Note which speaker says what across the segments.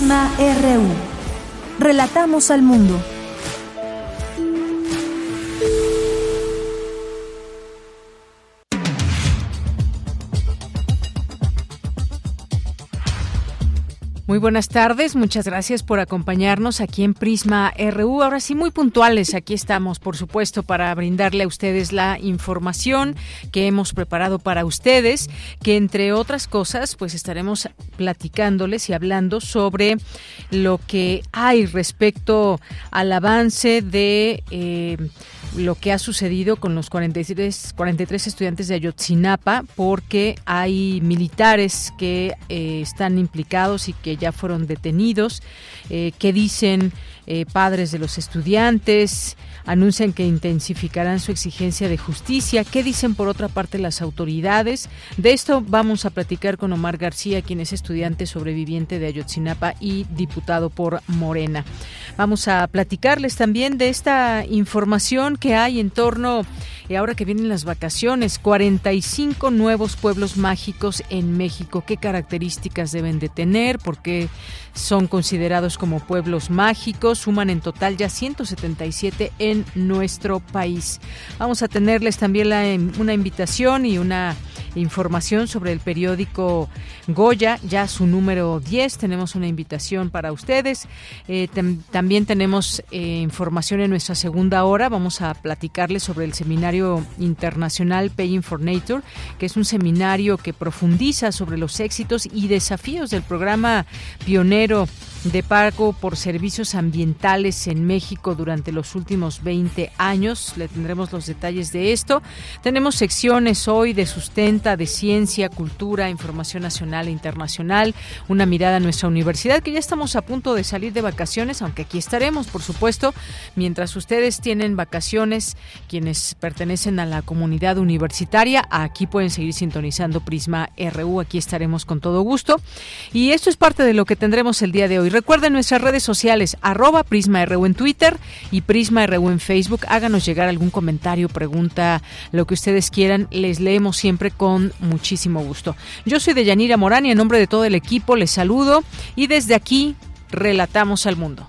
Speaker 1: RU. Relatamos al mundo.
Speaker 2: Muy buenas tardes, muchas gracias por acompañarnos aquí en Prisma RU. Ahora sí, muy puntuales, aquí estamos, por supuesto, para brindarle a ustedes la información que hemos preparado para ustedes, que entre otras cosas, pues estaremos platicándoles y hablando sobre lo que hay respecto al avance de... Eh, lo que ha sucedido con los 43, 43 estudiantes de Ayotzinapa, porque hay militares que eh, están implicados y que ya fueron detenidos, eh, que dicen eh, padres de los estudiantes, anuncian que intensificarán su exigencia de justicia. ¿Qué dicen por otra parte las autoridades? De esto vamos a platicar con Omar García, quien es estudiante sobreviviente de Ayotzinapa y diputado por Morena. Vamos a platicarles también de esta información que hay en torno, y ahora que vienen las vacaciones, 45 nuevos pueblos mágicos en México. ¿Qué características deben de tener? ¿Por qué son considerados como pueblos mágicos? Suman en total ya 177 en nuestro país. Vamos a tenerles también una invitación y una información sobre el periódico Goya, ya su número 10. Tenemos una invitación para ustedes. Eh, también tenemos eh, información en nuestra segunda hora. Vamos a platicarles sobre el seminario internacional Paying for Nature, que es un seminario que profundiza sobre los éxitos y desafíos del programa pionero de pago por servicios ambientales en México durante los últimos 20 años. Le tendremos los detalles de esto. Tenemos secciones hoy de sustenta, de ciencia, cultura, información nacional e internacional, una mirada a nuestra universidad, que ya estamos a punto de salir de vacaciones, aunque aquí estaremos, por supuesto, mientras ustedes tienen vacaciones, quienes pertenecen a la comunidad universitaria, aquí pueden seguir sintonizando Prisma RU, aquí estaremos con todo gusto. Y esto es parte de lo que tendremos el día de hoy. Recuerden nuestras redes sociales, arroba PrismaRU en Twitter y PrismaRU en Facebook. Háganos llegar algún comentario, pregunta, lo que ustedes quieran. Les leemos siempre con muchísimo gusto. Yo soy Deyanira Morán y en nombre de todo el equipo les saludo y desde aquí relatamos al mundo.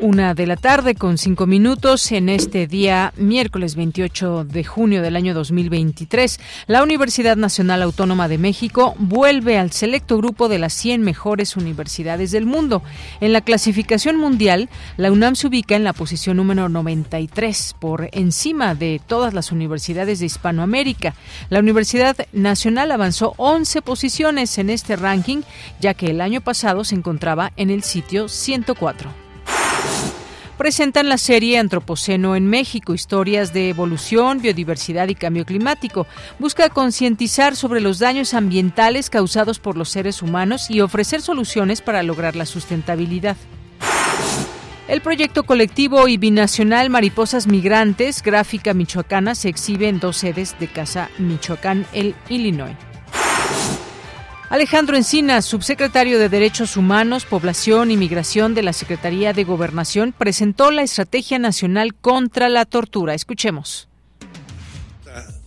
Speaker 2: Una de la tarde con cinco minutos en este día miércoles 28 de junio del año 2023. La Universidad Nacional Autónoma de México vuelve al selecto grupo de las 100 mejores universidades del mundo. En la clasificación mundial, la UNAM se ubica en la posición número 93 por encima de todas las universidades de Hispanoamérica. La Universidad Nacional avanzó 11 posiciones en este ranking, ya que el año pasado se encontraba en el sitio 104 presentan la serie Antropoceno en México, historias de evolución, biodiversidad y cambio climático. Busca concientizar sobre los daños ambientales causados por los seres humanos y ofrecer soluciones para lograr la sustentabilidad. El proyecto colectivo y binacional Mariposas Migrantes, Gráfica Michoacana, se exhibe en dos sedes de Casa Michoacán, el Illinois. Alejandro Encinas, subsecretario de Derechos Humanos, Población y Migración de la Secretaría de Gobernación, presentó la Estrategia Nacional contra la Tortura. Escuchemos.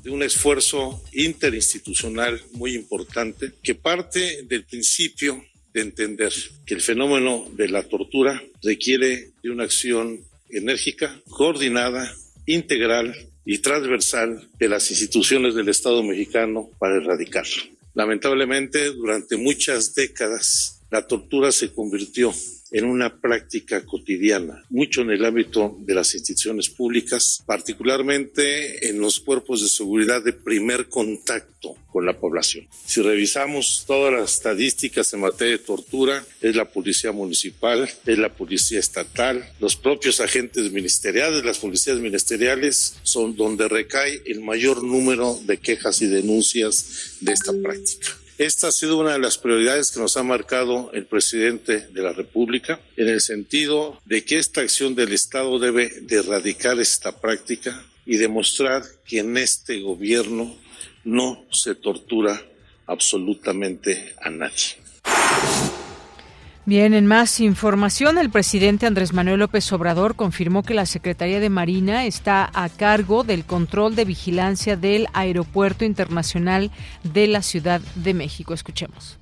Speaker 3: De un esfuerzo interinstitucional muy importante que parte del principio de entender que el fenómeno de la tortura requiere de una acción enérgica, coordinada, integral y transversal de las instituciones del Estado mexicano para erradicarlo. Lamentablemente, durante muchas décadas, la tortura se convirtió en una práctica cotidiana, mucho en el ámbito de las instituciones públicas, particularmente en los cuerpos de seguridad de primer contacto con la población. Si revisamos todas las estadísticas en materia de tortura, es la policía municipal, es la policía estatal, los propios agentes ministeriales, las policías ministeriales son donde recae el mayor número de quejas y denuncias de esta práctica. Esta ha sido una de las prioridades que nos ha marcado el presidente de la República en el sentido de que esta acción del Estado debe de erradicar esta práctica y demostrar que en este gobierno no se tortura absolutamente a nadie.
Speaker 2: Bien, en más información, el presidente Andrés Manuel López Obrador confirmó que la Secretaría de Marina está a cargo del control de vigilancia del Aeropuerto Internacional de la Ciudad de México. Escuchemos.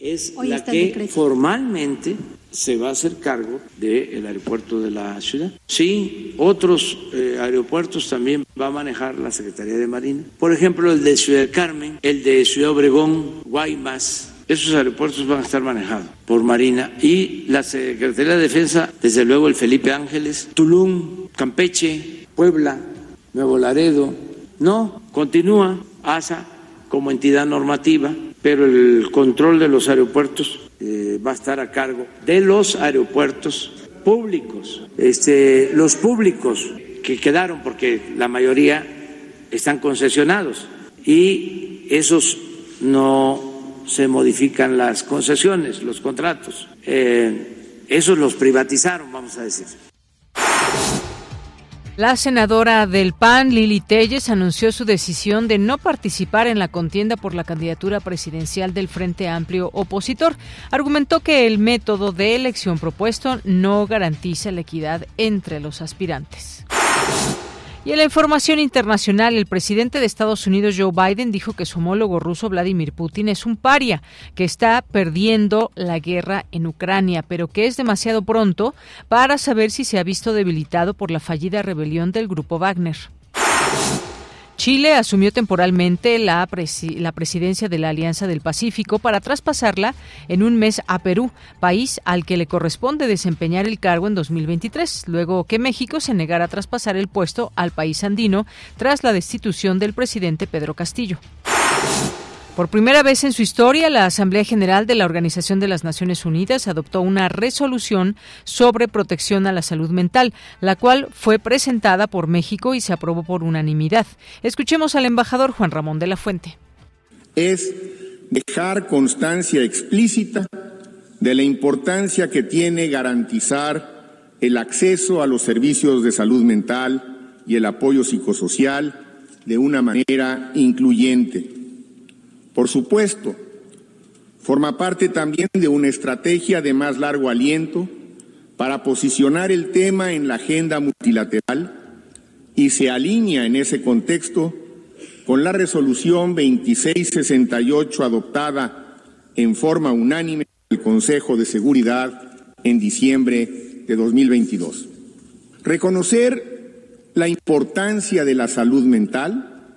Speaker 4: Es la que formalmente se va a hacer cargo del aeropuerto de la ciudad. Sí, otros eh, aeropuertos también va a manejar la Secretaría de Marina. Por ejemplo, el de Ciudad del Carmen, el de Ciudad Obregón, Guaymas, esos aeropuertos van a estar manejados por Marina y la Secretaría de Defensa, desde luego el Felipe Ángeles, Tulum, Campeche, Puebla, Nuevo Laredo. No, continúa ASA como entidad normativa, pero el control de los aeropuertos eh, va a estar a cargo de los aeropuertos públicos, este, los públicos que quedaron, porque la mayoría están concesionados y esos no se modifican las concesiones, los contratos. Eh, esos los privatizaron, vamos a decir.
Speaker 2: La senadora del PAN, Lili Telles, anunció su decisión de no participar en la contienda por la candidatura presidencial del Frente Amplio opositor. Argumentó que el método de elección propuesto no garantiza la equidad entre los aspirantes. Y en la información internacional, el presidente de Estados Unidos, Joe Biden, dijo que su homólogo ruso, Vladimir Putin, es un paria, que está perdiendo la guerra en Ucrania, pero que es demasiado pronto para saber si se ha visto debilitado por la fallida rebelión del grupo Wagner. Chile asumió temporalmente la, presidencia de la Alianza del Pacífico para traspasarla en un mes a Perú, país al que le corresponde desempeñar el cargo en 2023, luego que México se negara a traspasar el puesto al país andino tras la destitución del presidente Pedro Castillo. Por primera vez en su historia, la Asamblea General de la Organización de las Naciones Unidas adoptó una resolución sobre protección a la salud mental, la cual fue presentada por México y se aprobó por unanimidad. Escuchemos al embajador Juan Ramón de la Fuente.
Speaker 5: Es dejar constancia explícita de la importancia que tiene garantizar el acceso a los servicios de salud mental y el apoyo psicosocial de una manera incluyente por supuesto, forma parte también de una estrategia de más largo aliento para posicionar el tema en la agenda multilateral y se alinea en ese contexto con la resolución 2668 adoptada en forma unánime por el Consejo de Seguridad en diciembre de 2022. Reconocer la importancia de la salud mental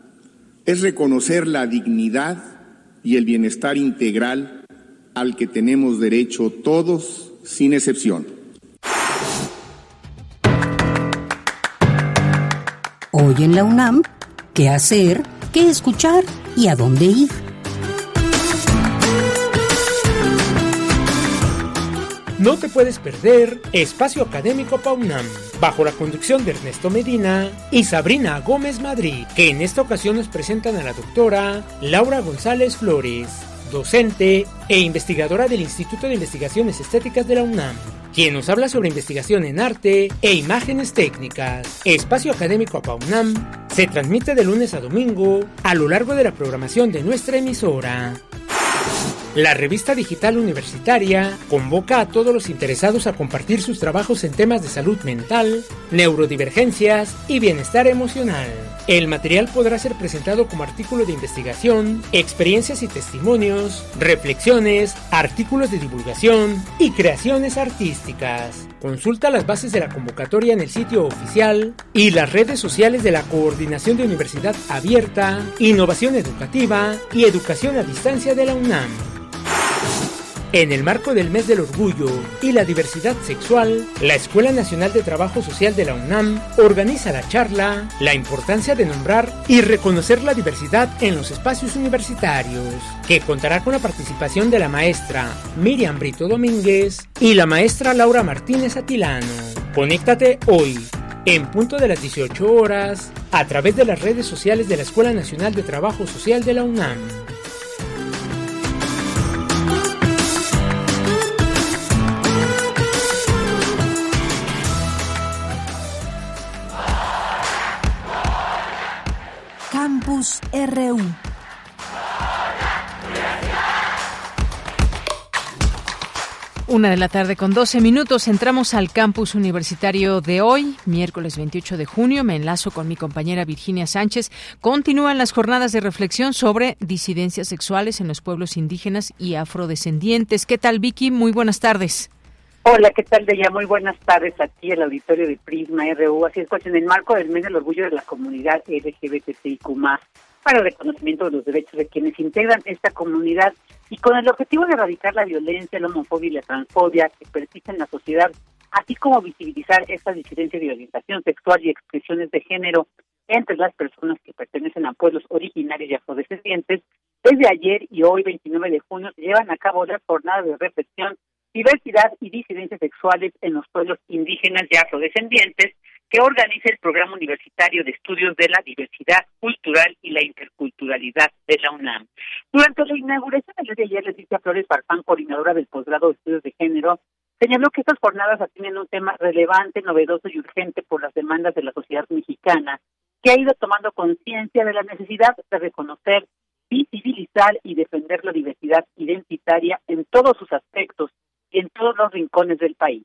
Speaker 5: es reconocer la dignidad y el bienestar integral al que tenemos derecho todos sin excepción.
Speaker 6: Hoy en la UNAM, ¿qué hacer? ¿Qué escuchar? ¿Y a dónde ir?
Speaker 7: No te puedes perder Espacio Académico PAUNAM, bajo la conducción de Ernesto Medina y Sabrina Gómez Madrid, que en esta ocasión nos presentan a la doctora Laura González Flores, docente e investigadora del Instituto de Investigaciones Estéticas de la UNAM, quien nos habla sobre investigación en arte e imágenes técnicas. Espacio Académico PAUNAM se transmite de lunes a domingo a lo largo de la programación de nuestra emisora. La revista digital universitaria convoca a todos los interesados a compartir sus trabajos en temas de salud mental, neurodivergencias y bienestar emocional. El material podrá ser presentado como artículo de investigación, experiencias y testimonios, reflexiones, artículos de divulgación y creaciones artísticas. Consulta las bases de la convocatoria en el sitio oficial y las redes sociales de la Coordinación de Universidad Abierta, Innovación Educativa y Educación a Distancia de la UNAM. En el marco del mes del orgullo y la diversidad sexual, la Escuela Nacional de Trabajo Social de la UNAM organiza la charla La importancia de nombrar y reconocer la diversidad en los espacios universitarios, que contará con la participación de la maestra Miriam Brito Domínguez y la maestra Laura Martínez Atilano. Conéctate hoy en punto de las 18 horas a través de las redes sociales de la Escuela Nacional de Trabajo Social de la UNAM.
Speaker 2: Una de la tarde con 12 minutos. Entramos al campus universitario de hoy, miércoles 28 de junio. Me enlazo con mi compañera Virginia Sánchez. Continúan las jornadas de reflexión sobre disidencias sexuales en los pueblos indígenas y afrodescendientes. ¿Qué tal, Vicky? Muy buenas tardes.
Speaker 8: Hola, ¿qué tal, Deya? Muy buenas tardes aquí el auditorio de Prisma RU. Así es, en el marco del mes del orgullo de la comunidad LGBTIQ+, para el reconocimiento de los derechos de quienes integran esta comunidad y con el objetivo de erradicar la violencia, la homofobia y la transfobia que persisten en la sociedad, así como visibilizar esta diferencia de orientación sexual y expresiones de género entre las personas que pertenecen a pueblos originarios y afrodescendientes, desde ayer y hoy, 29 de junio, se llevan a cabo las jornadas de reflexión, diversidad y disidencias sexuales en los pueblos indígenas y afrodescendientes, que organiza el Programa Universitario de Estudios de la Diversidad Cultural y la Interculturalidad de la UNAM. Durante la inauguración el día de ayer, Leticia Flores Farfán, coordinadora del posgrado de Estudios de Género, señaló que estas jornadas atienden un tema relevante, novedoso y urgente por las demandas de la sociedad mexicana, que ha ido tomando conciencia de la necesidad de reconocer, visibilizar y defender la diversidad identitaria en todos sus aspectos en todos los rincones del país.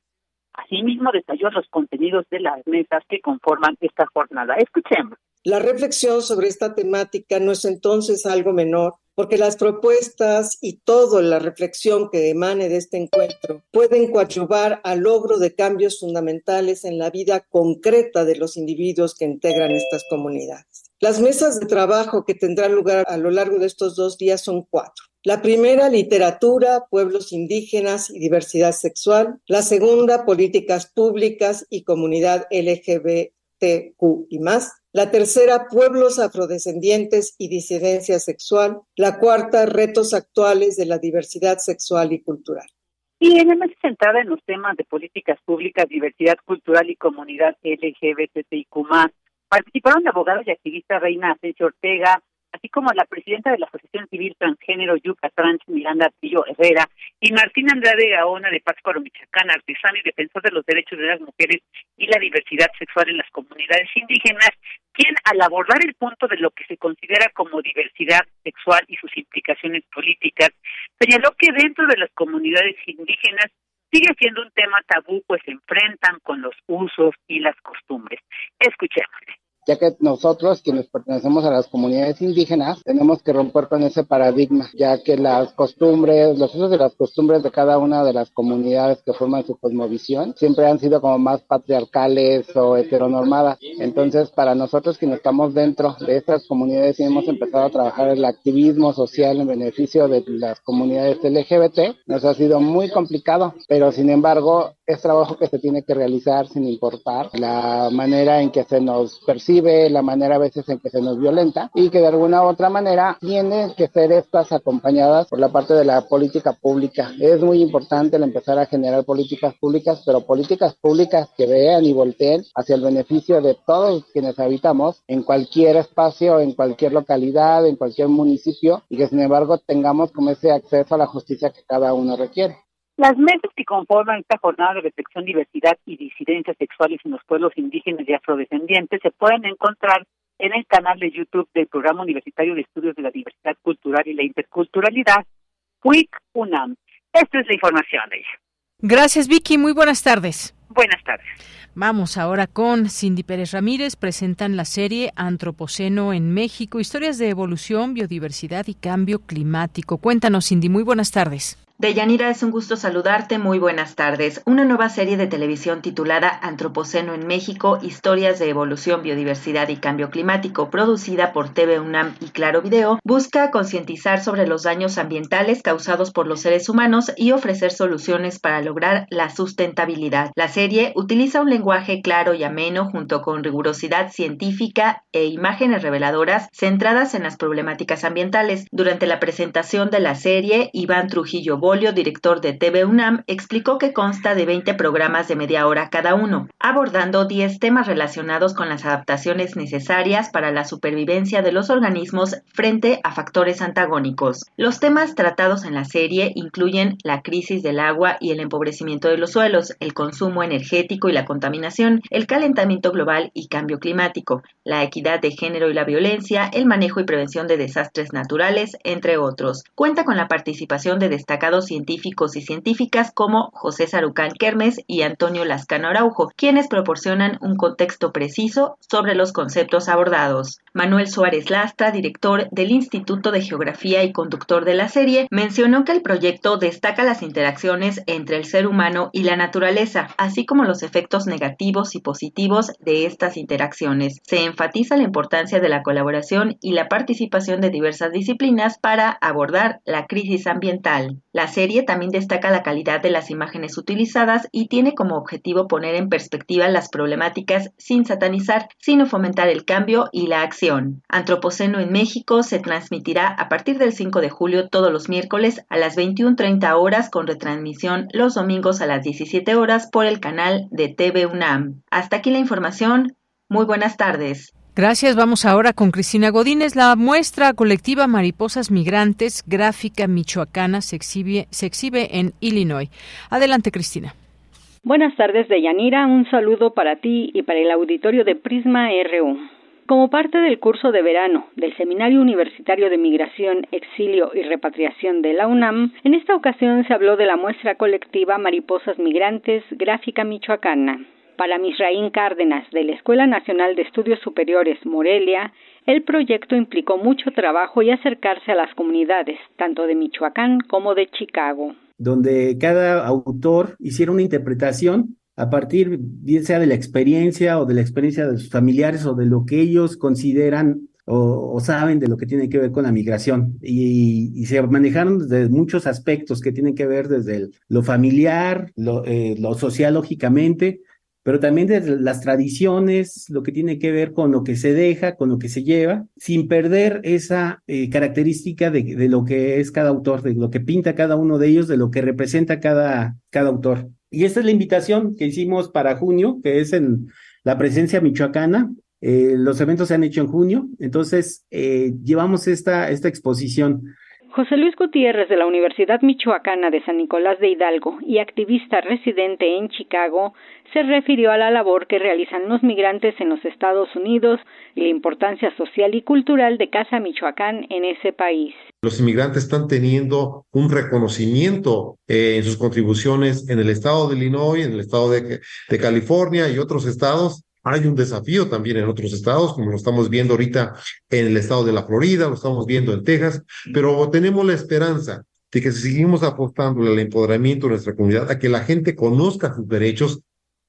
Speaker 8: Asimismo, detalló los contenidos de las mesas que conforman esta jornada. Escuchemos.
Speaker 9: La reflexión sobre esta temática no es entonces algo menor, porque las propuestas y toda la reflexión que emane de este encuentro pueden coadyuvar al logro de cambios fundamentales en la vida concreta de los individuos que integran estas comunidades. Las mesas de trabajo que tendrán lugar a lo largo de estos dos días son cuatro. La primera, literatura, pueblos indígenas y diversidad sexual. La segunda, políticas públicas y comunidad LGBTQ y más. La tercera, pueblos afrodescendientes y disidencia sexual. La cuarta, retos actuales de la diversidad sexual y cultural.
Speaker 8: Y en el mes centrada en los temas de políticas públicas, diversidad cultural y comunidad LGBTIQ+, participaron abogados y activistas Reina Asensio Ortega, así como la presidenta de la Asociación Civil Transgénero Yuca Trans, Miranda Pillo Herrera, y Martín Andrade Gaona de Pátzcuaro, Michoacán, artesano y defensor de los derechos de las mujeres y la diversidad sexual en las comunidades indígenas, quien al abordar el punto de lo que se considera como diversidad sexual y sus implicaciones políticas, señaló que dentro de las comunidades indígenas sigue siendo un tema tabú, pues se enfrentan con los usos y las costumbres. Escuchemos
Speaker 10: ya que nosotros, quienes pertenecemos a las comunidades indígenas, tenemos que romper con ese paradigma, ya que las costumbres, los usos de las costumbres de cada una de las comunidades que forman su cosmovisión siempre han sido como más patriarcales o heteronormadas. Entonces, para nosotros quienes estamos dentro de estas comunidades y hemos empezado a trabajar el activismo social en beneficio de las comunidades LGBT, nos ha sido muy complicado, pero sin embargo, es trabajo que se tiene que realizar sin importar la manera en que se nos percibe, la manera a veces en que se nos violenta y que de alguna u otra manera tienen que ser estas acompañadas por la parte de la política pública. Es muy importante empezar a generar políticas públicas, pero políticas públicas que vean y volteen hacia el beneficio de todos quienes habitamos en cualquier espacio, en cualquier localidad, en cualquier municipio y que sin embargo tengamos como ese acceso a la justicia que cada uno requiere.
Speaker 8: Las mesas que conforman esta jornada de reflexión, diversidad y disidencias sexuales en los pueblos indígenas y afrodescendientes se pueden encontrar en el canal de YouTube del Programa Universitario de Estudios de la Diversidad Cultural y la Interculturalidad, PUIC UNAM. Esta es la información de ella.
Speaker 2: Gracias, Vicky. Muy buenas tardes.
Speaker 8: Buenas tardes.
Speaker 2: Vamos ahora con Cindy Pérez Ramírez. Presentan la serie Antropoceno en México, historias de evolución, biodiversidad y cambio climático. Cuéntanos, Cindy. Muy buenas tardes.
Speaker 11: Deyanira, es un gusto saludarte. Muy buenas tardes. Una nueva serie de televisión titulada Antropoceno en México, Historias de Evolución, Biodiversidad y Cambio Climático, producida por TV UNAM y Claro Video, busca concientizar sobre los daños ambientales causados por los seres humanos y ofrecer soluciones para lograr la sustentabilidad. La serie utiliza un lenguaje claro y ameno junto con rigurosidad científica e imágenes reveladoras centradas en las problemáticas ambientales. Durante la presentación de la serie, Iván Trujillo director de TV UNAM, explicó que consta de 20 programas de media hora cada uno, abordando 10 temas relacionados con las adaptaciones necesarias para la supervivencia de los organismos frente a factores antagónicos. Los temas tratados en la serie incluyen la crisis del agua y el empobrecimiento de los suelos, el consumo energético y la contaminación, el calentamiento global y cambio climático, la equidad de género y la violencia, el manejo y prevención de desastres naturales, entre otros. Cuenta con la participación de destacados científicos y científicas como José Sarucán Kermes y Antonio Lascano Araujo, quienes proporcionan un contexto preciso sobre los conceptos abordados. Manuel Suárez Lastra, director del Instituto de Geografía y conductor de la serie, mencionó que el proyecto destaca las interacciones entre el ser humano y la naturaleza, así como los efectos negativos y positivos de estas interacciones. Se enfatiza la importancia de la colaboración y la participación de diversas disciplinas para abordar la crisis ambiental. La serie también destaca la calidad de las imágenes utilizadas y tiene como objetivo poner en perspectiva las problemáticas sin satanizar, sino fomentar el cambio y la acción. Antropoceno en México se transmitirá a partir del 5 de julio todos los miércoles a las 21.30 horas con retransmisión los domingos a las 17 horas por el canal de TV UNAM. Hasta aquí la información. Muy buenas tardes.
Speaker 2: Gracias. Vamos ahora con Cristina Godínez. La muestra colectiva Mariposas Migrantes, gráfica michoacana, se exhibe, en Illinois. Adelante, Cristina.
Speaker 12: Buenas tardes, Deyanira. Un saludo para ti y para el auditorio de Prisma RU. Como parte del curso de verano del Seminario Universitario de Migración, Exilio y Repatriación de la UNAM, en esta ocasión se habló de la muestra colectiva Mariposas Migrantes, gráfica michoacana. Para Misraín Cárdenas, de la Escuela Nacional de Estudios Superiores Morelia, el proyecto implicó mucho trabajo y acercarse a las comunidades, tanto de Michoacán como de Chicago.
Speaker 13: Donde cada autor hiciera una interpretación a partir, bien sea de la experiencia o de la experiencia de sus familiares o de lo que ellos consideran o, saben de lo que tiene que ver con la migración. Y, se manejaron desde muchos aspectos que tienen que ver desde lo familiar, lo, eh, lo social, lógicamente, pero también de las tradiciones, lo que tiene que ver con lo que se deja, con lo que se lleva, sin perder esa eh, característica de, de, lo que es cada autor, de lo que pinta cada uno de ellos, de lo que representa cada, cada autor. Y esta es la invitación que hicimos para junio, que es en la presencia michoacana. Eh, los eventos se han hecho en junio, entonces eh, llevamos esta, esta exposición.
Speaker 12: José Luis Gutiérrez de la Universidad Michoacana de San Nicolás de Hidalgo y activista residente en Chicago se refirió a la labor que realizan los migrantes en los Estados Unidos y la importancia social y cultural de Casa Michoacán en ese país.
Speaker 14: Los inmigrantes están teniendo un reconocimiento eh, en sus contribuciones en el estado de Illinois, en el estado de, de California y otros estados hay un desafío también en otros estados, como lo estamos viendo ahorita en el estado de la Florida, lo estamos viendo en Texas, pero tenemos la esperanza de que si seguimos apostando al empoderamiento de nuestra comunidad, a que la gente conozca sus derechos,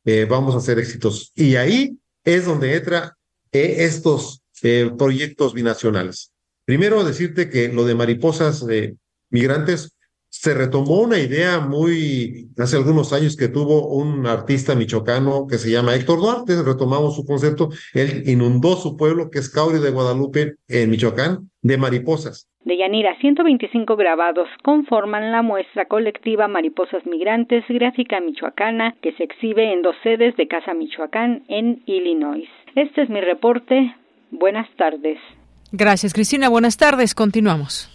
Speaker 14: eh, vamos a ser exitosos. Y ahí es donde entra eh, estos eh, proyectos binacionales. Primero decirte que lo de mariposas migrantes se retomó una idea muy hace algunos años que tuvo un artista michoacano que se llama Héctor Duarte, retomamos su concepto, él inundó su pueblo, que es Cauri de Guadalupe, en Michoacán, de mariposas.
Speaker 12: De Yanira, 125 grabados conforman la muestra colectiva Mariposas Migrantes Gráfica Michoacana, que se exhibe en dos sedes de Casa Michoacán en Illinois. Este es mi reporte. Buenas tardes.
Speaker 2: Gracias, Cristina. Buenas tardes. Continuamos.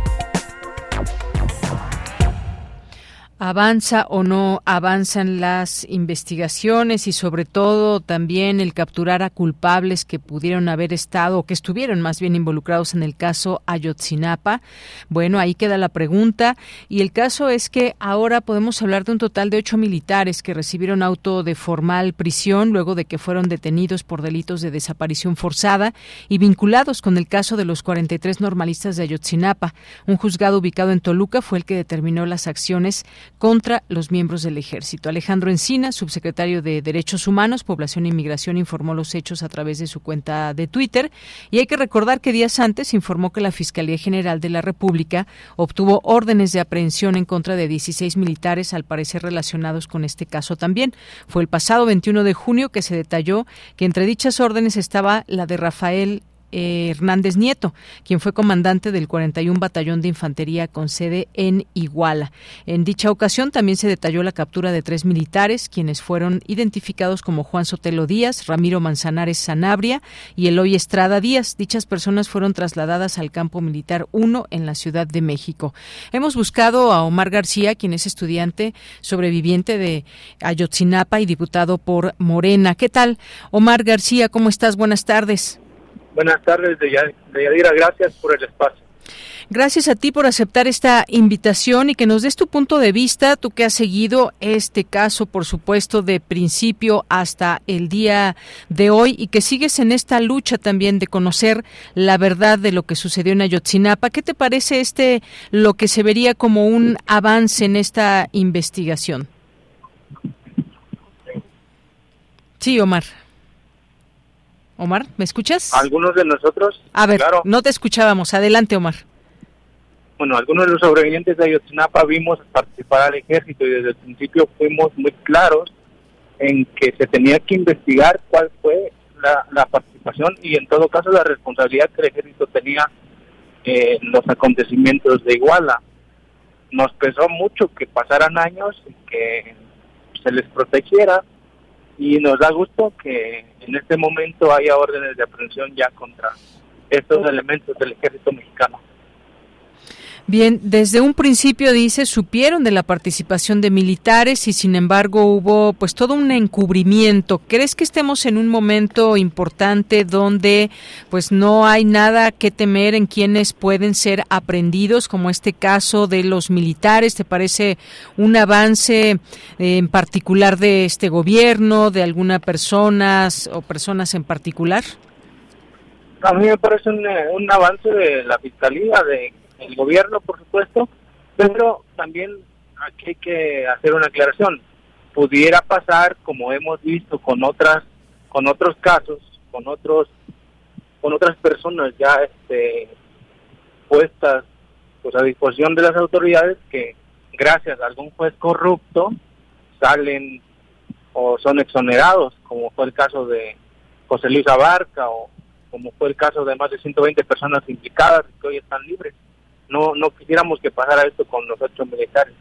Speaker 2: ¿Avanza o no avanzan las investigaciones y sobre todo también el capturar a culpables que pudieron haber estado o que estuvieron más bien involucrados en el caso Ayotzinapa? Bueno, ahí queda la pregunta y el caso es que ahora podemos hablar de un total de ocho militares que recibieron auto de formal prisión luego de que fueron detenidos por delitos de desaparición forzada y vinculados con el caso de los 43 normalistas de Ayotzinapa. Un juzgado ubicado en Toluca fue el que determinó las acciones contra los miembros del ejército. Alejandro Encina, subsecretario de Derechos Humanos, Población e Inmigración, informó los hechos a través de su cuenta de Twitter y hay que recordar que días antes informó que la Fiscalía General de la República obtuvo órdenes de aprehensión en contra de 16 militares, al parecer relacionados con este caso también. Fue el pasado 21 de junio que se detalló que entre dichas órdenes estaba la de Rafael Hernández Nieto, quien fue comandante del 41 Batallón de Infantería con sede en Iguala. En dicha ocasión también se detalló la captura de tres militares, quienes fueron identificados como Juan Sotelo Díaz, Ramiro Manzanares Sanabria y Eloy Estrada Díaz. Dichas personas fueron trasladadas al campo militar 1 en la Ciudad de México. Hemos buscado a Omar García, quien es estudiante sobreviviente de Ayotzinapa y diputado por Morena. ¿Qué tal? Omar García, ¿cómo estás? Buenas tardes.
Speaker 15: Buenas tardes, Yadira. Gracias por el espacio.
Speaker 2: Gracias a ti por aceptar esta invitación y que nos des tu punto de vista, tú que has seguido este caso, por supuesto, de principio hasta el día de hoy y que sigues en esta lucha también de conocer la verdad de lo que sucedió en Ayotzinapa. ¿Qué te parece este lo que se vería como un avance en esta investigación? Sí, Omar. Omar, ¿me escuchas?
Speaker 15: Algunos de nosotros.
Speaker 2: A ver, no te escuchábamos. Adelante, Omar.
Speaker 15: Bueno, algunos de los sobrevivientes de Ayotzinapa vimos participar al ejército y desde el principio fuimos muy claros en que se tenía que investigar cuál fue la, participación y en todo caso la responsabilidad que el ejército tenía en los acontecimientos de Iguala. Nos pesó mucho que pasaran años y que se les protegiera y nos da gusto que en este momento haya órdenes de aprehensión ya contra estos elementos del ejército mexicano.
Speaker 2: Bien, desde un principio dice supieron de la participación de militares y sin embargo hubo pues todo un encubrimiento. ¿Crees que estemos en un momento importante donde pues no hay nada que temer en quienes pueden ser aprendidos como este caso de los militares? ¿Te parece un avance eh, en particular de este gobierno, de alguna personas o personas en particular?
Speaker 15: A mí me parece un, eh, un avance de la fiscalía de el gobierno, por supuesto, pero también aquí hay que hacer una aclaración. Pudiera pasar, como hemos visto con otras, con otros casos, con otros, con otras personas ya este, puestas pues a disposición de las autoridades que gracias a algún juez corrupto salen o son exonerados, como fue el caso de José Luis Abarca o como fue el caso de más de 120 personas implicadas que hoy están libres no, no quisiéramos que pasara esto con los ocho militares.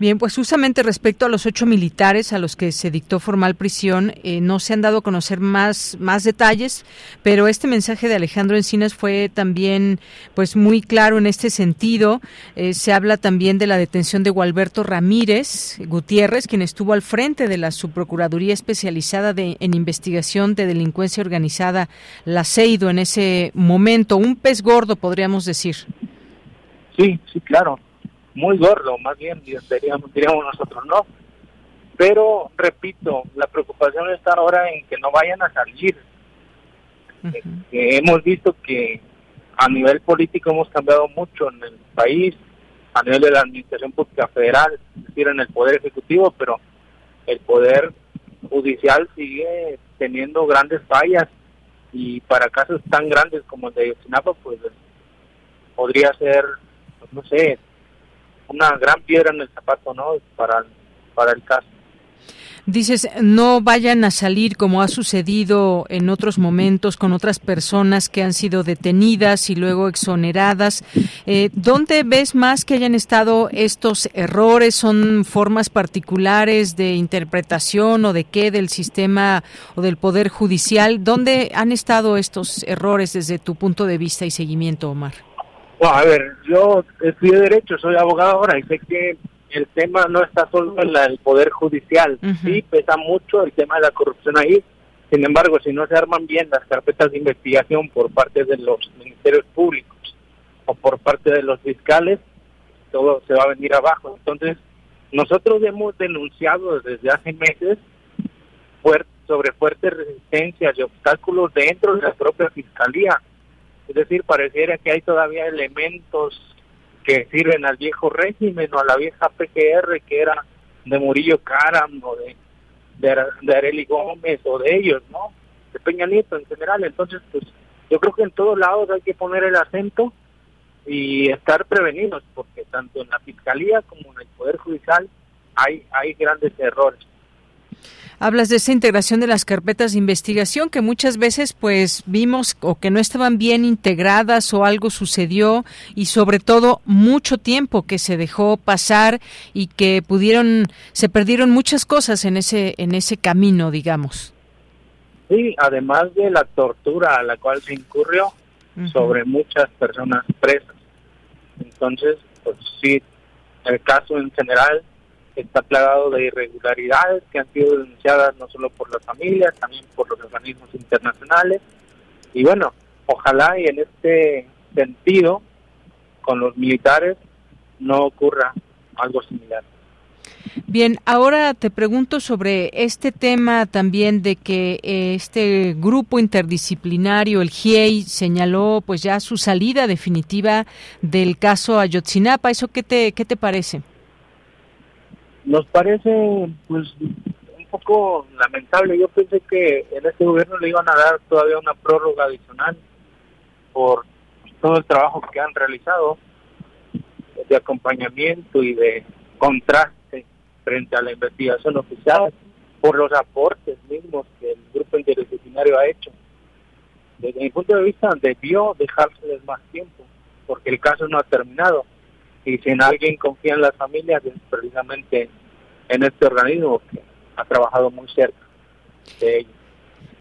Speaker 2: Bien, pues justamente respecto a los ocho militares a los que se dictó formal prisión, eh, no se han dado a conocer más, más detalles, pero este mensaje de Alejandro Encinas fue también pues muy claro en este sentido. Eh, se habla también de la detención de Gualberto Ramírez Gutiérrez, quien estuvo al frente de la Subprocuraduría Especializada de, en Investigación de Delincuencia Organizada, la CEIDO, en ese momento. Un pez gordo, podríamos decir.
Speaker 15: Sí, sí, claro muy gordo, más bien diríamos, diríamos nosotros, ¿no? Pero, repito, la preocupación está ahora en que no vayan a salir. hemos visto que a nivel político hemos cambiado mucho en el país, a nivel de la administración pública federal, es decir, en el poder ejecutivo, pero el poder judicial sigue teniendo grandes fallas y para casos tan grandes como el de Ayotzinapa, pues podría ser, pues, no sé, una gran piedra en el zapato, ¿no? Para, para el caso.
Speaker 2: Dices, no vayan a salir como ha sucedido en otros momentos con otras personas que han sido detenidas y luego exoneradas. Eh, ¿Dónde ves más que hayan estado estos errores? ¿Son formas particulares de interpretación o de qué del sistema o del Poder Judicial? ¿Dónde han estado estos errores desde tu punto de vista y seguimiento, Omar?
Speaker 15: A ver, yo estudié Derecho, soy abogado ahora y sé que el tema no está solo en el poder judicial, sí pesa mucho el tema de la corrupción ahí. Sin embargo, si no se arman bien las carpetas de investigación por parte de los ministerios públicos o por parte de los fiscales, todo se va a venir abajo. Entonces, nosotros hemos denunciado desde hace meses sobre fuertes resistencias y obstáculos dentro de la propia fiscalía. Es decir, pareciera que hay todavía elementos que sirven al viejo régimen o a la vieja PGR que era de Murillo Caram o de, de, Areli Gómez o de ellos, ¿no? De Peña Nieto en general. Entonces, pues yo creo que en todos lados hay que poner el acento y estar prevenidos, porque tanto en la Fiscalía como en el Poder Judicial hay, hay grandes errores.
Speaker 2: Hablas de esa integración de las carpetas de investigación que muchas veces pues vimos o que no estaban bien integradas o algo sucedió y sobre todo mucho tiempo que se dejó pasar y que pudieron se perdieron muchas cosas en ese en ese camino, digamos.
Speaker 15: Sí, además de la tortura a la cual se incurrió sobre muchas personas presas. Entonces, pues sí, el caso en general está plagado de irregularidades que han sido denunciadas no solo por las familias, también por los organismos internacionales. Y bueno, ojalá y en este sentido, con los militares, no ocurra algo similar.
Speaker 2: Bien, ahora te pregunto sobre este tema también de que eh, este grupo interdisciplinario, el GIEI, señaló pues ya su salida definitiva del caso Ayotzinapa. ¿Eso qué te, qué te parece?
Speaker 15: Nos parece pues un poco lamentable. Yo pensé que en este gobierno le iban a dar todavía una prórroga adicional por todo el trabajo que han realizado de acompañamiento y de contraste frente a la investigación oficial por los aportes mismos que el grupo interdisciplinario ha hecho. Desde mi punto de vista, debió dejárseles más tiempo, porque el caso no ha terminado y si en alguien confía en las familias es precisamente en este organismo que ha trabajado muy cerca de ellos.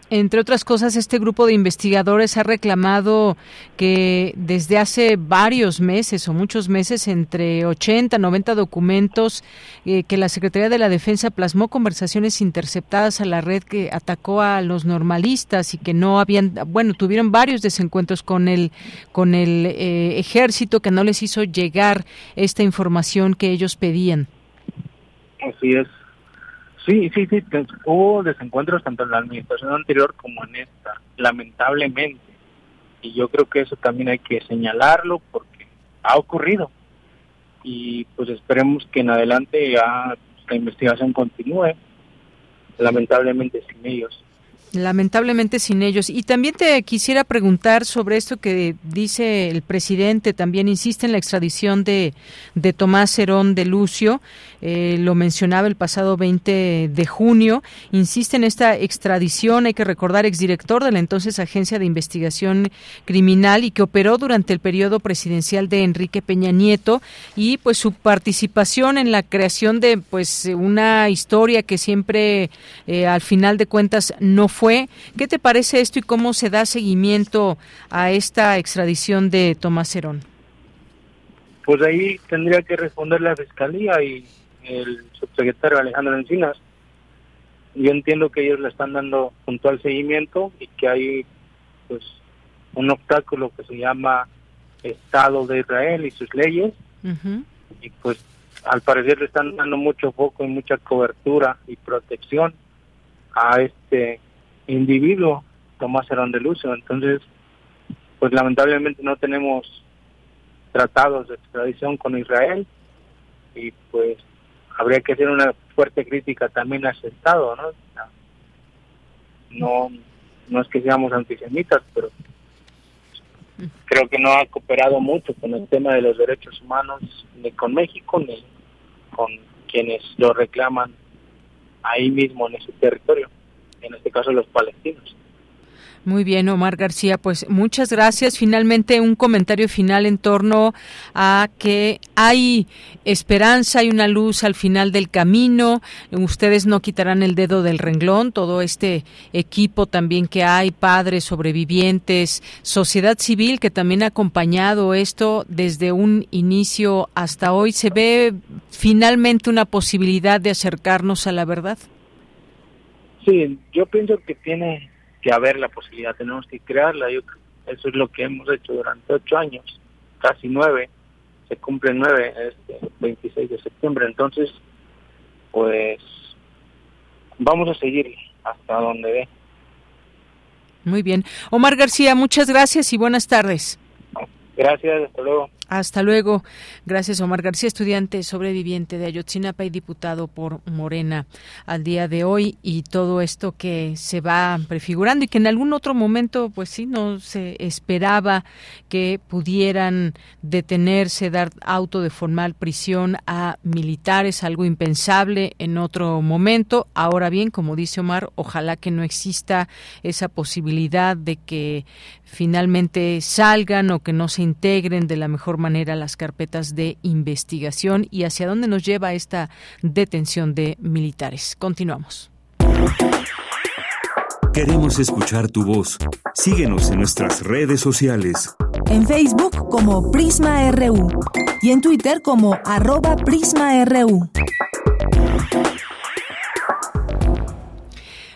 Speaker 2: Entre otras cosas, este grupo de investigadores ha reclamado que desde hace varios meses o muchos meses, entre 80 90 documentos, eh, que la Secretaría de la Defensa plasmó conversaciones interceptadas a la red que atacó a los normalistas y que no habían, bueno, tuvieron varios desencuentros con el, con el eh, ejército que no les hizo llegar esta información que ellos pedían.
Speaker 15: Así es. Sí, sí, sí, hubo desencuentros tanto en la administración anterior como en esta, lamentablemente. Y yo creo que eso también hay que señalarlo porque ha ocurrido. Y pues esperemos que en adelante ya la investigación continúe, lamentablemente sin ellos.
Speaker 2: Lamentablemente sin ellos. Y también te quisiera preguntar sobre esto que dice el presidente, también insiste en la extradición de, de Tomás Herón de Lucio, eh, lo mencionaba el pasado 20 de junio, insiste en esta extradición, hay que recordar, exdirector de la entonces Agencia de Investigación Criminal y que operó durante el periodo presidencial de Enrique Peña Nieto y pues su participación en la creación de pues una historia que siempre eh, al final de cuentas no fue. ¿Qué te parece esto y cómo se da seguimiento a esta extradición de Tomás Herón?
Speaker 15: Pues ahí tendría que responder la Fiscalía y el subsecretario Alejandro Encinas. Yo entiendo que ellos le están dando puntual seguimiento y que hay pues un obstáculo que se llama Estado de Israel y sus leyes y pues al parecer le están dando mucho foco y mucha cobertura y protección a este individuo, Tomás Herón de Lucio. Entonces, pues lamentablemente no tenemos tratados de extradición con Israel y pues habría que hacer una fuerte crítica también a ese Estado, ¿no? No, no es que seamos antisemitas, pero creo que no ha cooperado mucho con el tema de los derechos humanos ni con México ni con quienes lo reclaman ahí mismo en ese territorio, en este caso los palestinos.
Speaker 2: Muy bien, Omar García, pues muchas gracias. Finalmente, un comentario final en torno a que hay esperanza, hay una luz al final del camino. Ustedes no quitarán el dedo del renglón, todo este equipo también que hay, padres, sobrevivientes, sociedad civil que también ha acompañado esto desde un inicio hasta hoy. ¿Se ve finalmente una posibilidad de acercarnos a la verdad?
Speaker 15: Sí, yo pienso que tiene que haber la posibilidad, tenemos que crearla. Yo, eso es lo que hemos hecho durante ocho años, casi nueve, se cumple nueve este 26 de septiembre. Entonces, pues vamos a seguir hasta donde ve.
Speaker 2: Muy bien. Omar García, muchas gracias y buenas tardes.
Speaker 15: Gracias, hasta luego.
Speaker 2: Hasta luego. Gracias, Omar García, estudiante sobreviviente de Ayotzinapa y diputado por Morena al día de hoy y todo esto que se va prefigurando y que en algún otro momento, pues sí, no se esperaba que pudieran detenerse, dar auto de formal prisión a militares, algo impensable en otro momento. Ahora bien, como dice Omar, ojalá que no exista esa posibilidad de que finalmente salgan o que no se integren de la mejor manera las carpetas de investigación y hacia dónde nos lleva esta detención de militares. Continuamos.
Speaker 16: Queremos escuchar tu voz. Síguenos en nuestras redes sociales.
Speaker 1: En Facebook como Prisma RU y en Twitter como arroba PrismaRU.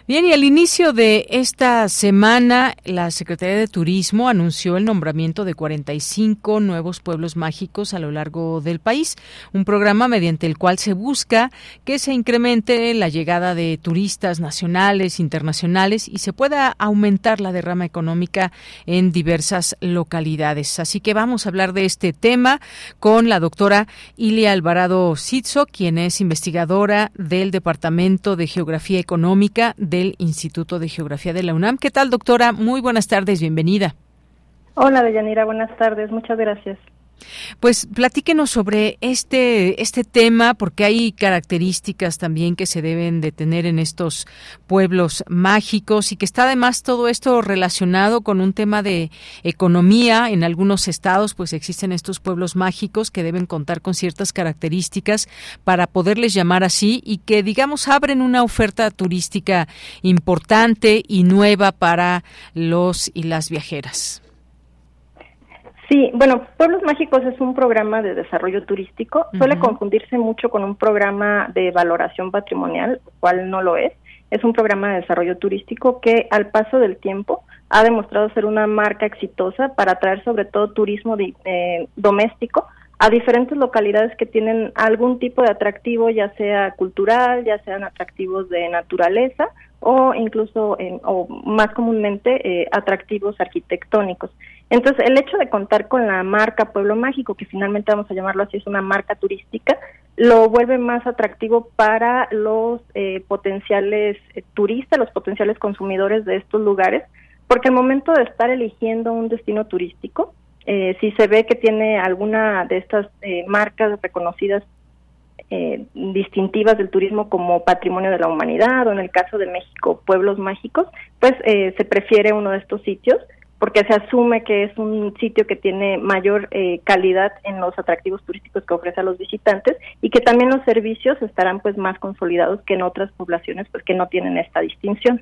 Speaker 2: Bien, y al inicio de esta semana, la Secretaría de Turismo anunció el nombramiento de 45 nuevos pueblos mágicos a lo largo del país, un programa mediante el cual se busca que se incremente la llegada de turistas nacionales, internacionales y se pueda aumentar la derrama económica en diversas localidades. Así que vamos a hablar de este tema con la doctora Ilia Alvarado Sitzo, quien es investigadora del Departamento de Geografía Económica de Instituto de Geografía de la UNAM. ¿Qué tal, doctora? Muy buenas tardes, bienvenida.
Speaker 17: Hola, Deyanira, buenas tardes, muchas gracias.
Speaker 2: Pues platíquenos sobre este, este tema, porque hay características también que se deben de tener en estos pueblos mágicos y que está además todo esto relacionado con un tema de economía. En algunos estados pues existen estos pueblos mágicos que deben contar con ciertas características para poderles llamar así y que digamos abren una oferta turística importante y nueva para los y las viajeras.
Speaker 17: Sí, bueno, Pueblos Mágicos es un programa de desarrollo turístico. Suele confundirse mucho con un programa de valoración patrimonial, cual no lo es. Es un programa de desarrollo turístico que al paso del tiempo ha demostrado ser una marca exitosa para atraer sobre todo turismo eh, doméstico a diferentes localidades que tienen algún tipo de atractivo, ya sea cultural, ya sean atractivos de naturaleza o incluso, o más comúnmente, eh, atractivos arquitectónicos. Entonces, el hecho de contar con la marca Pueblo Mágico, que finalmente vamos a llamarlo así, es una marca turística, lo vuelve más atractivo para los eh, potenciales eh, turistas, los potenciales consumidores de estos lugares, porque al momento de estar eligiendo un destino turístico, eh, si se ve que tiene alguna de estas marcas reconocidas distintivas del turismo como patrimonio de la humanidad o en el caso de México pueblos mágicos, pues se prefiere uno de estos sitios porque se asume que es un sitio que tiene mayor eh, calidad en los atractivos turísticos que ofrece a los visitantes y que también los servicios estarán pues más consolidados que en otras poblaciones pues que no tienen esta distinción.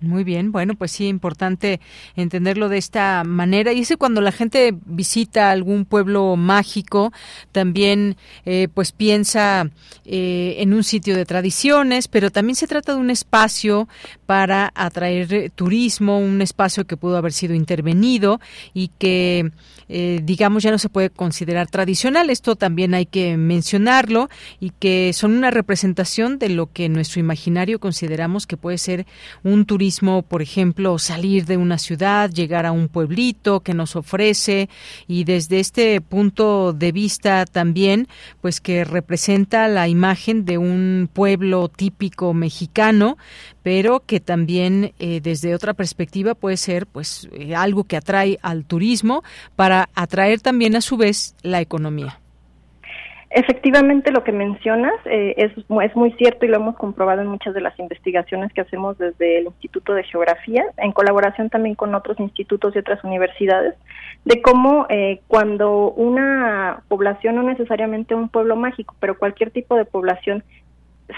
Speaker 2: Muy bien, bueno, pues sí, importante entenderlo de esta manera. Y es cuando la gente visita algún pueblo mágico, también eh, pues piensa eh, en un sitio de tradiciones, pero también se trata de un espacio para atraer turismo, un espacio que pudo haber sido intervenido y que eh, digamos, ya no se puede considerar tradicional. Esto también hay que mencionarlo y que son una representación de lo que en nuestro imaginario consideramos que puede ser un turismo, por ejemplo, salir de una ciudad, llegar a un pueblito que nos ofrece y desde este punto de vista también, pues que representa la imagen de un pueblo típico mexicano, pero que también eh, desde otra perspectiva puede ser pues eh, algo que atrae al turismo para atraer también a su vez la economía.
Speaker 17: Efectivamente, lo que mencionas eh, es, es muy cierto y lo hemos comprobado en muchas de las investigaciones que hacemos desde el Instituto de Geografía, en colaboración también con otros institutos y otras universidades, de cómo eh, cuando una población, no necesariamente un pueblo mágico, pero cualquier tipo de población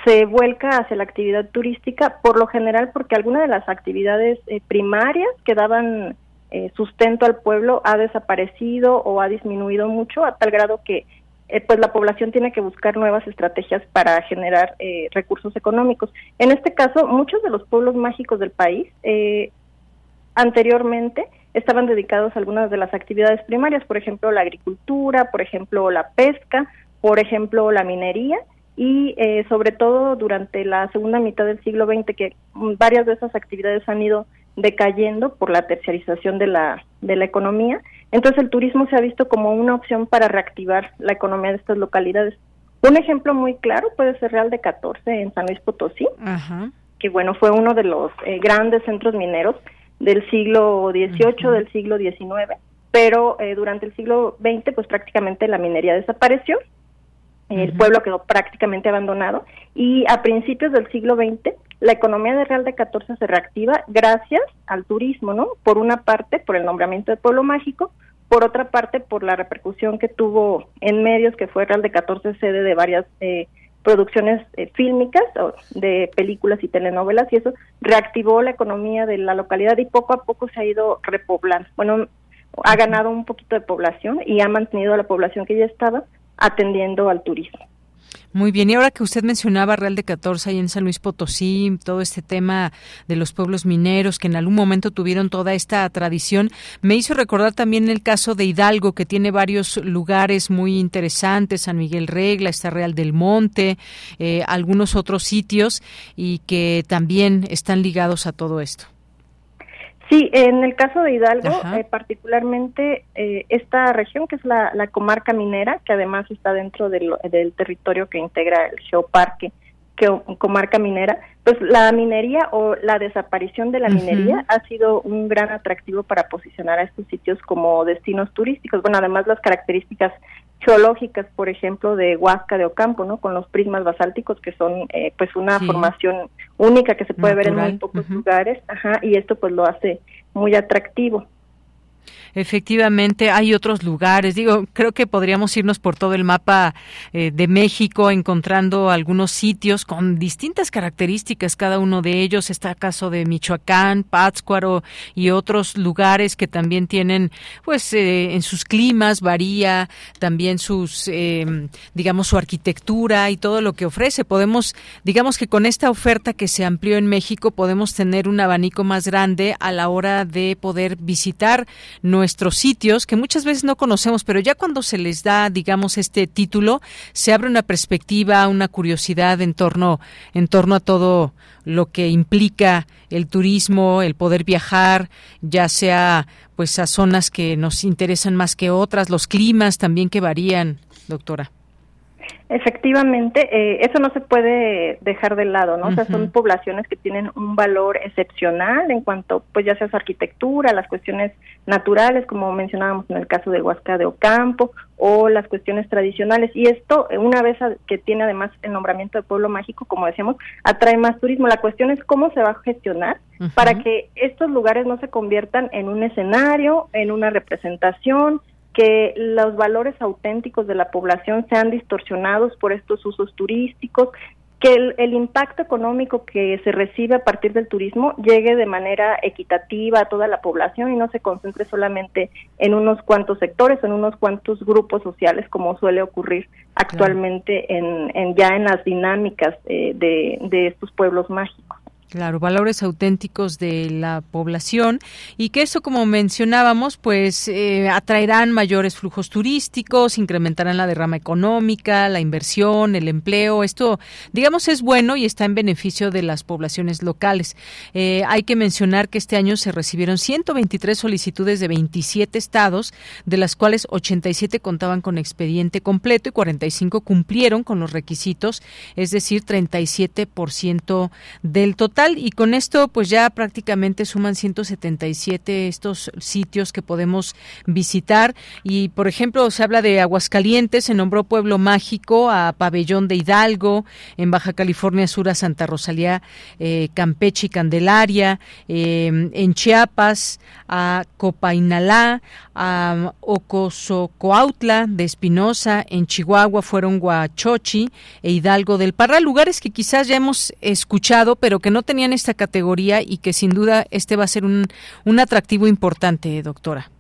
Speaker 17: se vuelca hacia la actividad turística, por lo general porque alguna de las actividades eh, primarias que daban sustento al pueblo ha desaparecido o ha disminuido mucho a tal grado que eh, pues la población tiene que buscar nuevas estrategias para generar eh, recursos económicos. En este caso, muchos de los pueblos mágicos del país eh, anteriormente estaban dedicados a algunas de las actividades primarias, por ejemplo, la agricultura, por ejemplo, la pesca, por ejemplo, la minería y sobre todo durante la segunda mitad del siglo XX que varias de esas actividades han ido decayendo por la terciarización de la, de la economía. Entonces el turismo se ha visto como una opción para reactivar la economía de estas localidades. Un ejemplo muy claro puede ser Real de 14 en San Luis Potosí, que bueno, fue uno de los eh, grandes centros mineros del siglo XVIII, del siglo XIX, pero eh, durante el siglo XX pues prácticamente la minería desapareció, el pueblo quedó prácticamente abandonado y a principios del siglo XX la economía de Real de 14 se reactiva gracias al turismo, ¿no? Por una parte, por el nombramiento de pueblo mágico, por otra parte, por la repercusión que tuvo en medios, que fue Real de 14 sede de varias eh, producciones eh, fílmicas, de películas y telenovelas, y eso reactivó la economía de la localidad y poco a poco se ha ido repoblando. Bueno, ha ganado un poquito de población y ha mantenido a la población que ya estaba atendiendo al turismo.
Speaker 2: Muy bien, y ahora que usted mencionaba Real de 14 ahí en San Luis Potosí, todo este tema de los pueblos mineros que en algún momento tuvieron toda esta tradición, me hizo recordar también el caso de Hidalgo, que tiene varios lugares muy interesantes, San Miguel Regla, está Real del Monte, eh, algunos otros sitios, y que también están ligados a todo esto.
Speaker 17: Sí, en el caso de Hidalgo, eh, particularmente eh, esta región, que es la, comarca minera, que además está dentro del, territorio que integra el geoparque, que comarca minera, pues la minería o la desaparición de la minería ha sido un gran atractivo para posicionar a estos sitios como destinos turísticos. Bueno, además las características geológicas, por ejemplo, de Huasca de Ocampo, ¿no? Con los prismas basálticos que son eh, pues una formación única que se puede ver en muy pocos lugares, ajá, y esto pues lo hace muy atractivo.
Speaker 2: Efectivamente, hay otros lugares. Digo, creo que podríamos irnos por todo el mapa eh, de México encontrando algunos sitios con distintas características, cada uno de ellos. Está el caso de Michoacán, Pátzcuaro y otros lugares que también tienen, pues, eh, en sus climas varía también sus, eh, digamos, su arquitectura y todo lo que ofrece. Podemos, digamos que con esta oferta que se amplió en México, podemos tener un abanico más grande a la hora de poder visitar nuestros sitios que muchas veces no conocemos, pero ya cuando se les da, digamos, este título, se abre una perspectiva, una curiosidad en torno, en torno a todo lo que implica el turismo, el poder viajar, ya sea pues a zonas que nos interesan más que otras, los climas también que varían, doctora.
Speaker 17: Efectivamente, eh, eso no se puede dejar de lado, ¿no? O sea, son poblaciones que tienen un valor excepcional en cuanto, pues ya sea su arquitectura, las cuestiones naturales, como mencionábamos en el caso de Huasca de Ocampo, o las cuestiones tradicionales. Y esto, eh, una vez que tiene además el nombramiento de pueblo mágico, como decíamos, atrae más turismo. La cuestión es cómo se va a gestionar para que estos lugares no se conviertan en un escenario, en una representación, que los valores auténticos de la población sean distorsionados por estos usos turísticos, que el, impacto económico que se recibe a partir del turismo llegue de manera equitativa a toda la población y no se concentre solamente en unos cuantos sectores, en unos cuantos grupos sociales, como suele ocurrir actualmente en, ya en las dinámicas eh, de estos pueblos mágicos.
Speaker 2: Claro, valores auténticos de la población y que eso, como mencionábamos, pues eh, atraerán mayores flujos turísticos, incrementarán la derrama económica, la inversión, el empleo. Esto, digamos, es bueno y está en beneficio de las poblaciones locales. Eh, hay que mencionar que este año se recibieron 123 solicitudes de 27 estados, de las cuales 87 contaban con expediente completo y 45 cumplieron con los requisitos, es decir, 37% del total y con esto pues ya prácticamente suman 177 estos sitios que podemos visitar. Y por ejemplo se habla de Aguascalientes, se nombró pueblo mágico a Pabellón de Hidalgo, en Baja California Sur a Santa Rosalía, eh, Campeche y Candelaria, eh, en Chiapas a Copainalá, a Ocosocoautla de Espinosa, en Chihuahua fueron Huachochi e Hidalgo del Parra, lugares que quizás ya hemos escuchado, pero que no tenían esta categoría y que sin duda este va a ser un, un atractivo importante, doctora.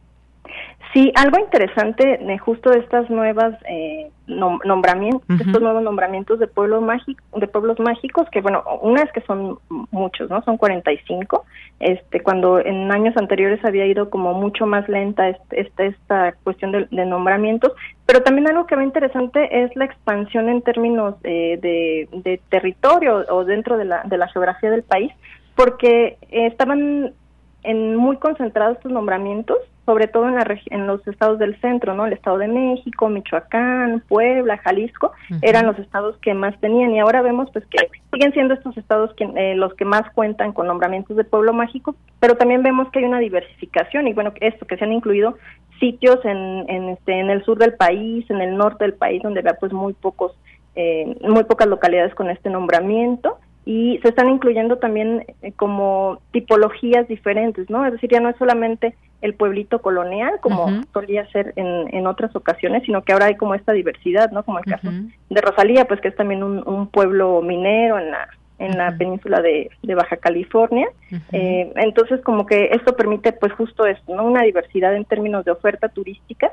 Speaker 17: Sí, algo interesante de justo de estas nuevas eh, nombramientos, estos nuevos nombramientos de pueblos mágicos, de pueblos mágicos, que bueno, una es que son muchos, ¿no? Son 45. Este, cuando en años anteriores había ido como mucho más lenta este, esta cuestión de, nombramientos, pero también algo que ve interesante es la expansión en términos eh, de, de, territorio o dentro de la, de la geografía del país, porque estaban en muy concentrados estos nombramientos sobre todo en, la en los estados del centro, ¿no? El Estado de México, Michoacán, Puebla, Jalisco, eran los estados que más tenían y ahora vemos pues que siguen siendo estos estados que, eh, los que más cuentan con nombramientos de pueblo mágico, pero también vemos que hay una diversificación y bueno, esto que se han incluido sitios en, en, este, en el sur del país, en el norte del país, donde vea pues muy pocos, eh, muy pocas localidades con este nombramiento y se están incluyendo también eh, como tipologías diferentes, ¿no? Es decir, ya no es solamente el pueblito colonial como solía ser en, en otras ocasiones, sino que ahora hay como esta diversidad, ¿no? Como el caso de Rosalía, pues que es también un, pueblo minero en la en la península de, Baja California. Eh, entonces, como que esto permite, pues justo esto, ¿no? Una diversidad en términos de oferta turística,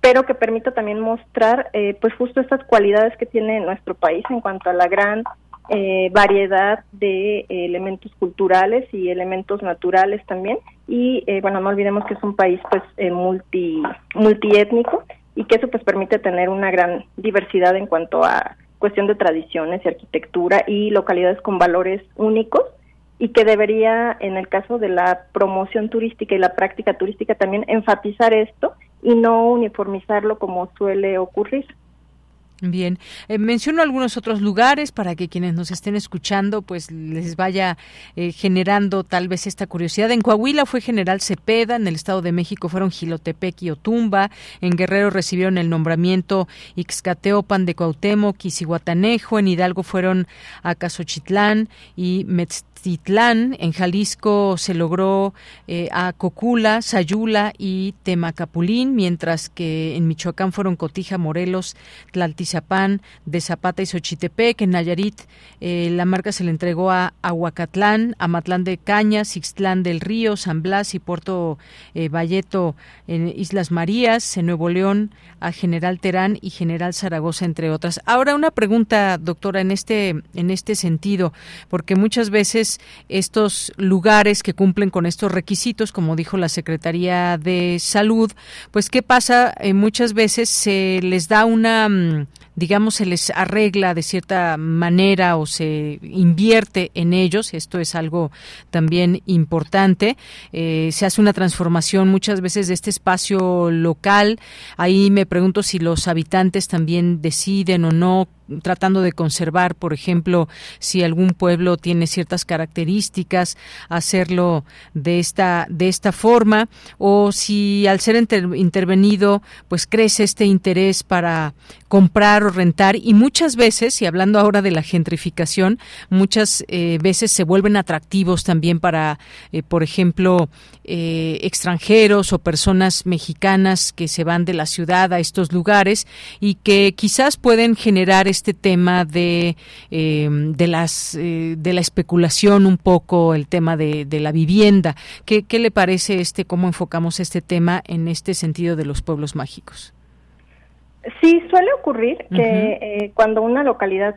Speaker 17: pero que permita también mostrar, eh, pues justo estas cualidades que tiene nuestro país en cuanto a la gran eh, variedad de elementos culturales y elementos naturales también y eh, bueno no olvidemos que es un país pues eh, multi multiétnico y que eso pues permite tener una gran diversidad en cuanto a cuestión de tradiciones y arquitectura y localidades con valores únicos y que debería en el caso de la promoción turística y la práctica turística también enfatizar esto y no uniformizarlo como suele ocurrir.
Speaker 2: Bien, eh, menciono algunos otros lugares para que quienes nos estén escuchando pues les vaya eh, generando tal vez esta curiosidad. En Coahuila fue General Cepeda, en el Estado de México fueron Gilotepec y Otumba, en Guerrero recibieron el nombramiento Ixcateopan de Cuauhtémoc y en Hidalgo fueron Acasochitlán y Metz Titlán, en Jalisco se logró eh, a Cocula, Sayula y Temacapulín, mientras que en Michoacán fueron Cotija, Morelos, Tlaltizapán, de Zapata y Xochitepec. En Nayarit eh, la marca se le entregó a Aguacatlán, Amatlán de Cañas, Ixtlán del Río, San Blas y Puerto eh, Valleto en Islas Marías, en Nuevo León a General Terán y General Zaragoza, entre otras. Ahora una pregunta, doctora, en este, en este sentido, porque muchas veces estos lugares que cumplen con estos requisitos, como dijo la Secretaría de Salud, pues qué pasa, eh, muchas veces se les da una mm, digamos, se les arregla de cierta manera o se invierte en ellos, esto es algo también importante, eh, se hace una transformación muchas veces de este espacio local, ahí me pregunto si los habitantes también deciden o no tratando de conservar, por ejemplo, si algún pueblo tiene ciertas características, hacerlo de esta de esta forma o si al ser intervenido pues crece este interés para comprar rentar y muchas veces, y hablando ahora de la gentrificación, muchas eh, veces se vuelven atractivos también para, eh, por ejemplo, eh, extranjeros o personas mexicanas que se van de la ciudad a estos lugares y que quizás pueden generar este tema de, em, de, las, eh, de la especulación un poco, el tema de, de la vivienda. ¿Qué, ¿Qué le parece este, cómo enfocamos este tema en este sentido de los pueblos mágicos?
Speaker 17: Sí, suele ocurrir que eh, cuando una localidad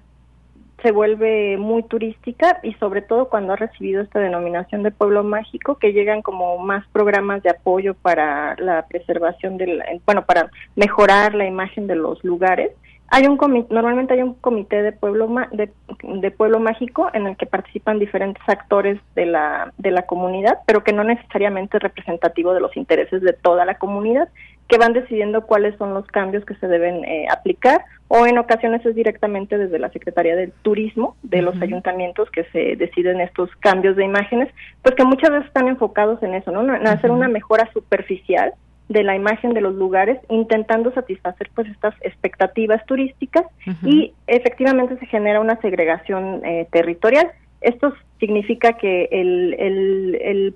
Speaker 17: se vuelve muy turística y sobre todo cuando ha recibido esta denominación de pueblo mágico que llegan como más programas de apoyo para la preservación del bueno para mejorar la imagen de los lugares hay un normalmente hay un comité de pueblo de, pueblo mágico en el que participan diferentes actores de la de la comunidad pero que no necesariamente es representativo de los intereses de toda la comunidad que van decidiendo cuáles son los cambios que se deben eh, aplicar o en ocasiones es directamente desde la Secretaría del Turismo de los ayuntamientos que se deciden estos cambios de imágenes, pues que muchas veces están enfocados en eso, ¿no? En hacer una mejora superficial de la imagen de los lugares, intentando satisfacer pues estas expectativas turísticas y efectivamente se genera una segregación eh, territorial. Esto significa que el, el, el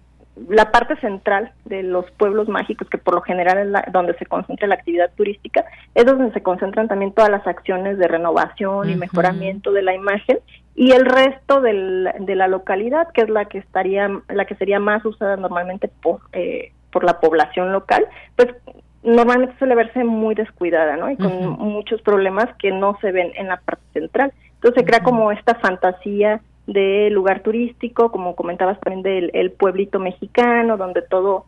Speaker 17: la parte central de los pueblos mágicos, que por lo general es donde se concentra la actividad turística, es donde se concentran también todas las acciones de renovación y mejoramiento de la imagen y el resto del, de la localidad, que es la que estaría, la que sería más usada normalmente por eh, por la población local, pues normalmente suele verse muy descuidada, ¿no? Y con muchos problemas que no se ven en la parte central. Entonces se crea como esta fantasía de lugar turístico, como comentabas también del el pueblito mexicano, donde todo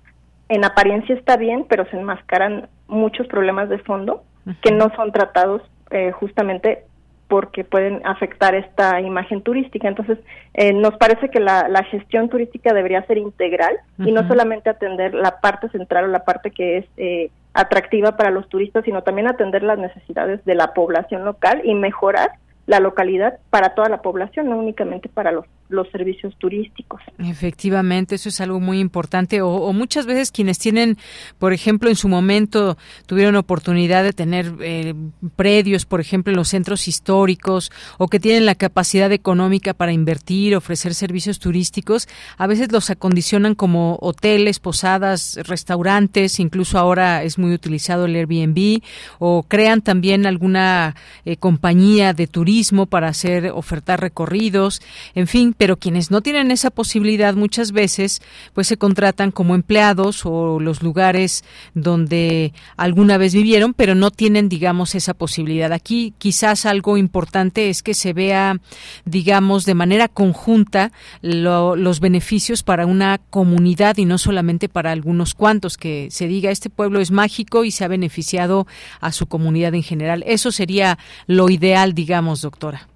Speaker 17: en apariencia está bien, pero se enmascaran muchos problemas de fondo que no son tratados eh, justamente porque pueden afectar esta imagen turística. Entonces, eh, nos parece que la, gestión turística debería ser integral y no solamente atender la parte central o la parte que es eh, atractiva para los turistas, sino también atender las necesidades de la población local y mejorar la localidad para toda la población, no únicamente para los los servicios turísticos.
Speaker 2: Efectivamente, eso es algo muy importante. O, muchas veces quienes tienen, por ejemplo, en su momento tuvieron oportunidad de tener eh, predios, por ejemplo, en los centros históricos, o que tienen la capacidad económica para invertir, ofrecer servicios turísticos, a veces los acondicionan como hoteles, posadas, restaurantes, incluso ahora es muy utilizado el Airbnb, o crean también alguna eh, compañía de turismo para hacer ofertar recorridos, en fin, pero quienes no tienen esa posibilidad muchas veces pues se contratan como empleados o los lugares donde alguna vez vivieron, pero no tienen digamos esa posibilidad. Aquí quizás algo importante es que se vea digamos de manera conjunta los beneficios para una comunidad y no solamente para algunos cuantos que se diga este pueblo es mágico y se ha beneficiado a su comunidad en general. Eso sería lo ideal, digamos, doctora.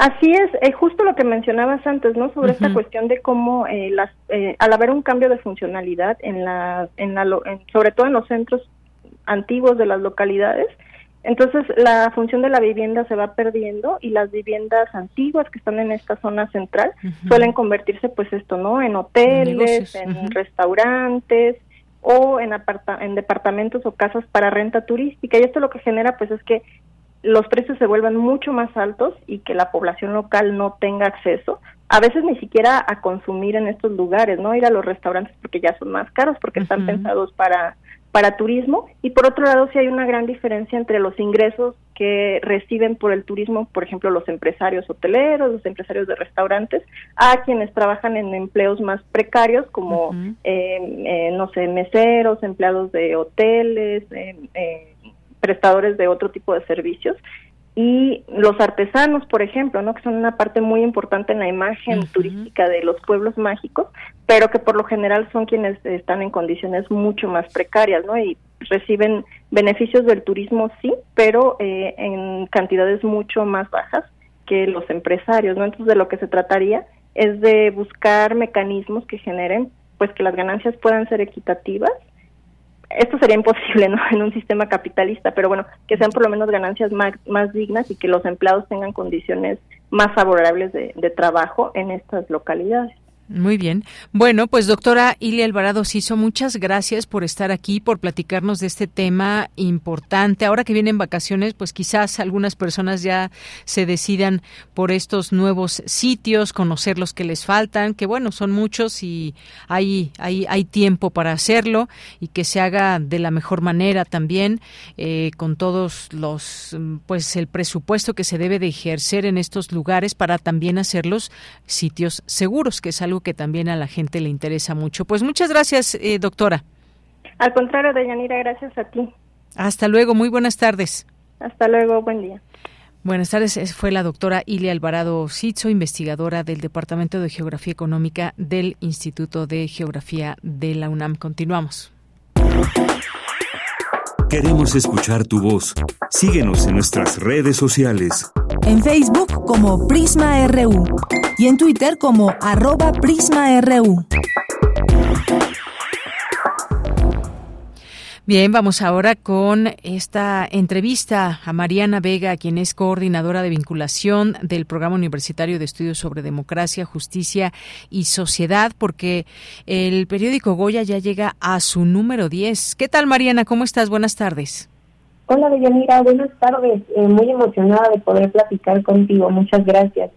Speaker 17: Así es, eh, justo lo que mencionabas antes, ¿no? Sobre esta cuestión de cómo eh, las, eh, al haber un cambio de funcionalidad en la, en la, sobre todo en los centros antiguos de las localidades, entonces la función de la vivienda se va perdiendo y las viviendas antiguas que están en esta zona central suelen convertirse, pues esto, ¿no? En hoteles, en restaurantes o en, aparta en departamentos o casas para renta turística. Y esto lo que genera, pues es que los precios se vuelvan mucho más altos y que la población local no tenga acceso, a veces ni siquiera a consumir en estos lugares, no ir a los restaurantes porque ya son más caros, porque están pensados para para turismo. Y por otro lado sí hay una gran diferencia entre los ingresos que reciben por el turismo, por ejemplo, los empresarios hoteleros, los empresarios de restaurantes, a quienes trabajan en empleos más precarios como, eh, eh, no sé, meseros, empleados de hoteles, eh, prestadores de otro tipo de servicios y los artesanos, por ejemplo, ¿no? que son una parte muy importante en la imagen turística de los pueblos mágicos, pero que por lo general son quienes están en condiciones mucho más precarias, ¿no? Y reciben beneficios del turismo, sí, pero eh, en cantidades mucho más bajas que los empresarios, ¿no? Entonces de lo que se trataría es de buscar mecanismos que generen pues que las ganancias puedan ser equitativas esto sería imposible ¿no? en un sistema capitalista, pero bueno, que sean por lo menos ganancias más, más dignas y que los empleados tengan condiciones más favorables de, de trabajo en estas localidades.
Speaker 2: Muy bien. Bueno, pues doctora Ilia Alvarado Ciso, muchas gracias por estar aquí, por platicarnos de este tema importante. Ahora que vienen vacaciones, pues quizás algunas personas ya se decidan por estos nuevos sitios, conocer los que les faltan, que bueno, son muchos y hay, hay, hay tiempo para hacerlo y que se haga de la mejor manera también, eh, con todos los, pues el presupuesto que se debe de ejercer en estos lugares para también hacerlos sitios seguros, que es algo que también a la gente le interesa mucho. Pues muchas gracias, eh, doctora.
Speaker 17: Al contrario, Deyanira, gracias a ti.
Speaker 2: Hasta luego, muy buenas tardes.
Speaker 17: Hasta luego, buen día.
Speaker 2: Buenas tardes, fue la doctora Ilia Alvarado Sitzo, investigadora del Departamento de Geografía Económica del Instituto de Geografía de la UNAM. Continuamos.
Speaker 16: Queremos escuchar tu voz. Síguenos en nuestras redes sociales.
Speaker 1: En Facebook como Prisma RU y en Twitter como arroba PrismaRU.
Speaker 2: Bien, vamos ahora con esta entrevista a Mariana Vega, quien es coordinadora de vinculación del Programa Universitario de Estudios sobre Democracia, Justicia y Sociedad, porque el periódico Goya ya llega a su número 10. ¿Qué tal, Mariana? ¿Cómo estás? Buenas tardes.
Speaker 18: Hola, Deyanira. Buenas tardes. Eh, muy emocionada de poder platicar contigo. Muchas gracias.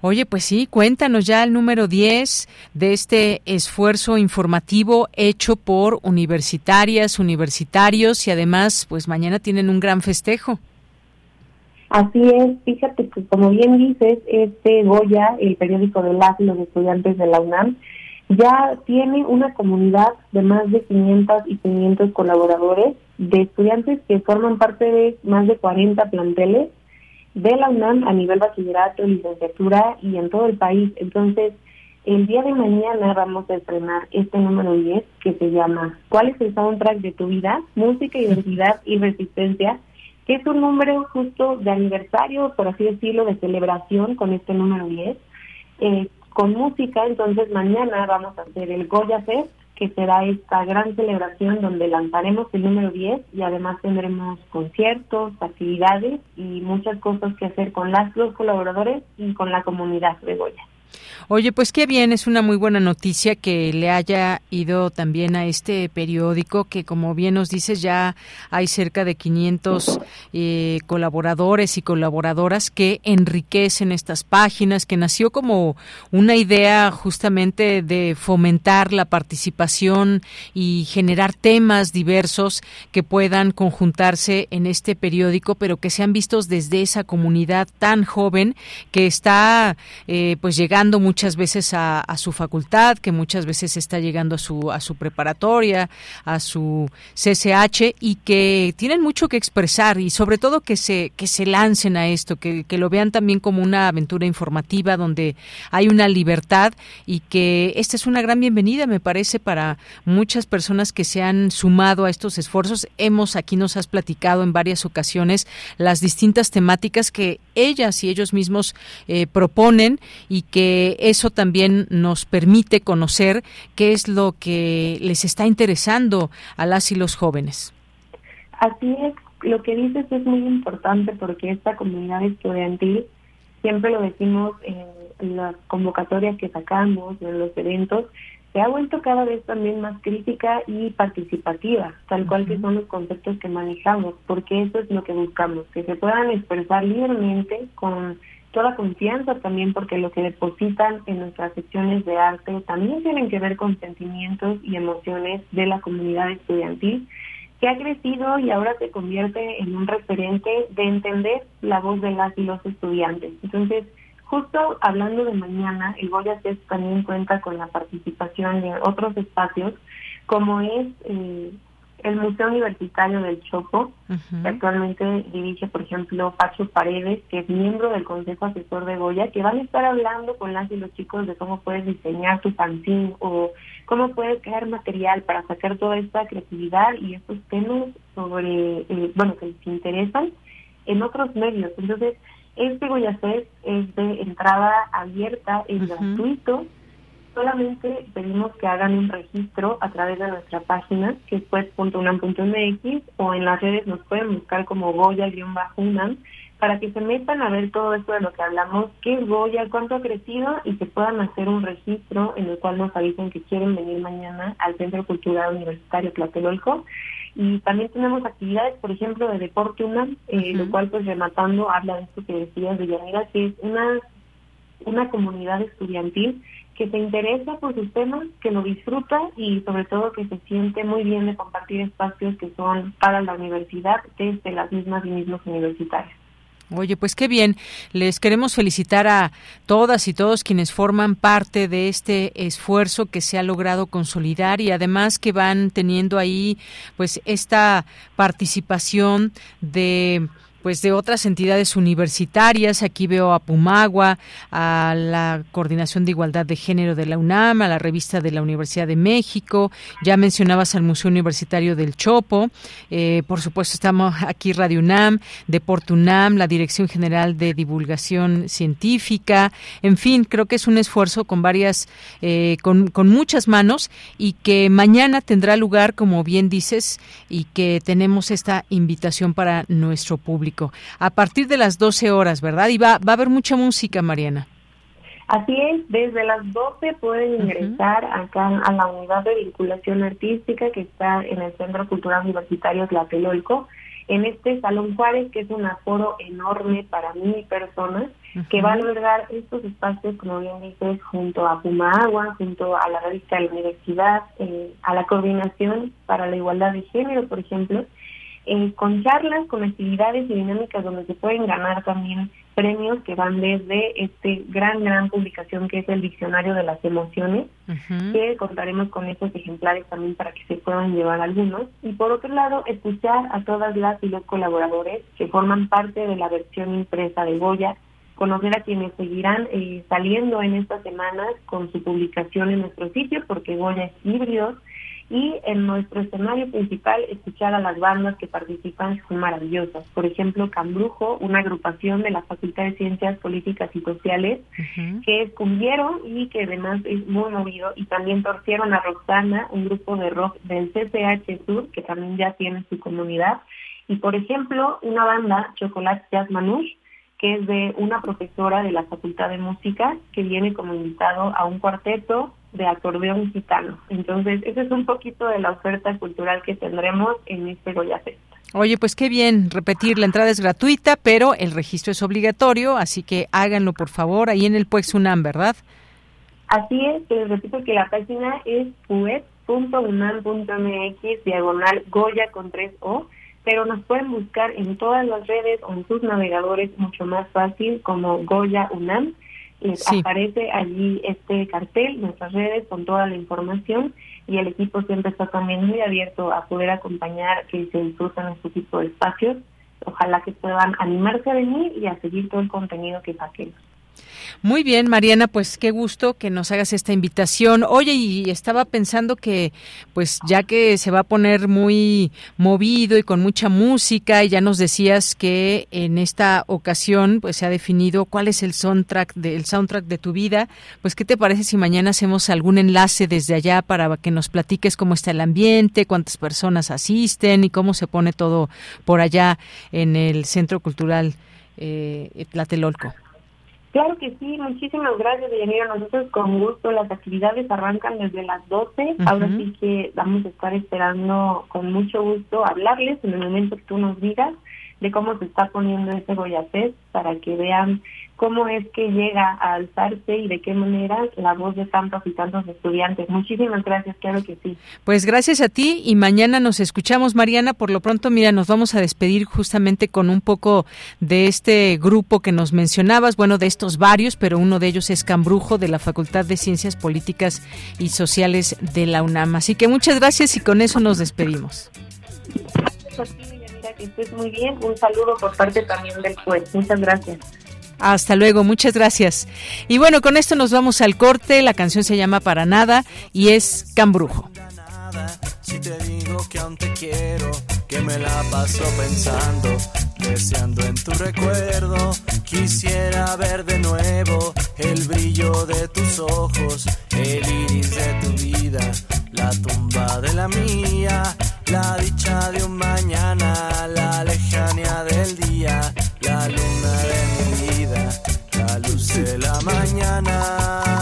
Speaker 2: Oye, pues sí, cuéntanos ya el número 10 de este esfuerzo informativo hecho por universitarias, universitarios y además, pues mañana tienen un gran festejo.
Speaker 18: Así es, fíjate que como bien dices, este Goya, el periódico de las y los estudiantes de la UNAM, ya tiene una comunidad de más de 500 y 500 colaboradores, de estudiantes que forman parte de más de 40 planteles de la UNAM a nivel bachillerato, licenciatura y en todo el país. Entonces, el día de mañana vamos a estrenar este número 10 que se llama ¿Cuál es el soundtrack de tu vida? Música, identidad y resistencia, que es un número justo de aniversario, por así decirlo, de celebración con este número 10, eh, con música. Entonces, mañana vamos a hacer el Goya Fest, que será esta gran celebración donde lanzaremos el número 10 y además tendremos conciertos, actividades y muchas cosas que hacer con las, los colaboradores y con la comunidad de Goya.
Speaker 2: Oye, pues qué bien, es una muy buena noticia que le haya ido también a este periódico que como bien nos dices ya hay cerca de 500 eh, colaboradores y colaboradoras que enriquecen estas páginas, que nació como una idea justamente de fomentar la participación y generar temas diversos que puedan conjuntarse en este periódico, pero que sean vistos desde esa comunidad tan joven que está eh, pues llegando muchas veces a, su facultad, que muchas veces está llegando a su, a su preparatoria, a su CCH y que tienen mucho que expresar y sobre todo que se, que se lancen a esto, que, que lo vean también como una aventura informativa donde hay una libertad y que esta es una gran bienvenida, me parece, para muchas personas que se han sumado a estos esfuerzos. Hemos aquí nos has platicado en varias ocasiones las distintas temáticas que ellas y ellos mismos eh, proponen y que eso también nos permite conocer qué es lo que les está interesando a las y los jóvenes.
Speaker 18: Así es, lo que dices es muy importante porque esta comunidad estudiantil, siempre lo decimos en las convocatorias que sacamos, en los eventos, se ha vuelto cada vez también más crítica y participativa, tal cual que son los conceptos que manejamos, porque eso es lo que buscamos, que se puedan expresar libremente con toda confianza también porque lo que depositan en nuestras secciones de arte también tienen que ver con sentimientos y emociones de la comunidad estudiantil que ha crecido y ahora se convierte en un referente de entender la voz de las y los estudiantes. Entonces, justo hablando de mañana, el Goya Fest también cuenta con la participación de otros espacios, como es eh, el Museo Universitario del Chopo, que actualmente dirige, por ejemplo, Pacho Paredes, que es miembro del Consejo Asesor de Goya, que van a estar hablando con las y los chicos de cómo puedes diseñar tu fanzine o cómo puedes crear material para sacar toda esta creatividad y estos temas sobre, eh, bueno, que les interesan en otros medios. Entonces, este Goya Fest es de entrada abierta, es gratuito, solamente pedimos que hagan un registro a través de nuestra página, que es pues.unam.mx, o en las redes nos pueden buscar como Goya-UNAM, para que se metan a ver todo esto de lo que hablamos, qué es Goya, cuánto ha crecido, y que puedan hacer un registro en el cual nos avisen que quieren venir mañana al Centro Cultural Universitario Tlatelolco. Y también tenemos actividades, por ejemplo, de Deporte UNAM, eh, lo cual, pues rematando, habla de esto que decías de Yanira, que es una, una comunidad estudiantil que se interesa por sus temas, que lo disfruta y sobre todo que se siente muy bien de compartir espacios que son para la universidad desde las mismas y mismos universitarios.
Speaker 2: Oye, pues qué bien. Les queremos felicitar a todas y todos quienes forman parte de este esfuerzo que se ha logrado consolidar y además que van teniendo ahí pues esta participación de pues de otras entidades universitarias. Aquí veo a Pumagua, a la Coordinación de Igualdad de Género de la UNAM, a la revista de la Universidad de México. Ya mencionabas al Museo Universitario del Chopo. Eh, por supuesto, estamos aquí Radio UNAM, Deporte UNAM, la Dirección General de Divulgación Científica. En fin, creo que es un esfuerzo con varias, eh, con, con muchas manos y que mañana tendrá lugar, como bien dices, y que tenemos esta invitación para nuestro público. A partir de las 12 horas, ¿verdad? Y va, va a haber mucha música, Mariana.
Speaker 18: Así es, desde las 12 pueden ingresar acá a la unidad de vinculación artística que está en el Centro Cultural Universitario Tlatelolco, en este Salón Juárez, que es un aforo enorme para mil personas, que va a albergar estos espacios, como bien dices, junto a Puma Agua, junto a la revista de la universidad, eh, a la coordinación para la igualdad de género, por ejemplo, eh, con charlas, con actividades y dinámicas donde se pueden ganar también premios que van desde este gran, gran publicación que es el Diccionario de las Emociones, que contaremos con estos ejemplares también para que se puedan llevar algunos. Y por otro lado, escuchar a todas las y los colaboradores que forman parte de la versión impresa de Goya, conocer a quienes seguirán eh, saliendo en estas semanas con su publicación en nuestro sitio, porque Goya es híbrido, y en nuestro escenario principal escuchar a las bandas que participan son maravillosas. Por ejemplo, Cambrujo, una agrupación de la Facultad de Ciencias Políticas y Sociales, que cumbieron y que además es muy movido, y también torcieron a Roxana, un grupo de rock del CCH Sur, que también ya tiene su comunidad, y por ejemplo, una banda, Chocolate Jazz Manouche, que es de una profesora de la Facultad de Música, que viene como invitado a un cuarteto de acordeón gitano. Entonces, ese es un poquito de la oferta cultural que tendremos en este Goya Fest.
Speaker 2: Oye, pues qué bien, repetir, la entrada es gratuita, pero el registro es obligatorio, así que háganlo por favor ahí en el Puex UNAM, ¿verdad?
Speaker 18: Así es, les repito que la página es puex.unam.mx diagonal Goya con 3 O, pero nos pueden buscar en todas las redes o en sus navegadores mucho más fácil como Goya UNAM les aparece allí este cartel, nuestras redes con toda la información y el equipo siempre está también muy abierto a poder acompañar que se disfrutan este tipo de espacios. Ojalá que puedan animarse a venir y a seguir todo el contenido que saquemos.
Speaker 2: Muy bien, Mariana, pues qué gusto que nos hagas esta invitación. Oye, y estaba pensando que, pues ya que se va a poner muy movido y con mucha música, y ya nos decías que en esta ocasión, pues se ha definido cuál es el soundtrack de, soundtrack de tu vida. Pues, ¿qué te parece si mañana hacemos algún enlace desde allá para que nos platiques cómo está el ambiente, cuántas personas asisten y cómo se pone todo por allá en el Centro Cultural eh, Tlatelolco?
Speaker 18: Claro que sí, muchísimas gracias, Deyanira. Nosotros con gusto, las actividades arrancan desde las 12. Ahora sí que vamos a estar esperando con mucho gusto hablarles en el momento que tú nos digas de cómo se está poniendo ese Goyacés para que vean cómo es que llega a alzarse y de qué manera la voz de tantos y tantos estudiantes. Muchísimas gracias, claro que sí.
Speaker 2: Pues gracias a ti y mañana nos escuchamos, Mariana. Por lo pronto, mira, nos vamos a despedir justamente con un poco de este grupo que nos mencionabas, bueno, de estos varios, pero uno de ellos es Cambrujo de la Facultad de Ciencias Políticas y Sociales de la UNAM. Así que muchas gracias y con eso nos despedimos.
Speaker 18: Que estés muy bien. Un saludo por parte también del juez. Muchas gracias.
Speaker 2: Hasta luego, muchas gracias. Y bueno, con esto nos vamos al corte. La canción se llama Para Nada y es Cambrujo.
Speaker 19: Que aún te quiero, que me la paso pensando, deseando en tu recuerdo. Quisiera ver de nuevo el brillo de tus ojos, el iris de tu vida, la tumba de la mía, la dicha de un mañana, la lejanía del día, la luna de mi vida, la luz de la mañana.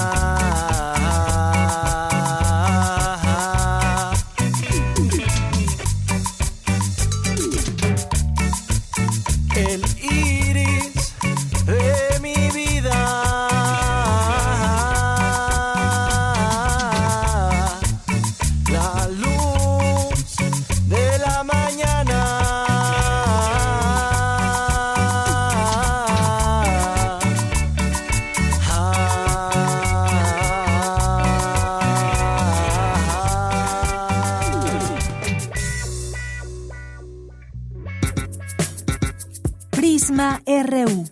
Speaker 19: RU.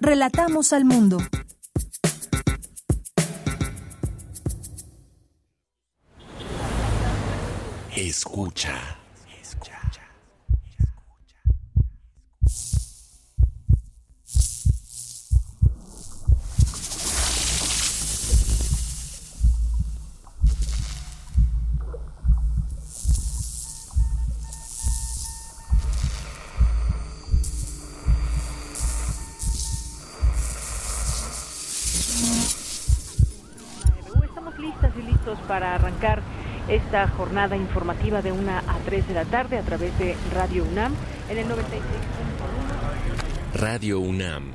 Speaker 1: Relatamos al mundo.
Speaker 20: Escucha.
Speaker 2: Para arrancar esta jornada informativa de 1 a 3 de la tarde a través de Radio UNAM en el 96.1.
Speaker 20: Radio UNAM,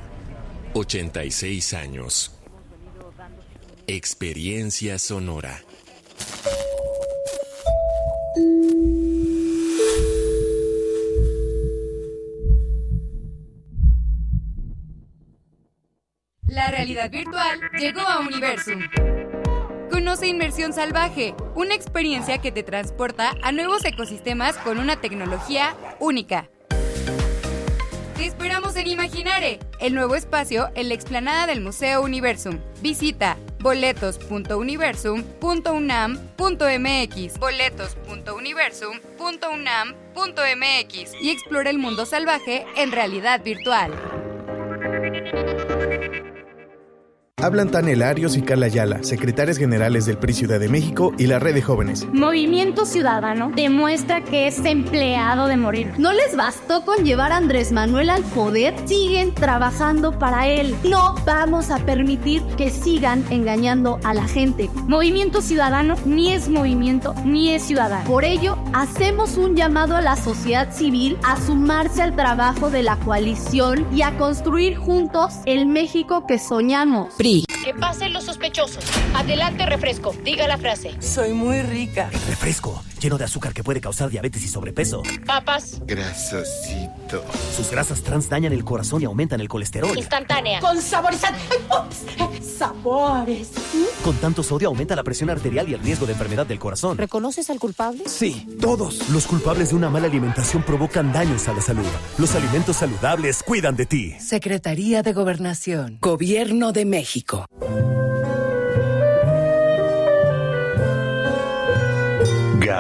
Speaker 20: 86 años. Experiencia sonora.
Speaker 21: La realidad virtual llegó a Universum. Conoce Inmersión Salvaje, una experiencia que te transporta a nuevos ecosistemas con una tecnología única. Te esperamos en Imaginare, el nuevo espacio en la explanada del Museo Universum. Visita boletos.universum.unam.mx boletos.universum.unam.mx y explora el mundo salvaje en realidad virtual.
Speaker 22: Hablan Tania Arios y Carla Ayala, secretarias generales del PRI Ciudad de México y la Red de Jóvenes.
Speaker 23: Movimiento Ciudadano demuestra que es empleado de morir.
Speaker 24: No les bastó con llevar a Andrés Manuel al poder, siguen trabajando para él. No vamos a permitir que sigan engañando a la gente.
Speaker 23: Movimiento Ciudadano ni es movimiento ni es ciudadano.
Speaker 24: Por ello, hacemos un llamado a la sociedad civil a sumarse al trabajo de la coalición y a construir juntos el México que soñamos.
Speaker 23: Que pasen los sospechosos. Adelante, refresco. Diga la frase.
Speaker 25: Soy muy rica.
Speaker 26: Refresco, lleno de azúcar que puede causar diabetes y sobrepeso.
Speaker 23: Papas.
Speaker 26: Grasosito. Sus grasas trans dañan el corazón y aumentan el colesterol.
Speaker 23: Instantánea.
Speaker 25: Con saborizante. Sabores.
Speaker 26: Con tanto sodio aumenta la presión arterial y el riesgo de enfermedad del corazón.
Speaker 23: ¿Reconoces al culpable?
Speaker 26: Sí, todos. Los culpables de una mala alimentación provocan daños a la salud. Los alimentos saludables cuidan de ti.
Speaker 27: Secretaría de Gobernación. Gobierno de México.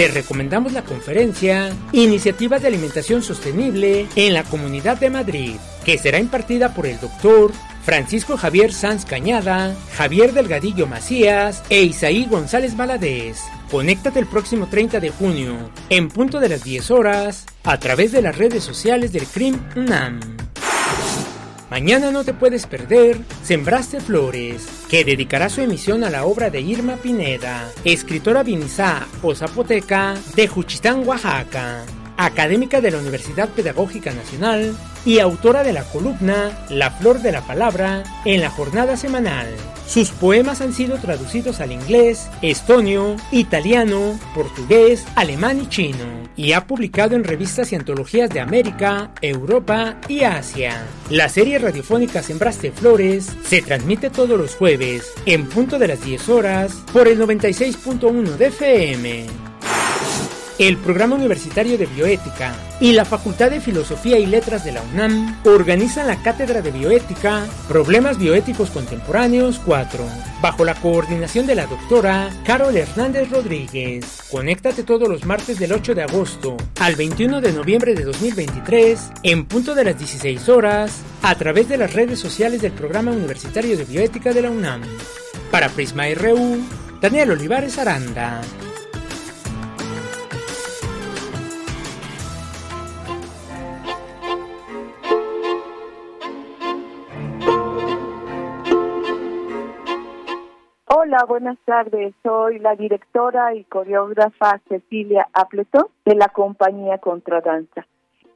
Speaker 7: Te recomendamos la conferencia Iniciativas de Alimentación Sostenible en la Comunidad de Madrid, que será impartida por el doctor Francisco Javier Sanz Cañada, Javier Delgadillo Macías e Isaí González Valadez. Conéctate el próximo 30 de junio, en punto de las 10 horas, a través de las redes sociales del CRIM UNAM. Mañana no te puedes perder Sembraste Flores, que dedicará su emisión a la obra de Irma Pineda, escritora vinizá o zapoteca de Juchitán, Oaxaca, académica de la Universidad Pedagógica Nacional y autora de la columna La Flor de la Palabra en la jornada semanal. Sus poemas han sido traducidos al inglés, estonio, italiano, portugués, alemán y chino, y ha publicado en revistas y antologías de América, Europa y Asia. La serie radiofónica Sembraste Flores se transmite todos los jueves, en punto de las 10 horas, por el 96.1 de FM. El Programa Universitario de Bioética y la Facultad de Filosofía y Letras de la UNAM organizan la Cátedra de Bioética Problemas Bioéticos Contemporáneos 4, bajo la coordinación de la doctora Carol Hernández Rodríguez. Conéctate todos los martes del 8 de agosto al 21 de noviembre de 2023 en punto de las 16 horas a través de las redes sociales del Programa Universitario de Bioética de la UNAM. Para Prisma RU, Daniel Olivares Aranda.
Speaker 28: Buenas tardes. Soy la directora y coreógrafa Cecilia Appleton de la compañía Contradanza.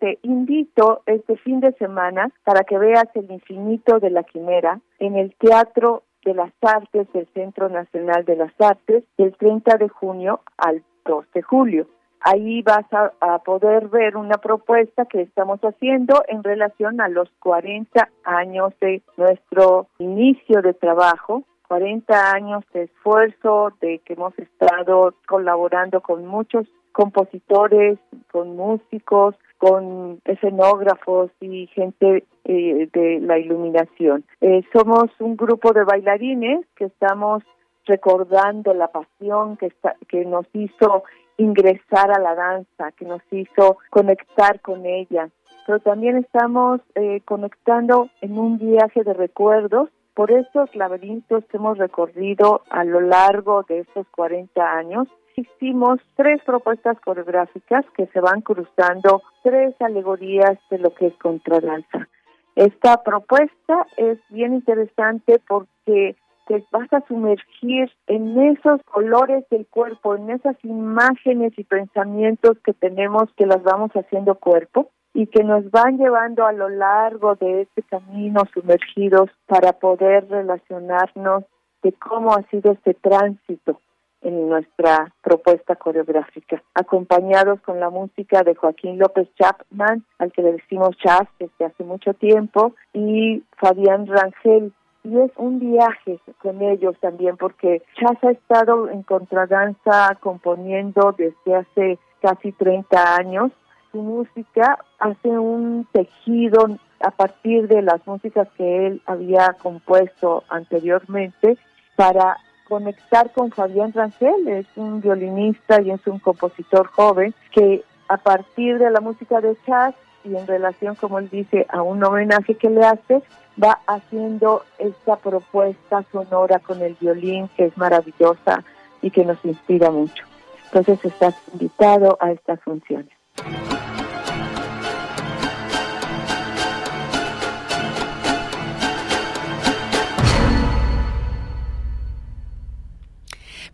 Speaker 28: Te invito este fin de semana para que veas el infinito de la quimera en el Teatro de las Artes del Centro Nacional de las Artes del 30 de junio al 2 de julio. Ahí vas a, a, poder ver una propuesta que estamos haciendo en relación a los 40 años de nuestro inicio de trabajo 40 años de esfuerzo, de que hemos estado colaborando con muchos compositores, con músicos, con escenógrafos y gente eh, de la iluminación. Eh, somos un grupo de bailarines que estamos recordando la pasión que, está, que nos hizo ingresar a la danza, que nos hizo conectar con ella. Pero también estamos eh, conectando en un viaje de recuerdos por esos laberintos que hemos recorrido a lo largo de estos 40 años, hicimos tres propuestas coreográficas que se van cruzando tres alegorías de lo que es contradanza. Esta propuesta es bien interesante porque te vas a sumergir en esos colores del cuerpo, en esas imágenes y pensamientos que tenemos que las vamos haciendo cuerpo y que nos van llevando a lo largo de este camino sumergidos para poder relacionarnos de cómo ha sido este tránsito en nuestra propuesta coreográfica, acompañados con la música de Joaquín López Chapman, al que le decimos jazz desde hace mucho tiempo, y Fabián Rangel. Y es un viaje con ellos también, porque Chas ha estado en contradanza componiendo desde hace casi 30 años su música hace un tejido a partir de las músicas que él había compuesto anteriormente para conectar con Fabián Rangel, es un violinista y es un compositor joven que a partir de la música de jazz y en relación, como él dice, a un homenaje que le hace, va haciendo esta propuesta sonora con el violín que es maravillosa y que nos inspira mucho. Entonces estás invitado a estas funciones.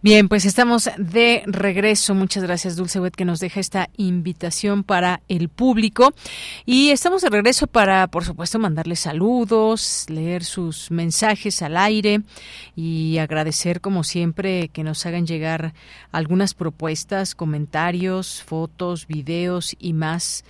Speaker 2: Bien, pues estamos de regreso. Muchas gracias, Dulce Wet, que nos deja esta invitación para el público. Y estamos de regreso para, por supuesto, mandarles saludos, leer sus mensajes al aire y agradecer, como siempre, que nos hagan llegar algunas propuestas, comentarios, fotos, videos y más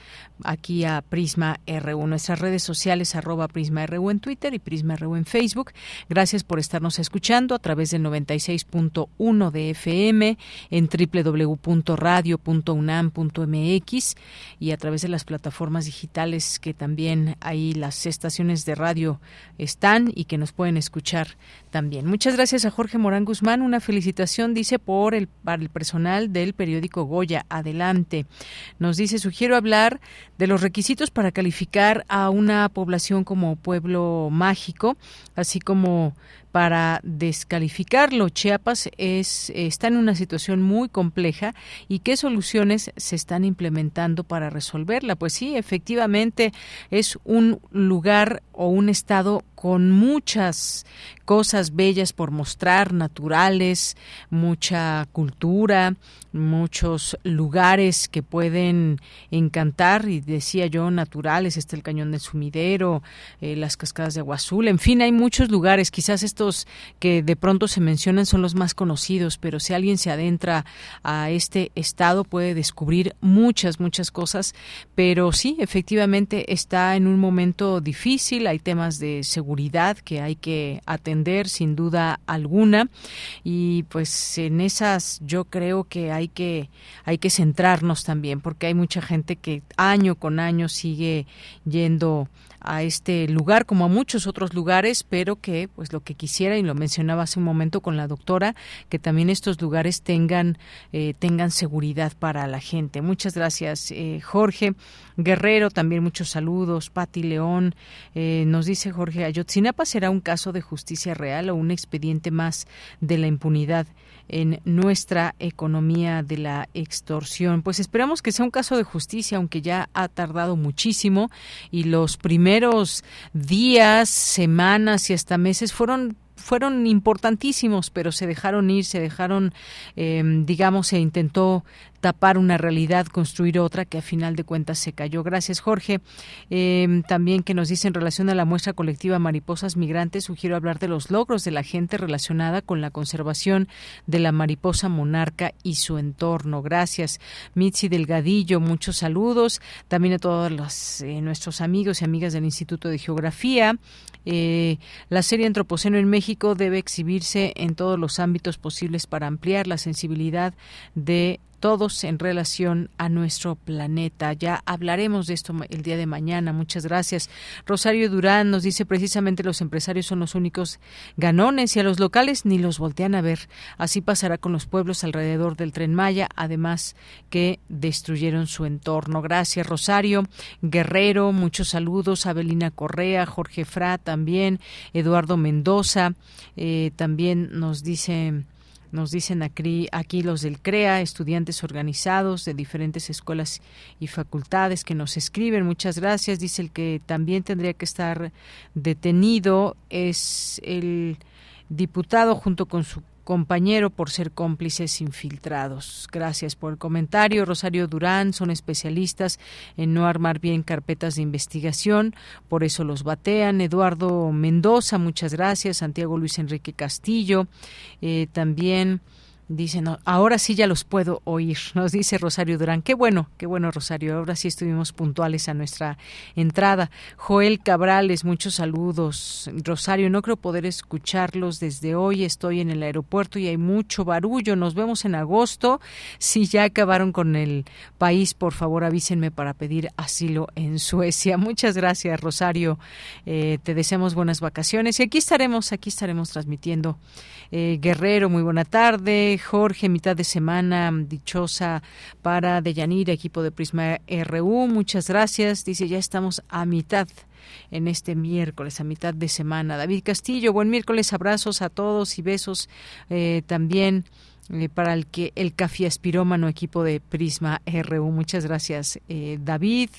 Speaker 2: aquí a Prisma RU. Nuestras redes sociales arroba Prisma RU en Twitter y Prisma RU en Facebook. Gracias por estarnos escuchando a través del 96.1 de FM en www.radio.unam.mx y a través de las plataformas digitales que también ahí las estaciones de radio están y que nos pueden escuchar también. Muchas gracias a Jorge Morán Guzmán. Una felicitación, dice, por el, para el personal del periódico Goya. Adelante. Nos dice, sugiero hablar de los requisitos para calificar a una población como pueblo mágico, así como para descalificarlo. Chiapas es, está en una situación muy compleja y qué soluciones se están implementando para resolverla. Pues sí, efectivamente es un lugar o un estado con muchas cosas bellas por mostrar, naturales, mucha cultura, muchos lugares que pueden encantar y decía yo naturales, está el cañón del sumidero, eh, las cascadas de agua azul, en fin, hay muchos lugares, quizás que de pronto se mencionan son los más conocidos, pero si alguien se adentra a este estado puede descubrir muchas, muchas cosas. Pero sí, efectivamente está en un momento difícil, hay temas de seguridad que hay que atender sin duda alguna y pues en esas yo creo que hay que hay que centrarnos también porque hay mucha gente que año con año sigue yendo a este lugar como a muchos otros lugares, pero que pues lo que quisiera y lo mencionaba hace un momento con la doctora, que también estos lugares tengan eh, tengan seguridad para la gente. Muchas gracias, eh, Jorge Guerrero. También muchos saludos. Pati León eh, nos dice Jorge Ayotzinapa será un caso de justicia real o un expediente más de la impunidad en nuestra economía de la extorsión. Pues esperamos que sea un caso de justicia, aunque ya ha tardado muchísimo y los primeros días, semanas y hasta meses fueron fueron importantísimos, pero se dejaron ir, se dejaron, eh, digamos, se intentó tapar una realidad, construir otra que a final de cuentas se cayó. Gracias, Jorge. Eh, también que nos dice en relación a la muestra colectiva Mariposas Migrantes, sugiero hablar de los logros de la gente relacionada con la conservación de la mariposa monarca y su entorno. Gracias, Mitzi Delgadillo. Muchos saludos. También a todos los, eh, nuestros amigos y amigas del Instituto de Geografía. Eh, la serie Antropoceno en México debe exhibirse en todos los ámbitos posibles para ampliar la sensibilidad de todos en relación a nuestro planeta. Ya hablaremos de esto el día de mañana. Muchas gracias. Rosario Durán nos dice precisamente los empresarios son los únicos ganones y a los locales ni los voltean a ver. Así pasará con los pueblos alrededor del tren Maya, además que destruyeron su entorno. Gracias, Rosario. Guerrero, muchos saludos. Abelina Correa, Jorge Fra también, Eduardo Mendoza, eh, también nos dice nos dicen aquí, los del CREA, estudiantes organizados de diferentes escuelas y facultades que nos escriben. Muchas gracias. Dice el que también tendría que estar detenido es el diputado junto con su compañero por ser cómplices infiltrados. Gracias por el comentario. Rosario Durán son especialistas en no armar bien carpetas de investigación, por eso los batean. Eduardo Mendoza, muchas gracias. Santiago Luis Enrique Castillo, eh, también Dicen, ahora sí ya los puedo oír, nos dice Rosario Durán. Qué bueno, qué bueno, Rosario. Ahora sí estuvimos puntuales a nuestra entrada. Joel Cabrales, muchos saludos. Rosario, no creo poder escucharlos desde hoy. Estoy en el aeropuerto y hay mucho barullo. Nos vemos en agosto. Si ya acabaron con el país, por favor avísenme para pedir asilo en Suecia. Muchas gracias, Rosario. Eh, te deseamos buenas vacaciones y aquí estaremos, aquí estaremos transmitiendo. Eh, Guerrero, muy buena tarde. Jorge, mitad de semana dichosa para Deyanira, equipo de Prisma RU. Muchas gracias. Dice, ya estamos a mitad en este miércoles, a mitad de semana. David Castillo, buen miércoles, abrazos a todos y besos eh, también. Eh, para el que el café aspirómano equipo de Prisma RU. Muchas gracias, eh, David.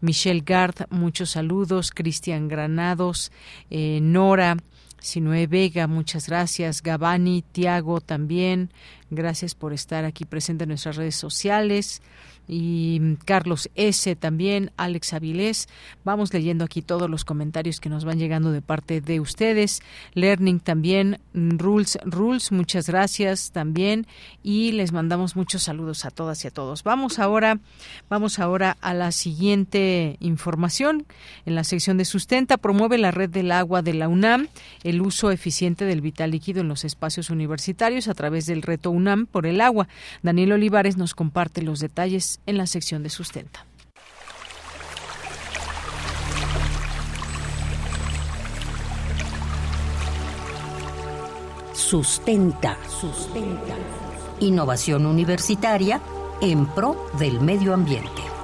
Speaker 2: Michelle Gard, muchos saludos. Cristian Granados, Nora, Sinue Vega, muchas gracias. Gabani, Tiago también. Gracias por estar aquí presente en nuestras redes sociales y Carlos S. también, Alex Avilés. Vamos leyendo aquí todos los comentarios que nos van llegando de parte de ustedes. Learning también, Rules, Rules, muchas gracias también y les mandamos muchos saludos a todas y a todos. Vamos ahora, vamos ahora a la siguiente información. En la sección de sustenta promueve la red del agua de la UNAM el uso eficiente del vital líquido en los espacios universitarios a través del reto UNAM por el agua. Daniel Olivares nos comparte los detalles en la sección de sustenta.
Speaker 6: Sustenta, sustenta. Innovación universitaria en pro del medio ambiente.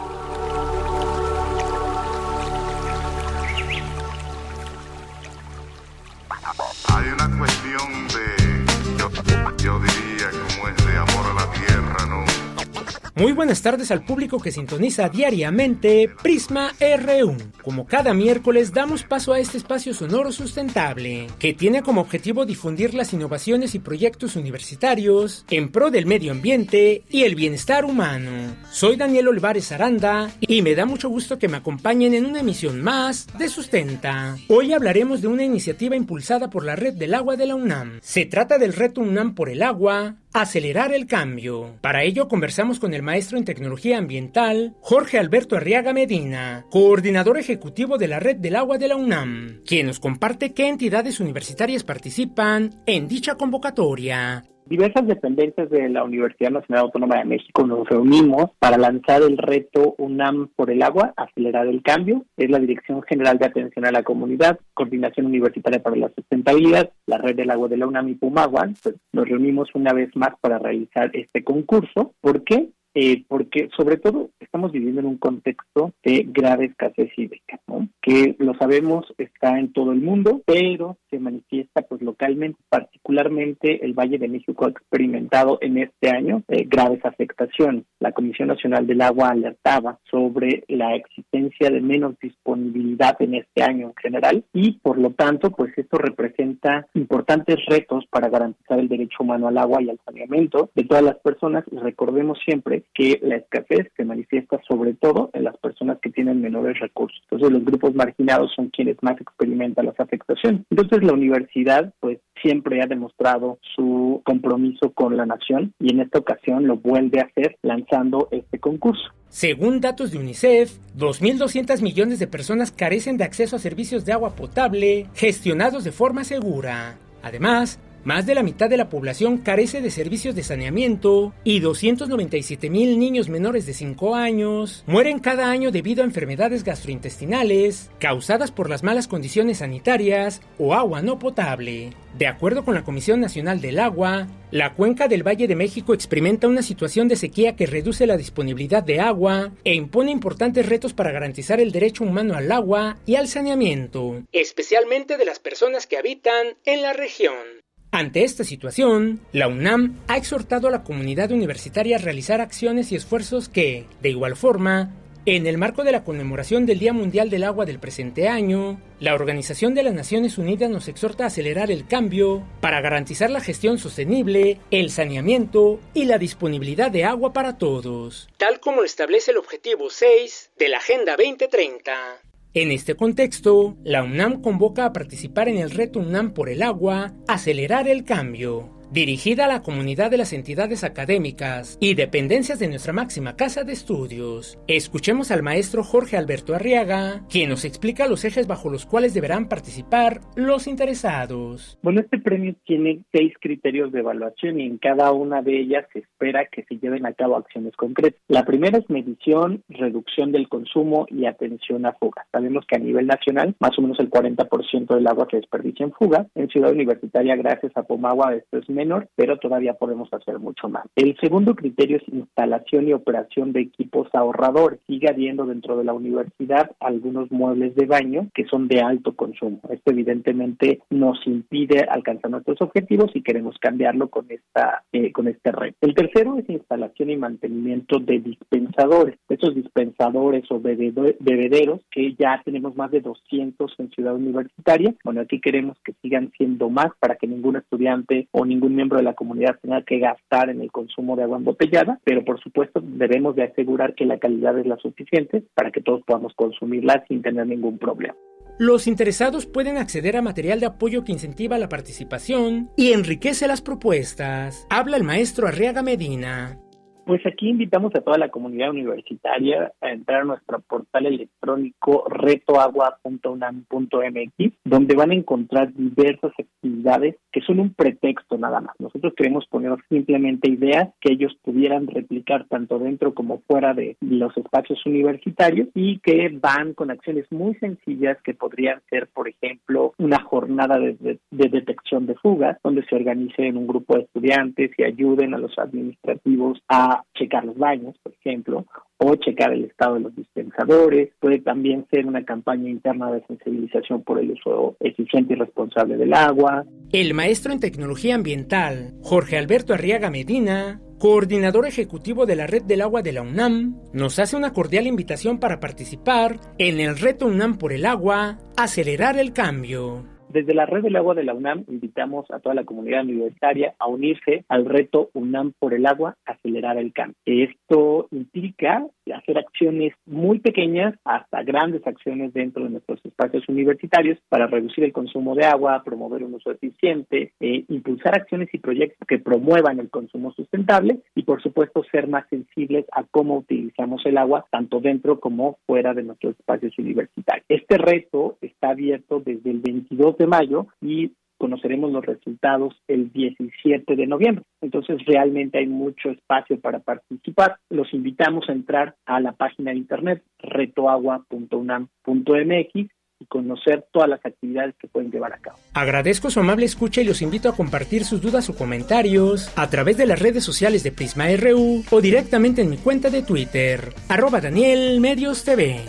Speaker 7: Muy buenas tardes al público que sintoniza diariamente Prisma RU. Como cada miércoles damos paso a este espacio sonoro sustentable, que tiene como objetivo difundir las innovaciones y proyectos universitarios en pro del medio ambiente y el bienestar humano. Soy Daniel Olivares Aranda y me da mucho gusto que me acompañen en una emisión más de Sustenta. Hoy hablaremos de una iniciativa impulsada por la Red del Agua de la UNAM. Se trata del reto UNAM por el agua, acelerar el cambio. Para ello conversamos con el maestro en tecnología ambiental, Jorge Alberto Arriaga Medina, coordinador ejecutivo de la Red del Agua de la UNAM, quien nos comparte qué entidades universitarias participan en dicha convocatoria.
Speaker 29: Diversas dependencias de la Universidad Nacional Autónoma de México nos reunimos para lanzar el reto UNAM por el agua, acelerar el cambio. Es la Dirección General de Atención a la Comunidad, Coordinación Universitaria para la Sustentabilidad, la Red del Agua de la UNAM y Pumagua. Pues nos reunimos una vez más para realizar este concurso. ¿Por qué? Eh, porque sobre todo estamos viviendo en un contexto de grave escasez hídrica, ¿no? que lo sabemos está en todo el mundo, pero se manifiesta pues localmente, particularmente el Valle de México ha experimentado en este año eh, graves afectaciones. La Comisión Nacional del Agua alertaba sobre la existencia de menos disponibilidad en este año en general y por lo tanto pues esto representa importantes retos para garantizar el derecho humano al agua y al saneamiento de todas las personas recordemos siempre que la escasez se manifiesta sobre todo en las personas que tienen menores recursos. Entonces los grupos marginados son quienes más experimentan las afectaciones. Entonces la universidad pues siempre ha demostrado su compromiso con la nación y en esta ocasión lo vuelve a hacer lanzando este concurso.
Speaker 7: Según datos de UNICEF, 2.200 millones de personas carecen de acceso a servicios de agua potable gestionados de forma segura. Además, más de la mitad de la población carece de servicios de saneamiento y 297 mil niños menores de 5 años mueren cada año debido a enfermedades gastrointestinales causadas por las malas condiciones sanitarias o agua no potable. De acuerdo con la Comisión Nacional del Agua, la cuenca del Valle de México experimenta una situación de sequía que reduce la disponibilidad de agua e impone importantes retos para garantizar el derecho humano al agua y al saneamiento, especialmente de las personas que habitan en la región. Ante esta situación, la UNAM ha exhortado a la comunidad universitaria a realizar acciones y esfuerzos que, de igual forma, en el marco de la conmemoración del Día Mundial del Agua del presente año, la Organización de las Naciones Unidas nos exhorta a acelerar el cambio para garantizar la gestión sostenible, el saneamiento y la disponibilidad de agua para todos, tal como lo establece el objetivo 6 de la Agenda 2030. En este contexto, la UNAM convoca a participar en el reto UNAM por el agua, acelerar el cambio, dirigida a la comunidad de las entidades académicas y dependencias de nuestra máxima casa de estudios. Escuchemos al maestro Jorge Alberto Arriaga, quien nos explica los ejes bajo los cuales deberán participar los interesados.
Speaker 29: Bueno, este premio tiene seis criterios de evaluación y en cada una de ellas se espera que se lleven a cabo acciones concretas. La primera es medición, reducción del consumo y atención a fugas. Sabemos que a nivel nacional, más o menos el 40% del agua se desperdicia en fuga. En Ciudad Universitaria, gracias a Pomagua, esto es pero todavía podemos hacer mucho más. El segundo criterio es instalación y operación de equipos ahorradores. Sigue habiendo dentro de la universidad algunos muebles de baño que son de alto consumo. Esto evidentemente nos impide alcanzar nuestros objetivos y queremos cambiarlo con esta eh, con este red. El tercero es instalación y mantenimiento de dispensadores. Esos dispensadores o bebederos que ya tenemos más de 200 en Ciudad Universitaria. Bueno, aquí queremos que sigan siendo más para que ningún estudiante o ningún miembro de la comunidad tenga que gastar en el consumo de agua embotellada, pero por supuesto debemos de asegurar que la calidad es la suficiente para que todos podamos consumirla sin tener ningún problema.
Speaker 7: Los interesados pueden acceder a material de apoyo que incentiva la participación y enriquece las propuestas. Habla el maestro Arriaga Medina.
Speaker 29: Pues aquí invitamos a toda la comunidad universitaria a entrar a nuestro portal electrónico retoagua.unam.mx, donde van a encontrar diversas actividades que son un pretexto nada más. Nosotros queremos poner simplemente ideas que ellos pudieran replicar tanto dentro como fuera de los espacios universitarios y que van con acciones muy sencillas que podrían ser, por ejemplo, una jornada de, de, de detección de fugas, donde se organice en un grupo de estudiantes y ayuden a los administrativos a checar los baños, por ejemplo, o checar el estado de los dispensadores. Puede también ser una campaña interna de sensibilización por el uso eficiente y responsable del agua.
Speaker 7: El maestro en tecnología ambiental, Jorge Alberto Arriaga Medina, coordinador ejecutivo de la Red del Agua de la UNAM, nos hace una cordial invitación para participar en el reto UNAM por el agua, acelerar el cambio.
Speaker 29: Desde la Red del Agua de la UNAM invitamos a toda la comunidad universitaria a unirse al reto UNAM por el agua, acelerar el cambio. Esto implica hacer acciones muy pequeñas hasta grandes acciones dentro de nuestros espacios universitarios para reducir el consumo de agua, promover un uso eficiente, eh, impulsar acciones y proyectos que promuevan el consumo sustentable y por supuesto ser más sensibles a cómo utilizamos el agua tanto dentro como fuera de nuestros espacios universitarios. Este reto está abierto desde el 22 de mayo y conoceremos los resultados el 17 de noviembre. Entonces realmente hay mucho espacio para participar. Los invitamos a entrar a la página de internet retoagua.unam.mx y conocer todas las actividades que pueden llevar a cabo.
Speaker 7: Agradezco su amable escucha y los invito a compartir sus dudas o comentarios a través de las redes sociales de Prisma RU o directamente en mi cuenta de Twitter, arroba Daniel Medios TV.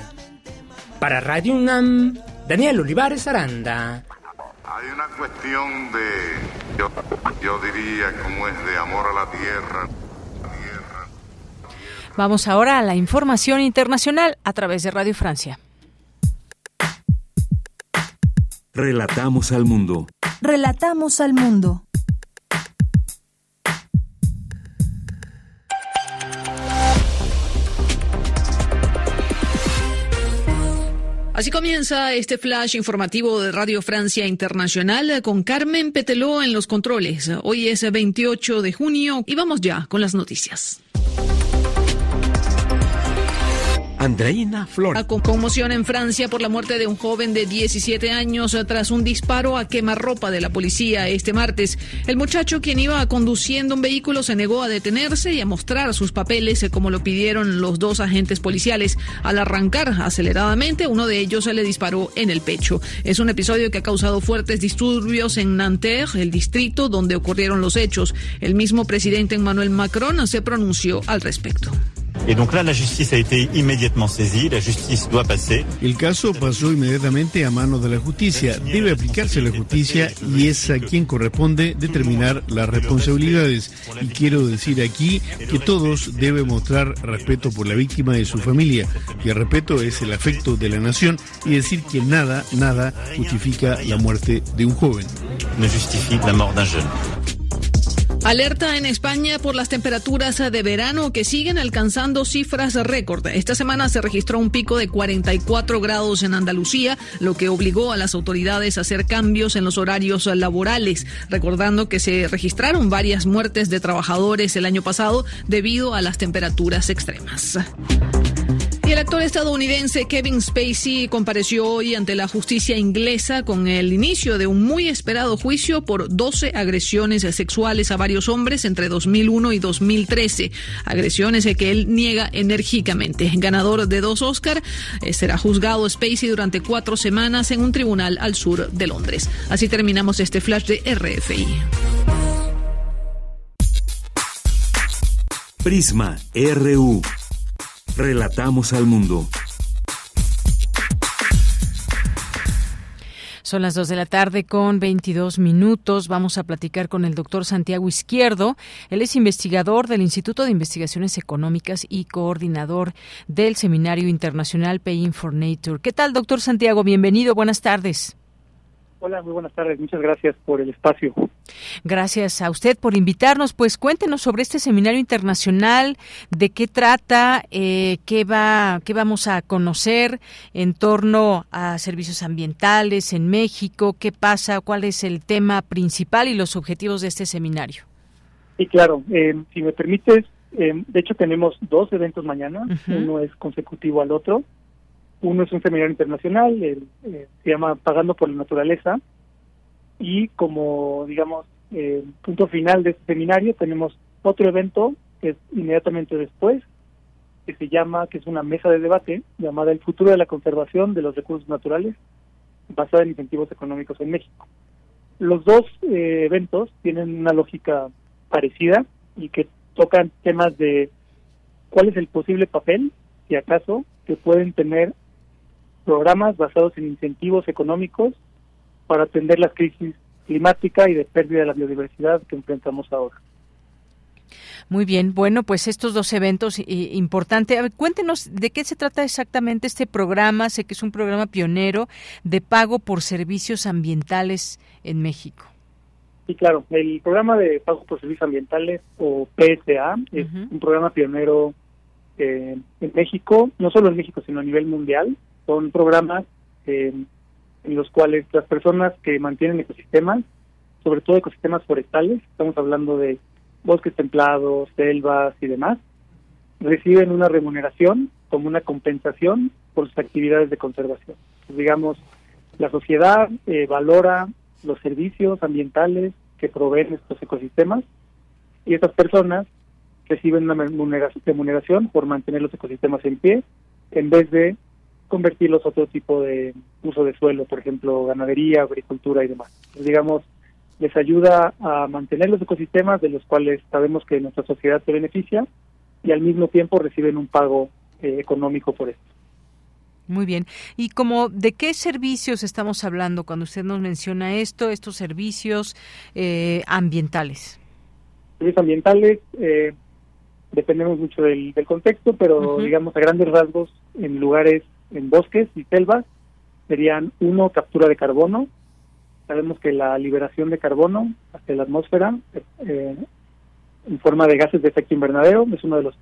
Speaker 7: Para Radio UNAM, Daniel Olivares Aranda.
Speaker 30: Hay una cuestión de, yo, yo diría, como es de amor a la tierra.
Speaker 2: Vamos ahora a la información internacional a través de Radio Francia.
Speaker 16: Relatamos al mundo.
Speaker 1: Relatamos al mundo.
Speaker 31: Así comienza este flash informativo de Radio Francia Internacional con Carmen Peteló en los controles. Hoy es 28 de junio y vamos ya con las noticias.
Speaker 20: Andreina Flores.
Speaker 31: Con conmoción en Francia por la muerte de un joven de 17 años tras un disparo a quemarropa de la policía este martes. El muchacho, quien iba conduciendo un vehículo, se negó a detenerse y a mostrar sus papeles como lo pidieron los dos agentes policiales. Al arrancar aceleradamente, uno de ellos se le disparó en el pecho. Es un episodio que ha causado fuertes disturbios en Nanterre, el distrito donde ocurrieron los hechos. El mismo presidente Emmanuel Macron se pronunció al respecto.
Speaker 32: El caso pasó inmediatamente a manos de la justicia. Debe aplicarse la justicia y es a quien corresponde determinar las responsabilidades. Y quiero decir aquí que todos deben mostrar respeto por la víctima y su familia. Y el respeto es el afecto de la nación y decir que nada, nada justifica la muerte de un joven.
Speaker 33: Ne justifie la mort d'un jeune.
Speaker 31: Alerta en España por las temperaturas de verano que siguen alcanzando cifras récord. Esta semana se registró un pico de 44 grados en Andalucía, lo que obligó a las autoridades a hacer cambios en los horarios laborales, recordando que se registraron varias muertes de trabajadores el año pasado debido a las temperaturas extremas. El actor estadounidense Kevin Spacey compareció hoy ante la justicia inglesa con el inicio de un muy esperado juicio por 12 agresiones sexuales a varios hombres entre 2001 y 2013. Agresiones que él niega enérgicamente. Ganador de dos Oscar, eh, será juzgado Spacey durante cuatro semanas en un tribunal al sur de Londres. Así terminamos este flash de RFI.
Speaker 16: Prisma RU. Relatamos al mundo.
Speaker 2: Son las 2 de la tarde con 22 minutos. Vamos a platicar con el doctor Santiago Izquierdo. Él es investigador del Instituto de Investigaciones Económicas y coordinador del Seminario Internacional Paying for Nature. ¿Qué tal, doctor Santiago? Bienvenido. Buenas tardes.
Speaker 34: Hola, muy buenas tardes. Muchas gracias por el espacio.
Speaker 2: Gracias a usted por invitarnos. Pues cuéntenos sobre este seminario internacional, de qué trata, eh, qué va, qué vamos a conocer en torno a servicios ambientales en México, qué pasa, cuál es el tema principal y los objetivos de este seminario.
Speaker 34: Sí, claro. Eh, si me permites, eh, de hecho tenemos dos eventos mañana. Uno es consecutivo al otro. Uno es un seminario internacional, eh, se llama Pagando por la Naturaleza, y como, digamos, eh, punto final de este seminario tenemos otro evento que es inmediatamente después, que se llama, que es una mesa de debate llamada El futuro de la conservación de los recursos naturales, basada en incentivos económicos en México. Los dos eh, eventos tienen una lógica parecida y que tocan temas de cuál es el posible papel, si acaso, que pueden tener programas basados en incentivos económicos para atender la crisis climática y de pérdida de la biodiversidad que enfrentamos ahora.
Speaker 2: Muy bien, bueno, pues estos dos eventos importantes. Cuéntenos de qué se trata exactamente este programa. Sé que es un programa pionero de pago por servicios ambientales en México.
Speaker 34: Sí, claro. El programa de pago por servicios ambientales o PSA es un programa pionero eh, en México, no solo en México, sino a nivel mundial. Son programas eh, en los cuales las personas que mantienen ecosistemas, sobre todo ecosistemas forestales, estamos hablando de bosques templados, selvas y demás, reciben una remuneración como una compensación por sus actividades de conservación. digamos, la sociedad eh, valora los servicios ambientales que proveen estos ecosistemas y estas personas reciben una remuneración por mantener los ecosistemas en pie en vez de convertirlos a otro tipo de uso de suelo, por ejemplo, ganadería, agricultura y demás. digamos, les ayuda a mantener los ecosistemas de los cuales sabemos que nuestra sociedad se beneficia y al mismo tiempo reciben un pago eh, económico por esto.
Speaker 2: Muy bien. ¿Y como de qué servicios estamos hablando cuando usted nos menciona esto, estos servicios eh, ambientales?
Speaker 34: Servicios ambientales, eh, dependemos mucho del, contexto, pero digamos a grandes rasgos, en lugares, en bosques y selvas, serían uno, captura de carbono. Sabemos que la liberación de carbono hacia la atmósfera eh, en forma de gases de efecto invernadero es uno de los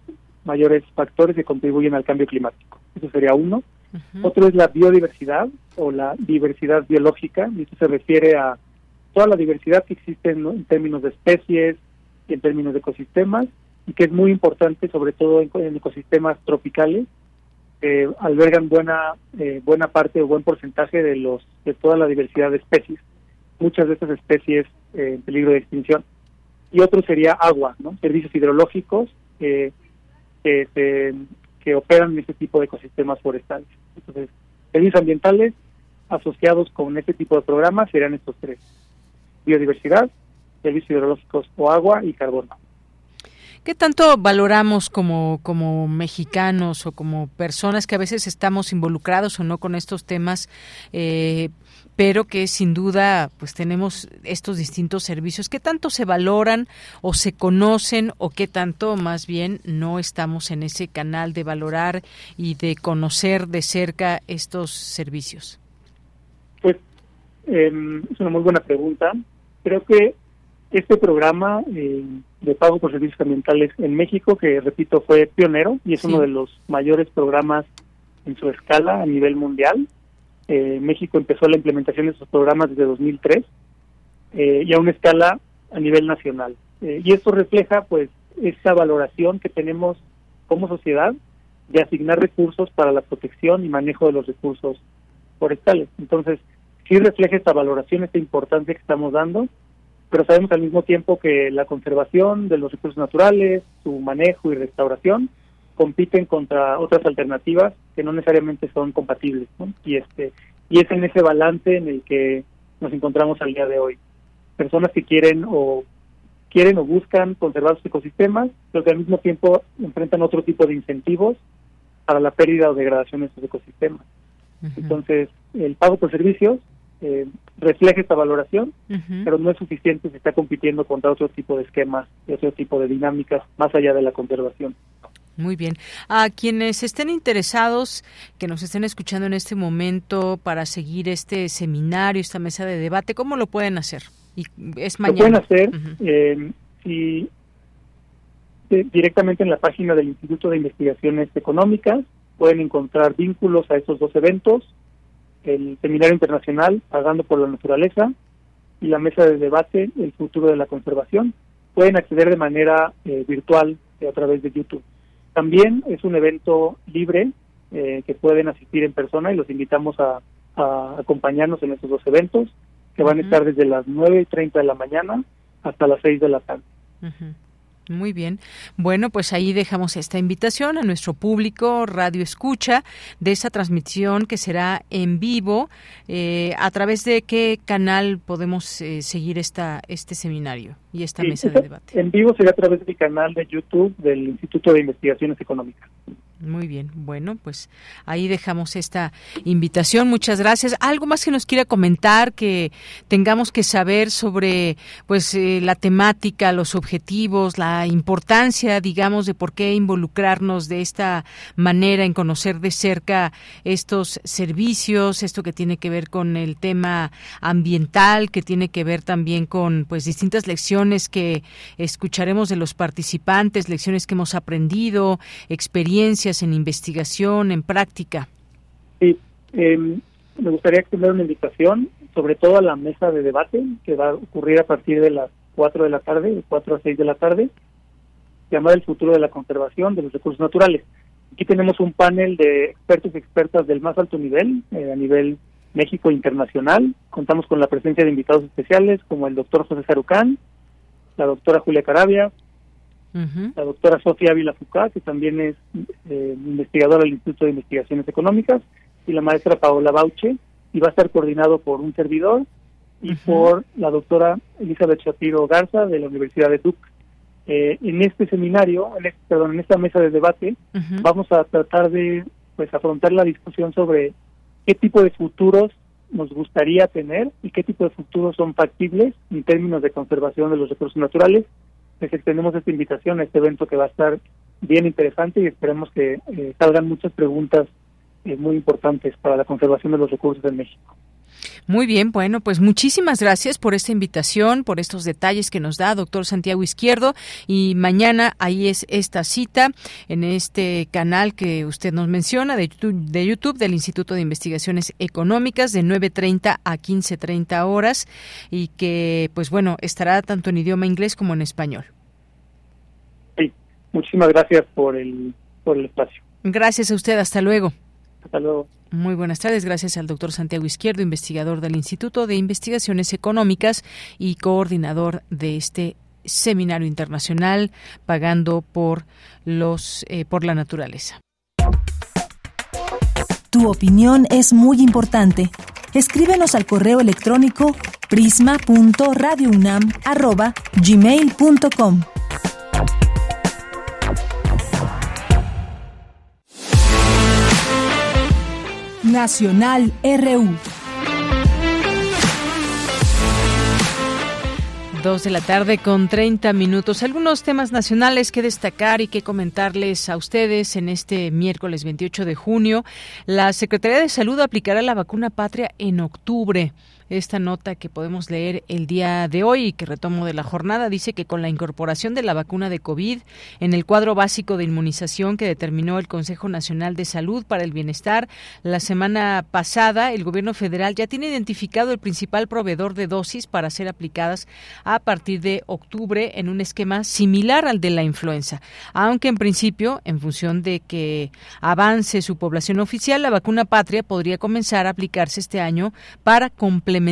Speaker 34: mayores factores que contribuyen al cambio climático. Eso sería uno. Otro es la biodiversidad o la diversidad biológica, y esto se refiere a toda la diversidad que existe en, términos de especies y en términos de ecosistemas, y que es muy importante, sobre todo en, ecosistemas tropicales, que albergan buena eh, buena parte o buen porcentaje de los de toda la diversidad de especies. Muchas de estas especies eh, en peligro de extinción. Y otro sería agua. Servicios hidrológicos que que operan en este tipo de ecosistemas forestales. Entonces, servicios ambientales asociados con este tipo de programas serían estos tres. Biodiversidad, servicios hidrológicos o agua y carbono.
Speaker 2: ¿Qué tanto valoramos como, como mexicanos o como personas que a veces estamos involucrados o no con estos temas, eh, pero que sin duda pues tenemos estos distintos servicios? ¿Qué tanto se valoran o se conocen o qué tanto más bien no estamos en ese canal de valorar y de conocer de cerca estos servicios?
Speaker 34: Pues em, es una muy buena pregunta. Creo que este programa eh, de pago por servicios ambientales en México, que repito fue pionero y es uno de los mayores programas en su escala a nivel mundial. Eh, México empezó la implementación de estos programas desde 2003 eh, y a una escala a nivel nacional. Eh, y esto refleja pues esa valoración que tenemos como sociedad de asignar recursos para la protección y manejo de los recursos forestales. Entonces, sí refleja esta valoración, esta importancia que estamos dando pero sabemos al mismo tiempo que la conservación de los recursos naturales, su manejo y restauración compiten contra otras alternativas que no necesariamente son compatibles, Y este y es en ese balance en el que nos encontramos al día de hoy. Personas que quieren o quieren o buscan conservar sus ecosistemas, pero que al mismo tiempo enfrentan otro tipo de incentivos para la pérdida o degradación de sus ecosistemas. Entonces, el pago por servicios eh, refleja esta valoración, pero no es suficiente, se está compitiendo contra otro tipo de esquemas y otro tipo de dinámicas más allá de la conservación.
Speaker 2: Muy bien. A quienes estén interesados, que nos estén escuchando en este momento para seguir este seminario, esta mesa de debate, ¿cómo lo pueden hacer? Y es mañana.
Speaker 34: Lo pueden hacer eh, si, eh, directamente en la página del Instituto de Investigaciones Económicas. Pueden encontrar vínculos a estos dos eventos el Seminario Internacional Pagando por la Naturaleza y la Mesa de Debate El Futuro de la Conservación. Pueden acceder de manera eh, virtual eh, a través de YouTube. También es un evento libre eh, que pueden asistir en persona y los invitamos a, acompañarnos en estos dos eventos que van a estar desde las 9 y 30 de la mañana hasta las 6 de la tarde.
Speaker 2: Muy bien. Bueno, pues ahí dejamos esta invitación a nuestro público Radio Escucha de esa transmisión que será en vivo. Eh, ¿A través de qué canal podemos eh, seguir esta, este seminario? y esta mesa de debate.
Speaker 34: En vivo sería a través del canal de YouTube del Instituto de Investigaciones Económicas.
Speaker 2: Muy bien, bueno, pues ahí dejamos esta invitación. Muchas gracias. ¿Algo más que nos quiera comentar que tengamos que saber sobre pues eh, la temática, los objetivos, la importancia, digamos, de por qué involucrarnos de esta manera en conocer de cerca estos servicios, esto que tiene que ver con el tema ambiental, que tiene que ver también con pues distintas lecciones que escucharemos de los participantes, lecciones que hemos aprendido, experiencias en investigación, en práctica?
Speaker 34: Sí, em, me gustaría extender una invitación, sobre todo a la mesa de debate que va a ocurrir a partir de las 4 de la tarde, de 4 a 6 de la tarde, llamada El futuro de la conservación de los recursos naturales. Aquí tenemos un panel de expertos y expertas del más alto nivel, eh, a nivel México internacional. Contamos con la presencia de invitados especiales como el doctor José Sarucán, la doctora Julia Carabia, la doctora Sofía Ávila Fucá, que también es eh, investigadora del Instituto de Investigaciones Económicas, y la maestra Paola Bauche, y va a estar coordinado por un servidor y por la doctora Elizabeth Shapiro Garza de la Universidad de Duke. Eh, en este seminario, en este, perdón, en esta mesa de debate, vamos a tratar de pues afrontar la discusión sobre qué tipo de futuros nos gustaría tener y qué tipo de futuros son factibles en términos de conservación de los recursos naturales les extendemos esta invitación a este evento que va a estar bien interesante y esperemos que eh, salgan muchas preguntas eh, muy importantes para la conservación de los recursos en México.
Speaker 2: Muy bien, bueno, pues muchísimas gracias por esta invitación, por estos detalles que nos da doctor Santiago Izquierdo y mañana ahí es esta cita en este canal que usted nos menciona de YouTube, de YouTube del Instituto de Investigaciones Económicas de 9.30 a 15.30 horas y que pues bueno, estará tanto en idioma inglés como en español.
Speaker 34: Sí, muchísimas gracias por el, por el espacio.
Speaker 2: Gracias a usted, hasta luego.
Speaker 34: Hasta luego.
Speaker 2: Muy buenas tardes. Gracias al doctor Santiago Izquierdo, investigador del Instituto de Investigaciones Económicas y coordinador de este seminario internacional pagando por los eh, por la naturaleza.
Speaker 1: Tu opinión es muy importante. Escríbenos al correo electrónico prisma.radiounam@gmail.com. Nacional RU.
Speaker 2: Dos de la tarde con 30 minutos. Algunos temas nacionales que destacar y que comentarles a ustedes en este miércoles 28 de junio. La Secretaría de Salud aplicará la vacuna patria en octubre. Esta nota que podemos leer el día de hoy y que retomo de la jornada. Dice que con la incorporación de la vacuna de COVID en el cuadro básico de inmunización que determinó el Consejo Nacional de Salud para el Bienestar la semana pasada, el gobierno federal ya tiene identificado el principal proveedor de dosis para ser aplicadas a partir de octubre en un esquema similar al de la influenza, aunque en principio, en función de que avance su población oficial, la vacuna patria podría comenzar a aplicarse este año para completar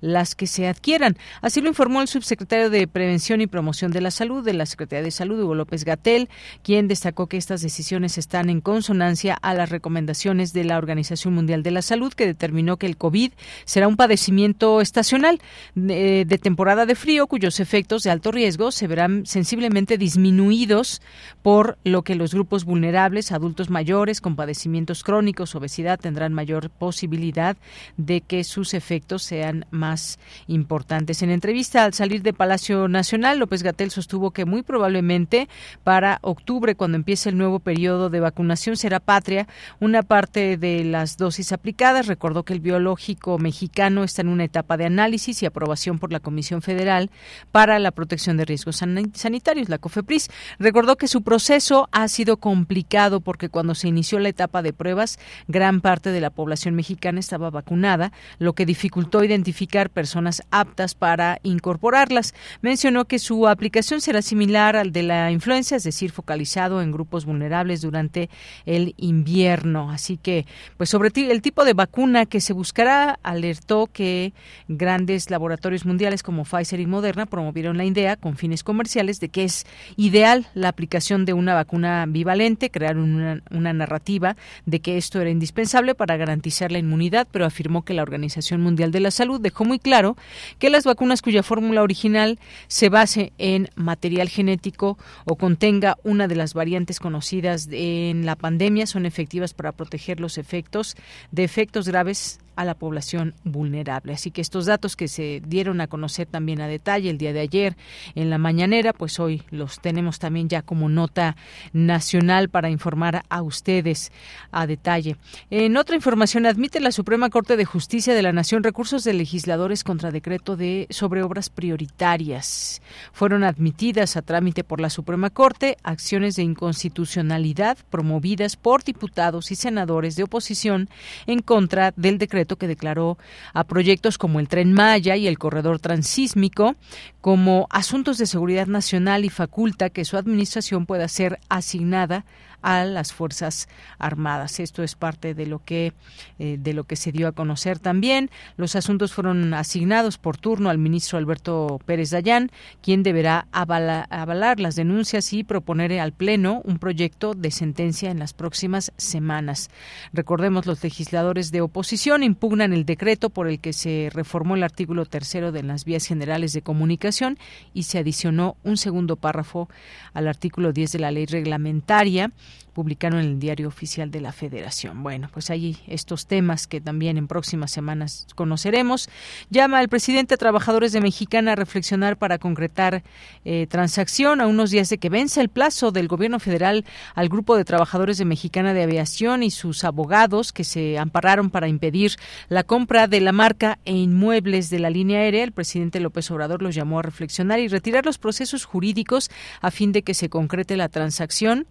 Speaker 2: las que se adquieran. Así lo informó el subsecretario de Prevención y Promoción de la Salud de la Secretaría de Salud, Hugo López Gatel, quien destacó que estas decisiones están en consonancia a las recomendaciones de la Organización Mundial de la Salud, que determinó que el COVID será un padecimiento estacional de, de temporada de frío, cuyos efectos de alto riesgo se verán sensiblemente disminuidos, por lo que los grupos vulnerables, adultos mayores con padecimientos crónicos, obesidad, tendrán mayor posibilidad de que sus efectos sean más importantes. En entrevista al salir de Palacio Nacional, López Gatel sostuvo que muy probablemente para octubre, cuando empiece el nuevo periodo de vacunación, será patria una parte de las dosis aplicadas. Recordó que el biológico mexicano está en una etapa de análisis y aprobación por la Comisión Federal para la Protección de Riesgos Sanitarios, la COFEPRIS. Recordó que su proceso ha sido complicado porque cuando se inició la etapa de pruebas, gran parte de la población mexicana estaba vacunada, lo que dificultó identificar personas aptas para incorporarlas. Mencionó que su aplicación será similar al de la influenza, es decir, focalizado en grupos vulnerables durante el invierno. Así que, pues sobre el tipo de vacuna que se buscará, alertó que grandes laboratorios mundiales como Pfizer y Moderna promovieron la idea con fines comerciales de que es ideal la aplicación de una vacuna bivalente, crearon una, una narrativa de que esto era indispensable para garantizar la inmunidad, pero afirmó que la Organización Mundial De la Salud dejó muy claro que las vacunas cuya fórmula original se base en material genético o contenga una de las variantes conocidas en la pandemia son efectivas para proteger los efectos de efectos graves a la población vulnerable. Así que estos datos que se dieron a conocer también a detalle el día de ayer en la mañanera, pues hoy los tenemos también ya como nota nacional para informar a ustedes a detalle. En otra información, admite la Suprema Corte de Justicia de la Nación recursos de legisladores contra decreto de sobre obras prioritarias. Fueron admitidas a trámite por la Suprema Corte acciones de inconstitucionalidad promovidas por diputados y senadores de oposición en contra del decreto que declaró a proyectos como el Tren Maya y el Corredor Transísmico como asuntos de seguridad nacional y faculta que su administración pueda ser asignada a las fuerzas armadas. Esto es parte de lo que eh, de lo que se dio a conocer también. Los asuntos fueron asignados por turno al ministro Alberto Pérez Dayán, quien deberá avalar las denuncias y proponer al pleno un proyecto de sentencia en las próximas semanas. Recordemos los legisladores de oposición impugnan el decreto por el que se reformó el artículo tercero de las vías generales de comunicación y se adicionó un segundo párrafo al artículo 10 de la ley reglamentaria publicaron en el diario oficial de la Federación. Bueno, pues ahí estos temas que también en próximas semanas conoceremos. Llama al presidente a trabajadores de Mexicana a reflexionar para concretar eh, transacción a unos días de que vence el plazo del gobierno federal al grupo de trabajadores de Mexicana de Aviación y sus abogados que se ampararon para impedir la compra de la marca e inmuebles de la línea aérea. El presidente López Obrador los llamó a reflexionar y retirar los procesos jurídicos a fin de que se concrete la transacción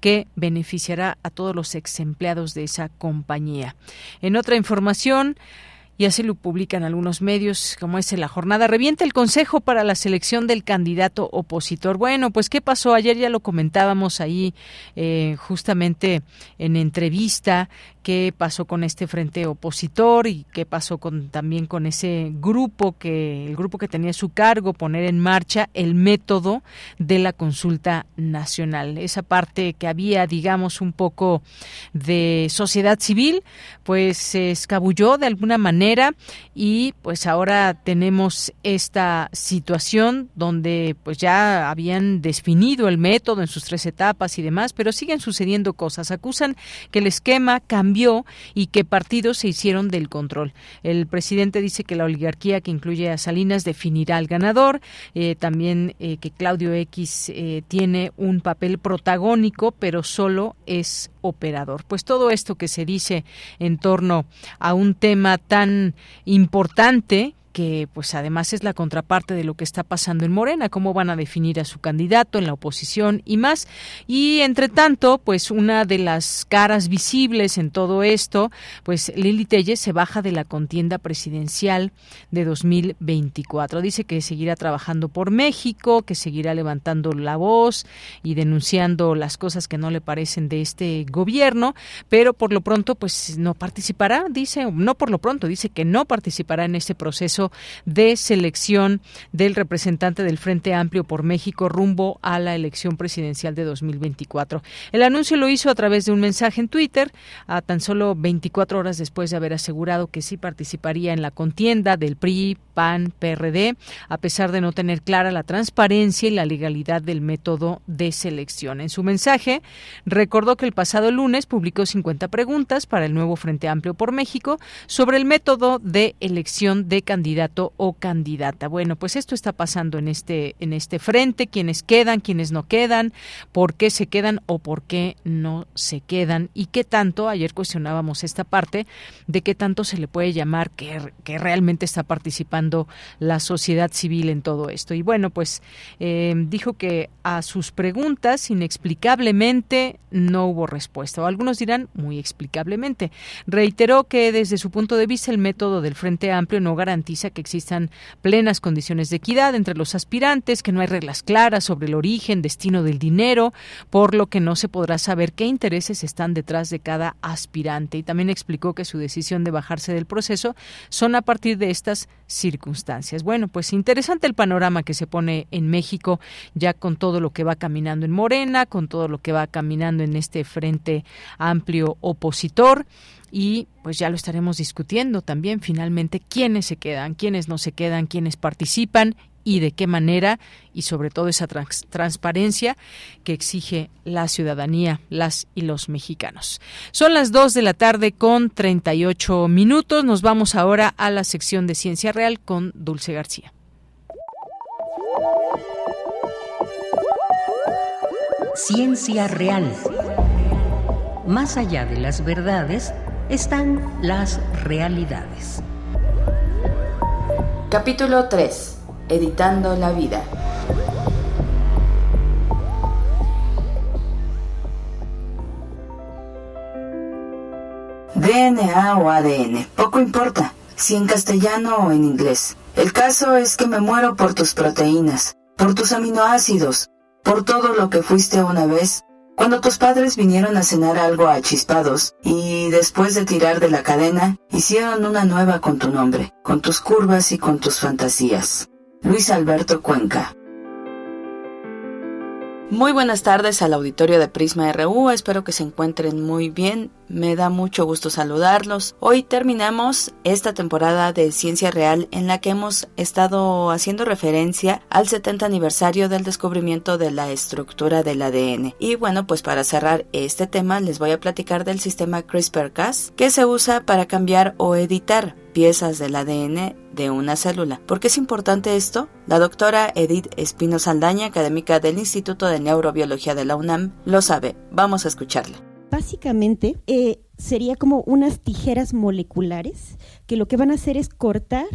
Speaker 2: que beneficiará a todos los ex empleados de esa compañía. En otra información, y así lo publican algunos medios, como es en la jornada. Revienta el Consejo para la selección del candidato opositor. Bueno, pues ¿qué pasó? Ayer ya lo comentábamos ahí eh, justamente en entrevista qué pasó con este frente opositor y qué pasó con también con ese grupo que el grupo que tenía su cargo poner en marcha el método de la consulta nacional. Esa parte que había digamos un poco de sociedad civil pues se escabulló de alguna manera y pues ahora tenemos esta situación donde pues ya habían definido el método en sus tres etapas y demás pero siguen sucediendo cosas. Acusan que el esquema cambió y que partidos se hicieron del control. El presidente dice que la oligarquía que incluye a Salinas definirá al ganador, eh, también eh, que Claudio X eh, tiene un papel protagónico, pero solo es operador. Pues todo esto que se dice en torno a un tema tan importante que pues además es la contraparte de lo que está pasando en Morena, cómo van a definir a su candidato en la oposición y más. Y entre tanto, pues una de las caras visibles en todo esto, pues Lili Telles se baja de la contienda presidencial de 2024. Dice que seguirá trabajando por México, que seguirá levantando la voz y denunciando las cosas que no le parecen de este gobierno, pero por lo pronto pues no participará, dice, no por lo pronto, dice que no participará en este de selección del representante del Frente Amplio por México rumbo a la elección presidencial de 2024. El anuncio lo hizo a través de un mensaje en Twitter, a tan solo 24 horas después de haber asegurado que sí participaría en la contienda del PRI, PAN, PRD, a pesar de no tener clara la transparencia y la legalidad del método de selección. En su mensaje, recordó que el pasado lunes publicó 50 preguntas para el nuevo Frente Amplio por México sobre el método de elección de candidatos o candidata. Bueno, pues esto está pasando en este en este frente, quienes quedan, quienes no quedan, por qué se quedan o por qué no se quedan y qué tanto, ayer cuestionábamos esta parte de qué tanto se le puede llamar que, que realmente está participando la sociedad civil en todo esto. Y bueno, pues eh, dijo que a sus preguntas inexplicablemente no hubo respuesta, o algunos dirán muy explicablemente. Reiteró que desde su punto de vista el método del Frente Amplio no garantiza que existan plenas condiciones de equidad entre los aspirantes, que no hay reglas claras sobre el origen, destino del dinero, por lo que no se podrá saber qué intereses están detrás de cada aspirante. Y también explicó que su decisión de bajarse del proceso son a partir de estas circunstancias. Bueno, pues interesante el panorama que se pone en México ya con todo lo que va caminando en Morena, con todo lo que va caminando en este frente amplio opositor y pues ya lo estaremos discutiendo también finalmente quiénes se quedan, quiénes no se quedan, quiénes participan y de qué manera y sobre todo esa transparencia que exige la ciudadanía, las y los mexicanos. Son las 2 de la tarde con 38 minutos. Nos vamos ahora a la sección de Ciencia Real con Dulce García.
Speaker 6: Ciencia Real. Más allá de las verdades están las realidades.
Speaker 35: Capítulo 3 Editando la vida. DNA o ADN, poco importa, si en castellano o en inglés. El caso es que me muero por tus proteínas, por tus aminoácidos, por todo lo que fuiste una vez cuando tus padres vinieron a cenar algo a chispados y después de tirar de la cadena, hicieron una nueva con tu nombre, con tus curvas y con tus fantasías. Luis Alberto Cuenca. Muy buenas tardes al auditorio de Prisma RU, espero que se encuentren muy bien, me da mucho gusto saludarlos. Hoy terminamos esta temporada de Ciencia Real en la que hemos estado haciendo referencia al 70 aniversario del descubrimiento de la estructura del ADN. Y bueno, pues para cerrar este tema les voy a platicar del sistema CRISPR-Cas que se usa para cambiar o editar piezas del ADN de una célula. ¿Por qué es importante esto? La doctora Edith Espino Saldaña, académica del Instituto de Neurobiología de la UNAM, lo sabe. Vamos a escucharla.
Speaker 36: Básicamente, eh, sería como unas tijeras moleculares que lo que van a hacer es cortar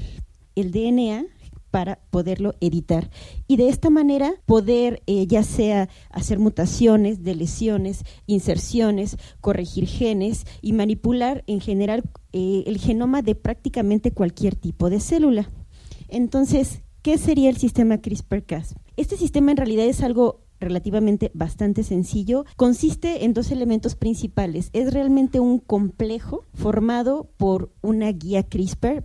Speaker 36: el DNA para poderlo editar y de esta manera poder eh, ya sea hacer mutaciones, deleciones, inserciones, corregir genes y manipular en general eh, el genoma de prácticamente cualquier tipo de célula. Entonces, ¿qué sería el sistema CRISPR-Cas? Este sistema en realidad es algo relativamente bastante sencillo. Consiste en dos elementos principales. Es realmente un complejo formado por una guía CRISPR,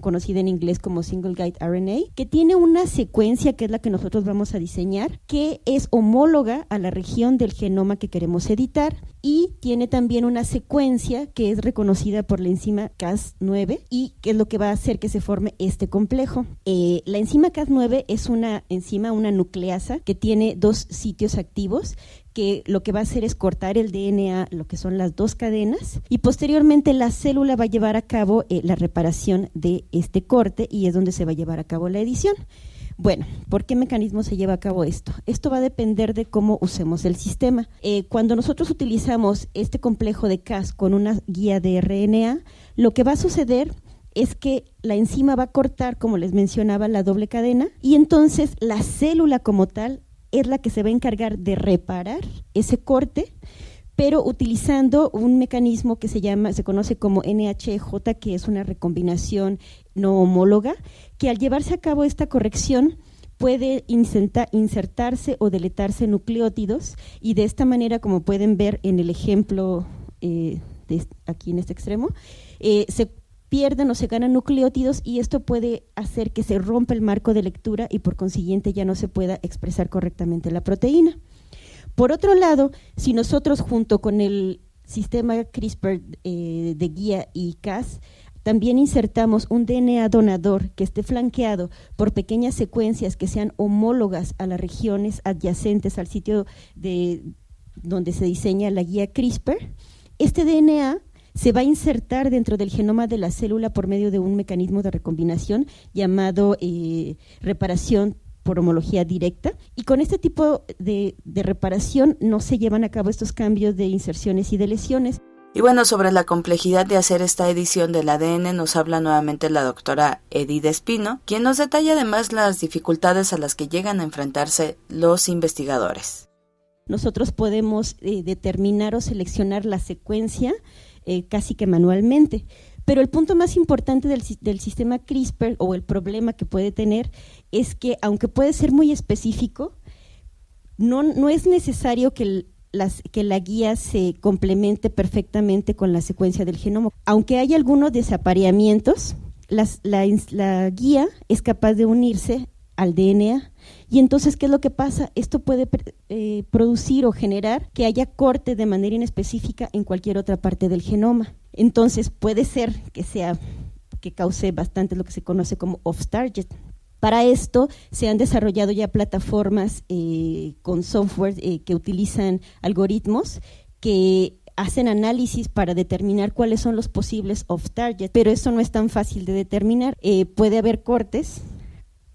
Speaker 36: conocida en inglés como Single Guide RNA, que tiene una secuencia que es la que nosotros vamos a diseñar, que es homóloga a la región del genoma que queremos editar y tiene también una secuencia que es reconocida por la enzima Cas9 y que es lo que va a hacer que se forme este complejo. Eh, la enzima Cas9 es una enzima, una nucleasa que tiene dos sitios activos que lo que va a hacer es cortar el DNA, lo que son las dos cadenas, y posteriormente la célula va a llevar a cabo eh, la reparación de este corte y es donde se va a llevar a cabo la edición. Bueno, ¿por qué mecanismo se lleva a cabo esto? Esto va a depender de cómo usemos el sistema. Eh, cuando nosotros utilizamos este complejo de Cas con una guía de RNA, lo que va a suceder es que la enzima va a cortar, como les mencionaba, la doble cadena y entonces la célula como tal es la que se va a encargar de reparar ese corte, pero utilizando un mecanismo que se llama, se conoce como NHJ, que es una recombinación no homóloga, que al llevarse a cabo esta corrección puede insertarse o deletarse nucleótidos y de esta manera, como pueden ver en el ejemplo eh, aquí en este extremo, eh, se pierden o se ganan nucleótidos y esto puede hacer que se rompa el marco de lectura y por consiguiente ya no se pueda expresar correctamente la proteína. Por otro lado, si nosotros junto con el sistema CRISPR eh, de guía y Cas también insertamos un DNA donador que esté flanqueado por pequeñas secuencias que sean homólogas a las regiones adyacentes al sitio de donde se diseña la guía CRISPR. Este DNA se va a insertar dentro del genoma de la célula por medio de un mecanismo de recombinación llamado eh, reparación por homología directa. Y con este tipo de, de reparación no se llevan a cabo estos cambios de inserciones y de lesiones.
Speaker 35: Y bueno, sobre la complejidad de hacer esta edición del ADN nos habla nuevamente la doctora Edith Espino, quien nos detalla además las dificultades a las que llegan a enfrentarse los investigadores.
Speaker 36: Nosotros podemos eh, determinar o seleccionar la secuencia eh, casi que manualmente. Pero el punto más importante del, del, sistema CRISPR o el problema que puede tener es que, aunque puede ser muy específico, no, no es necesario que, las, que la guía se complemente perfectamente con la secuencia del genoma. Aunque hay algunos desapareamientos, las, la, la guía es capaz de unirse al DNA y entonces, ¿qué es lo que pasa? Esto puede eh, producir o generar que haya corte de manera inespecífica en cualquier otra parte del genoma. Entonces puede ser que sea que cause bastante lo que se conoce como off-target. Para esto se han desarrollado ya plataformas eh, con software eh, que utilizan algoritmos que hacen análisis para determinar cuáles son los posibles off-target, pero eso no es tan fácil de determinar. Eh, puede haber cortes,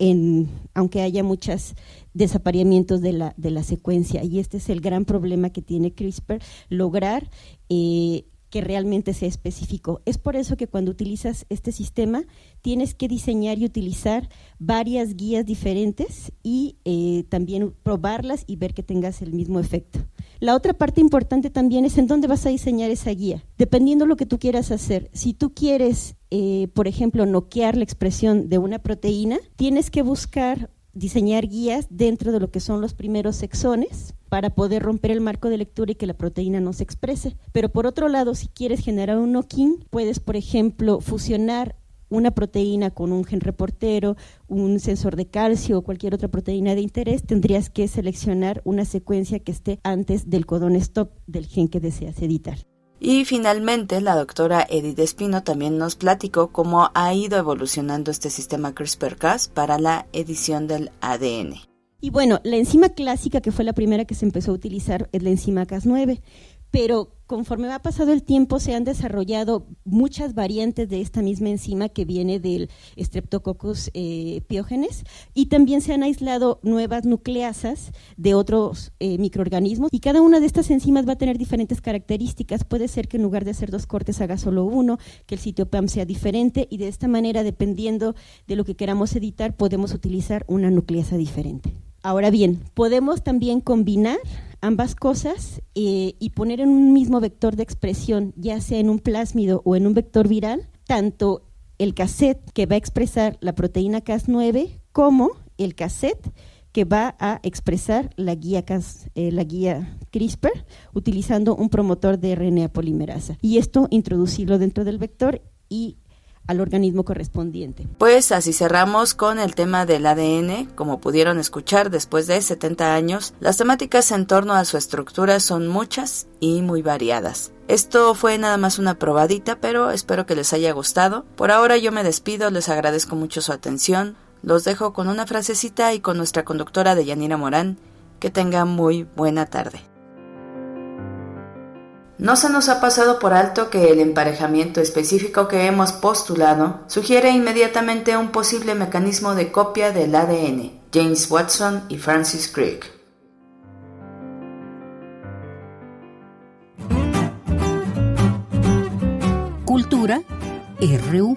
Speaker 36: en, aunque haya muchos desapareamientos de la, de la secuencia, y este es el gran problema que tiene CRISPR, lograr eh, que realmente sea específico. Es por eso que cuando utilizas este sistema tienes que diseñar y utilizar varias guías diferentes y eh, también probarlas y ver que tengas el mismo efecto. La otra parte importante también es en dónde vas a diseñar esa guía, dependiendo de lo que tú quieras hacer. Si tú quieres, eh, por ejemplo, noquear la expresión de una proteína, tienes que buscar diseñar guías dentro de lo que son los primeros exones para poder romper el marco de lectura y que la proteína no se exprese. Pero por otro lado, si quieres generar un knock-in, puedes, por ejemplo, fusionar una proteína con un gen reportero, un sensor de calcio o cualquier otra proteína de interés, tendrías que seleccionar una secuencia que esté antes del codón stop del gen que deseas editar.
Speaker 35: Y finalmente, la doctora Edith Espino también nos platicó cómo ha ido evolucionando este sistema CRISPR-Cas para la edición del ADN.
Speaker 36: Y bueno, la enzima clásica que fue la primera que se empezó a utilizar es la enzima Cas9, pero conforme va pasado el tiempo se han desarrollado muchas variantes de esta misma enzima que viene del Streptococcus eh, pyogenes y también se han aislado nuevas nucleasas de otros eh, microorganismos y cada una de estas enzimas va a tener diferentes características. Puede ser que en lugar de hacer dos cortes haga solo uno, que el sitio PAM sea diferente y de esta manera, dependiendo de lo que queramos editar, podemos utilizar una nucleasa diferente. Ahora bien, podemos también combinar ambas cosas y poner en un mismo vector de expresión, ya sea en un plásmido o en un vector viral, tanto el cassette que va a expresar la proteína Cas9 como el cassette que va a expresar la guía, eh, la guía CRISPR utilizando un promotor de RNA polimerasa. Y esto introducirlo dentro del vector y al organismo correspondiente.
Speaker 35: Pues así cerramos con el tema del ADN. Como pudieron escuchar, después de 70 años, las temáticas en torno a su estructura son muchas y muy variadas. Esto fue nada más una probadita, pero espero que les haya gustado. Por ahora yo me despido, les agradezco mucho su atención. Los dejo con una frasecita y con nuestra conductora de Yanira Morán. Que tengan muy buena tarde. No se nos ha pasado por alto que el emparejamiento específico que hemos postulado sugiere inmediatamente un posible mecanismo de copia del ADN. James Watson y Francis Crick.
Speaker 6: Cultura RU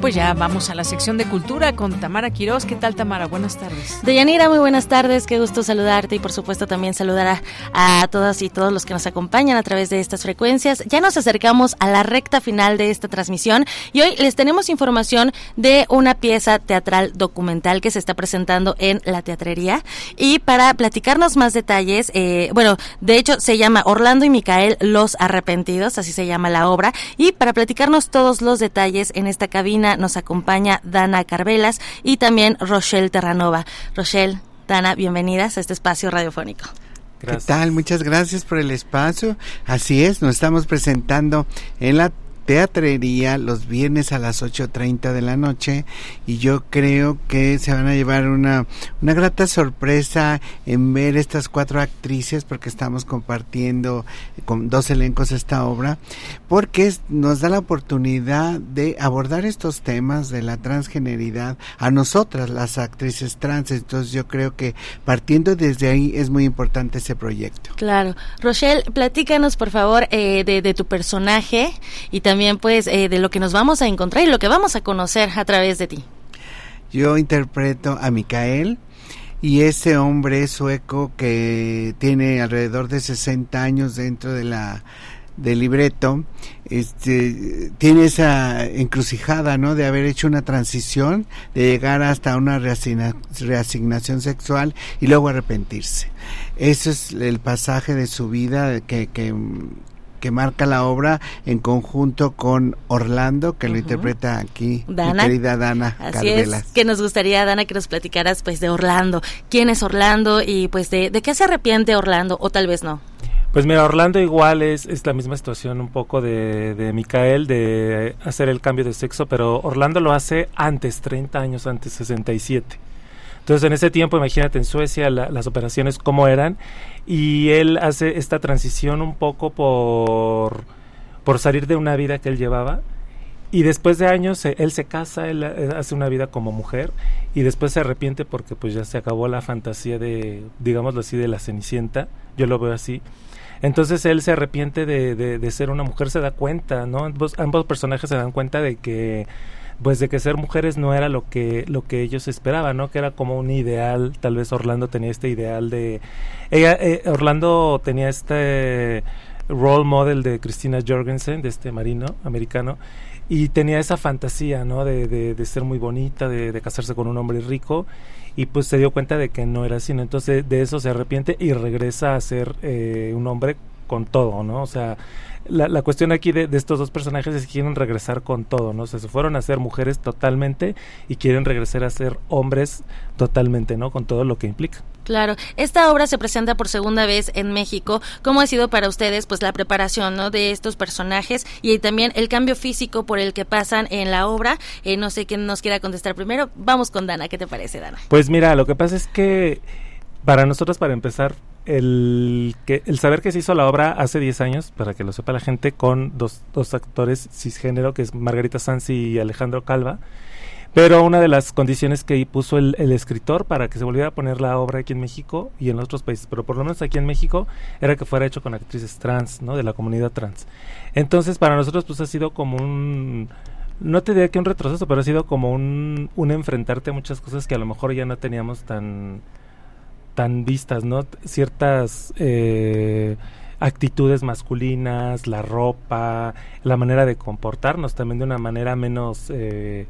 Speaker 2: pues ya vamos a la sección de cultura con Tamara Quiroz. ¿Qué tal, Tamara? Buenas tardes.
Speaker 37: Deyanira, muy buenas tardes. Qué gusto saludarte y, por supuesto, también saludar a, todas y todos los que nos acompañan a través de estas frecuencias. Ya nos acercamos a la recta final de esta transmisión y hoy les tenemos información de una pieza teatral documental que se está presentando en la teatrería. Y para platicarnos más detalles, eh, bueno, de hecho se llama Orlando y Micael Los Arrepentidos, así se llama la obra. Y para platicarnos todos los detalles en esta cabina, nos acompaña Dana Carvelas y también Rochelle Terranova. Rochelle, Dana, bienvenidas a este espacio radiofónico.
Speaker 38: ¿Qué tal? Muchas gracias por el espacio. Así es, nos estamos presentando en la teatrería los viernes a las 8.30 de la noche y yo creo que se van a llevar una, una grata sorpresa en ver estas cuatro actrices porque estamos compartiendo con dos elencos esta obra porque nos da la oportunidad de abordar estos temas de la transgeneridad a nosotras las actrices trans. Entonces yo creo que partiendo desde ahí es muy importante ese proyecto.
Speaker 37: Claro. Rochelle platícanos por favor eh, de, de tu personaje y también también pues eh, de lo que nos vamos a encontrar y lo que vamos a conocer a través de ti.
Speaker 38: Yo interpreto a Micael y ese hombre sueco que tiene alrededor de 60 años dentro de la del libreto este tiene esa encrucijada no de haber hecho una transición de llegar hasta una reasignación sexual y luego arrepentirse eso es el pasaje de su vida que, que que marca la obra en conjunto con Orlando, que lo interpreta aquí
Speaker 37: Dana.
Speaker 38: mi querida Dana
Speaker 37: Así es, que nos gustaría, Dana, que nos platicaras pues de Orlando. ¿Quién es Orlando y pues de, de qué se arrepiente Orlando o tal vez no?
Speaker 39: Pues mira, Orlando igual es, es la misma situación un poco de, de Micael, de hacer el cambio de sexo, pero Orlando lo hace antes, 30 años antes, 67. Entonces en ese tiempo, imagínate en Suecia las operaciones cómo eran, y él hace esta transición un poco por, por salir de una vida que él llevaba y después de años él se casa, él, eh, hace una vida como mujer y después se arrepiente porque pues ya se acabó la fantasía de, digámoslo así, de la Cenicienta, yo lo veo así. Entonces él se arrepiente de, de, ser una mujer, se da cuenta, ¿no? Ambos, personajes se dan cuenta de que pues de que ser mujeres no era lo que lo que ellos esperaban, ¿no? Que era como un ideal, tal vez Orlando tenía este ideal de ella eh, Orlando tenía este role model de Christina Jorgensen, de este marino americano y tenía esa fantasía, ¿no? De, de, ser muy bonita, de, de, casarse con un hombre rico y pues se dio cuenta de que no era así. Entonces de eso se arrepiente y regresa a ser eh, un hombre con todo, ¿no? O sea, la, la cuestión aquí de, de, estos dos personajes es que quieren regresar con todo, ¿no? O sea, se fueron a ser mujeres totalmente y quieren regresar a ser hombres totalmente, ¿no? Con todo lo que implica.
Speaker 37: Claro, esta obra se presenta por segunda vez en México. ¿Cómo ha sido para ustedes pues la preparación ¿no? de estos personajes y también el cambio físico por el que pasan en la obra? Eh, no sé quién nos quiera contestar primero. Vamos con Dana, ¿qué te parece, Dana?
Speaker 39: Pues mira, lo que pasa es que para nosotros, para empezar, el, que, el saber que se hizo la obra hace 10 años, para que lo sepa la gente, con dos, dos actores cisgénero, que es Margarita Sanz y Alejandro Calva, pero una de las condiciones que puso el, escritor para que se volviera a poner la obra aquí en México y en otros países, pero por lo menos aquí en México, era que fuera hecho con actrices trans, ¿no? De la comunidad trans. Entonces, para nosotros, pues ha sido como un no te diría que un retroceso, pero ha sido como un, un enfrentarte a muchas cosas que a lo mejor ya no teníamos tan tan vistas, ¿no? Ciertas eh, actitudes masculinas, la ropa, la manera de comportarnos también de una manera menos eh,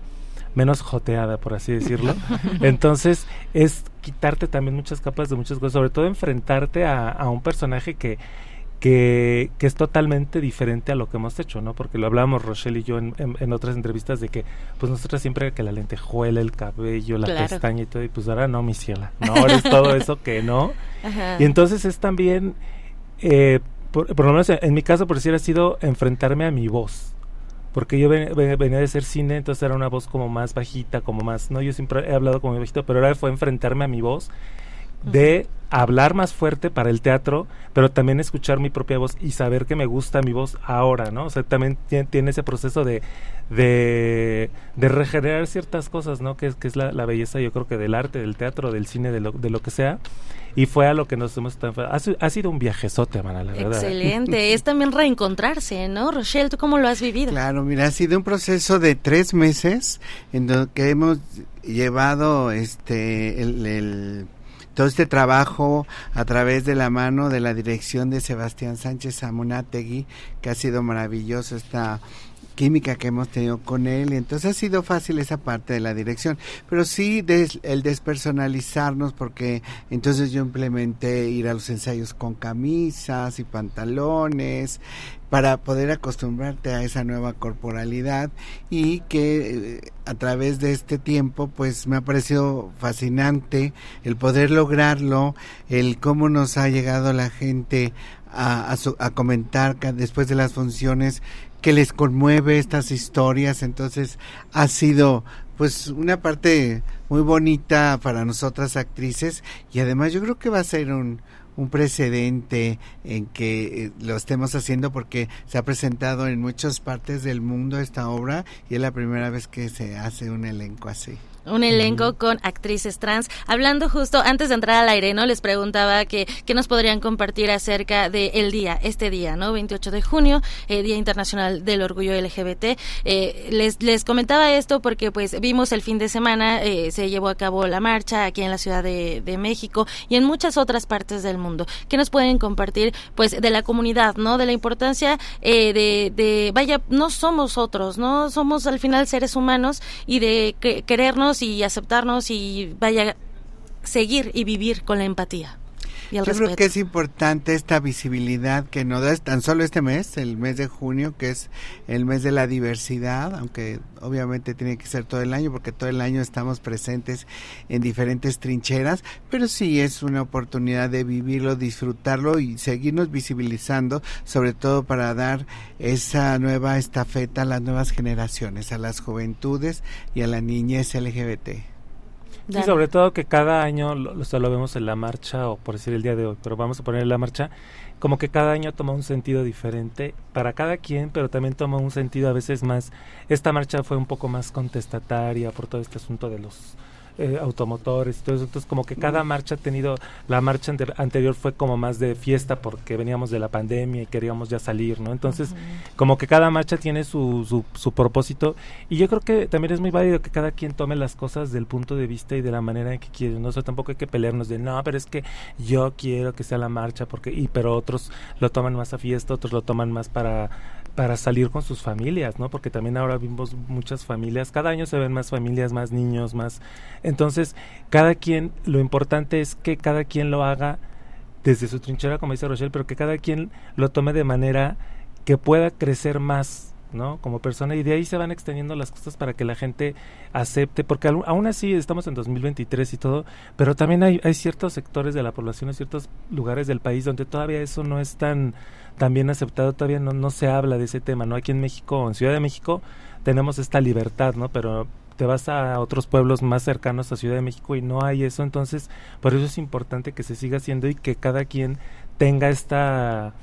Speaker 39: menos joteada, por así decirlo. Entonces, es quitarte también muchas capas de muchas cosas, sobre todo enfrentarte a, a un personaje que, que, que, es totalmente diferente a lo que hemos hecho, ¿no? Porque lo hablábamos Rochelle y yo en, en, otras entrevistas de que, pues nosotros siempre que la lentejuela, el cabello, la pestaña y todo, y pues ahora no, mi ciela, no, ahora es todo eso que no. Y entonces es también, eh, por, por, lo menos en, mi caso, por decir, ha sido enfrentarme a mi voz porque yo venía de ser cine, entonces era una voz como más bajita, como más, no, yo siempre he hablado como bajito, pero ahora fue enfrentarme a mi voz de hablar más fuerte para el teatro, pero también escuchar mi propia voz y saber que me gusta mi voz ahora, ¿no? O sea, también tiene, ese proceso de, de, de, regenerar ciertas cosas, ¿no? Que es, que es la, la, belleza, yo creo que del arte, del teatro, del cine, de lo, de lo que sea y fue a lo que nos hemos ha, ha sido un viajezote, Amana, la verdad.
Speaker 37: Excelente, es también reencontrarse, ¿no? Rochelle, ¿tú cómo lo has vivido?
Speaker 38: Claro, mira, ha sido un proceso de tres meses en donde que hemos llevado este el, todo este trabajo a través de la mano de la dirección de Sebastián Sánchez Amunategui, que ha sido maravilloso esta química que hemos tenido con él y entonces ha sido fácil esa parte de la dirección. Pero sí el despersonalizarnos porque entonces yo implementé ir a los ensayos con camisas y pantalones para poder acostumbrarte a esa nueva corporalidad y que eh, a través de este tiempo pues me ha parecido fascinante el poder lograrlo, el cómo nos ha llegado la gente a, a, a comentar después de las funciones que les conmueve estas historias, entonces ha sido pues una parte muy bonita para nosotras actrices. Y además yo creo que va a ser un, un precedente en que eh, lo estemos haciendo porque se ha presentado en muchas partes del mundo esta obra y es la primera vez que se hace un elenco así
Speaker 37: un elenco con actrices trans. Hablando justo antes de entrar al aire, ¿no? Les preguntaba que, qué nos podrían compartir acerca del el día, este día, ¿no? 28 de junio, eh, Día Internacional del Orgullo LGBT. Eh, les, les comentaba esto porque pues vimos el fin de semana, eh, se llevó a cabo la marcha aquí en la Ciudad de, de, México y en muchas otras partes del mundo. ¿Qué nos pueden compartir pues de la comunidad, ¿no? De la importancia de, de, vaya, no somos otros, ¿no? Somos al final seres humanos y de querernos y aceptarnos y vaya seguir y vivir con la empatía. Y el
Speaker 38: Yo
Speaker 37: respeto.
Speaker 38: creo que es importante esta visibilidad que nos da tan solo este mes, el mes de junio, que es el mes de la diversidad, aunque obviamente tiene que ser todo el año, porque todo el año estamos presentes en diferentes trincheras, pero sí es una oportunidad de vivirlo, disfrutarlo y seguirnos visibilizando, sobre todo para dar esa nueva estafeta a las nuevas generaciones, a las juventudes y a la niñez LGBT.
Speaker 39: Y sobre todo que cada año, lo, lo, lo vemos en la marcha, o por decir el día de hoy, pero vamos a poner en la marcha, como que cada año toma un sentido diferente para cada quien, pero también toma un sentido a veces más. Esta marcha fue un poco más contestataria por todo este asunto de los eh, automotores y todo eso. Entonces, como que cada marcha ha tenido, la marcha ante, anterior fue como más de fiesta porque veníamos de la pandemia y queríamos ya salir, ¿no? Entonces, uh -huh. como que cada marcha tiene su, su, su, propósito y yo creo que también es muy válido que cada quien tome las cosas del punto de vista y de la manera en que quiere, ¿no? O sea, tampoco hay que pelearnos de, no, pero es que yo quiero que sea la marcha porque, y pero otros lo toman más a fiesta, otros lo toman más para para salir con sus familias, ¿no? Porque también ahora vimos muchas familias, cada año se ven más familias, más niños, más... Entonces, cada quien, lo importante es que cada quien lo haga desde su trinchera, como dice Rochelle, pero que cada quien lo tome de manera que pueda crecer más, ¿no? Como persona y de ahí se van extendiendo las cosas para que la gente acepte, porque aún, así estamos en 2023 y todo, pero también hay, hay ciertos sectores de la población, hay ciertos lugares del país donde todavía eso no es tan, tan bien aceptado, todavía no, no se habla de ese tema, ¿no? Aquí en México, en Ciudad de México, tenemos esta libertad, ¿no? Pero te vas a otros pueblos más cercanos a Ciudad de México y no hay eso, entonces por eso es importante que se siga haciendo y que cada quien tenga esta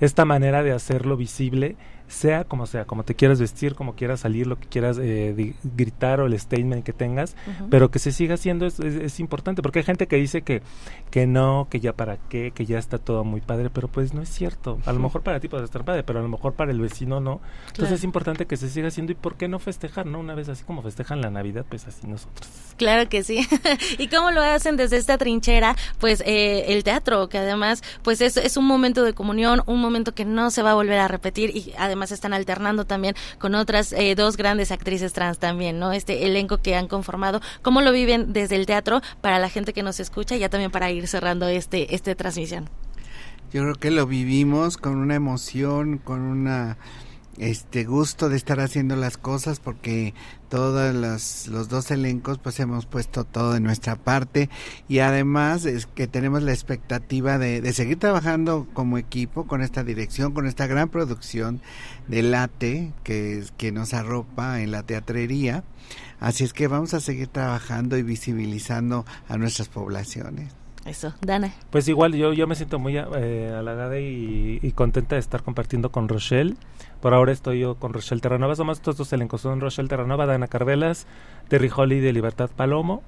Speaker 39: esta manera de hacerlo visible sea como sea, como te quieras vestir, como quieras salir, lo que quieras eh, gritar o el statement que tengas, uh -huh. pero que se siga haciendo es, es, es, importante, porque hay gente que dice que, que no, que ya para qué, que ya está todo muy padre, pero pues no es cierto. A lo mejor para ti puede estar padre, pero a lo mejor para el vecino no. Entonces claro. es importante que se siga haciendo y por qué no festejar, ¿no? Una vez así como festejan la Navidad, pues así nosotros.
Speaker 37: Claro que sí. ¿Y cómo lo hacen desde esta trinchera? Pues eh, el teatro, que además pues es, es un momento de comunión, un momento que no se va a volver a repetir y además están alternando también con otras eh, dos grandes actrices trans también, ¿no? Este elenco que han conformado. ¿Cómo lo viven desde el teatro para la gente que nos escucha ya también para ir cerrando este esta transmisión?
Speaker 38: Yo creo que lo vivimos con una emoción, con una este gusto de estar haciendo las cosas porque todos los, los dos elencos pues hemos puesto todo de nuestra parte y además es que tenemos la expectativa de, de seguir trabajando como equipo con esta dirección, con esta gran producción de Late que, que nos arropa en la teatrería. Así es que vamos a seguir trabajando y visibilizando a nuestras poblaciones.
Speaker 37: Eso, Dana.
Speaker 39: Pues igual yo, yo me siento muy eh, halagada y, y, contenta de estar compartiendo con Rochelle. Por ahora estoy yo con Rochelle Terranova. Somos estos dos elencos. Son Rochelle Terranova, Dana Carvelas, Terry Holly de Libertad Palomo.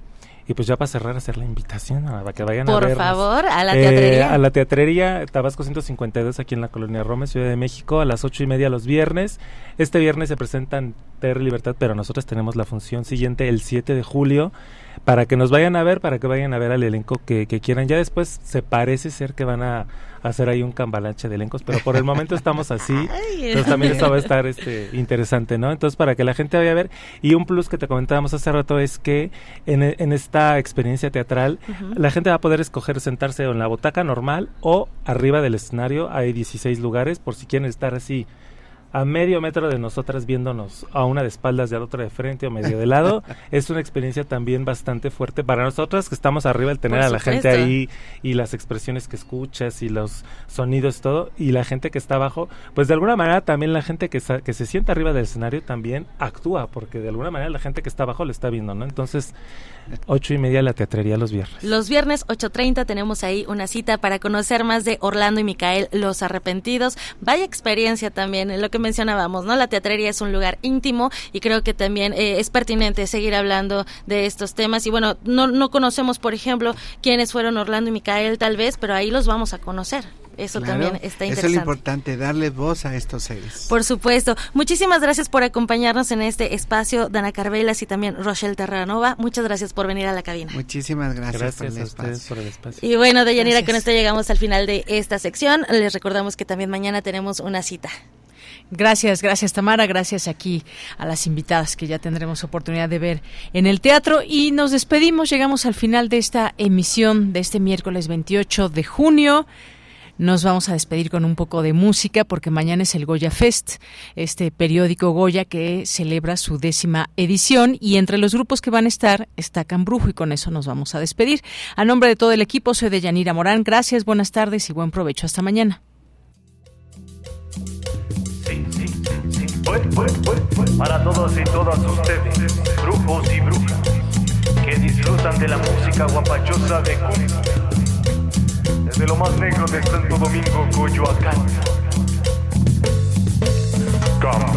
Speaker 39: Y pues ya para cerrar, hacer la invitación a que vayan
Speaker 37: Por
Speaker 39: a ver.
Speaker 37: Por favor, a la teatrería.
Speaker 39: Eh, a la teatrería Tabasco 152 aquí en la Colonia Roma, Ciudad de México, a las ocho y media los viernes. Este viernes se presentan Terry Libertad, pero nosotros tenemos la función siguiente el 7 de julio para que nos vayan a ver, para que vayan a ver al elenco que, que quieran. Ya después se parece ser que van a hacer ahí un cambalache de elencos, pero por el momento estamos así. Entonces también esto va a estar este interesante, ¿no? Entonces para que la gente vaya a ver y un plus que te comentábamos hace rato es que en, en esta experiencia teatral uh -huh. la gente va a poder escoger sentarse en la butaca normal o arriba del escenario. Hay 16 lugares por si quieren estar así a medio metro de nosotras viéndonos a una de espaldas y a la otra de frente o medio de lado, es una experiencia también bastante fuerte para nosotras que estamos arriba, el tener
Speaker 37: Por
Speaker 39: a la
Speaker 37: supuesto.
Speaker 39: gente ahí y las expresiones que escuchas y los sonidos todo, y la gente que está abajo, pues de alguna manera también la gente que, que se sienta arriba del escenario también actúa, porque de alguna manera la gente que está abajo lo está viendo, ¿no? Entonces, ocho y media la teatrería los viernes.
Speaker 37: Los viernes 8.30 tenemos ahí una cita para conocer más de Orlando y Micael, Los Arrepentidos. Vaya experiencia también, lo que mencionábamos, ¿no? La teatrería es un lugar íntimo y creo que también eh, es pertinente seguir hablando de estos temas. Y bueno, no, no conocemos, por ejemplo, quiénes fueron Orlando y Micael tal vez, pero ahí los vamos a conocer. Eso
Speaker 38: Claro,
Speaker 37: también está interesante.
Speaker 38: Eso es lo importante, darle voz a estos seres.
Speaker 37: Por supuesto. Muchísimas gracias por acompañarnos en este espacio, Dana Carvelas y también Rochelle Terranova. Muchas gracias por venir a la cabina.
Speaker 38: Muchísimas gracias,
Speaker 39: Gracias
Speaker 38: por el
Speaker 39: a ustedes
Speaker 38: espacio.
Speaker 39: por el espacio.
Speaker 37: Y bueno, Deyanira,
Speaker 38: Gracias.
Speaker 37: con esto llegamos al final de esta sección. Les recordamos que también mañana tenemos una cita.
Speaker 2: Gracias, gracias Tamara, gracias aquí a las invitadas que ya tendremos oportunidad de ver en el teatro y nos despedimos, llegamos al final de esta emisión de este miércoles 28 de junio. Nos vamos a despedir con un poco de música porque mañana es el Goya Fest, este periódico Goya que celebra su décima edición y entre los grupos que van a estar está Cambrujo y con eso nos vamos a despedir. A nombre de todo el equipo soy de Yanira Morán. Gracias, buenas tardes y buen provecho. Hasta mañana.
Speaker 40: Para todos y todas ustedes, brujos y brujas, que disfrutan de la música guapachosa de cumbia. Desde lo más negro de Santo Domingo, Coyoacán. Cambrujo.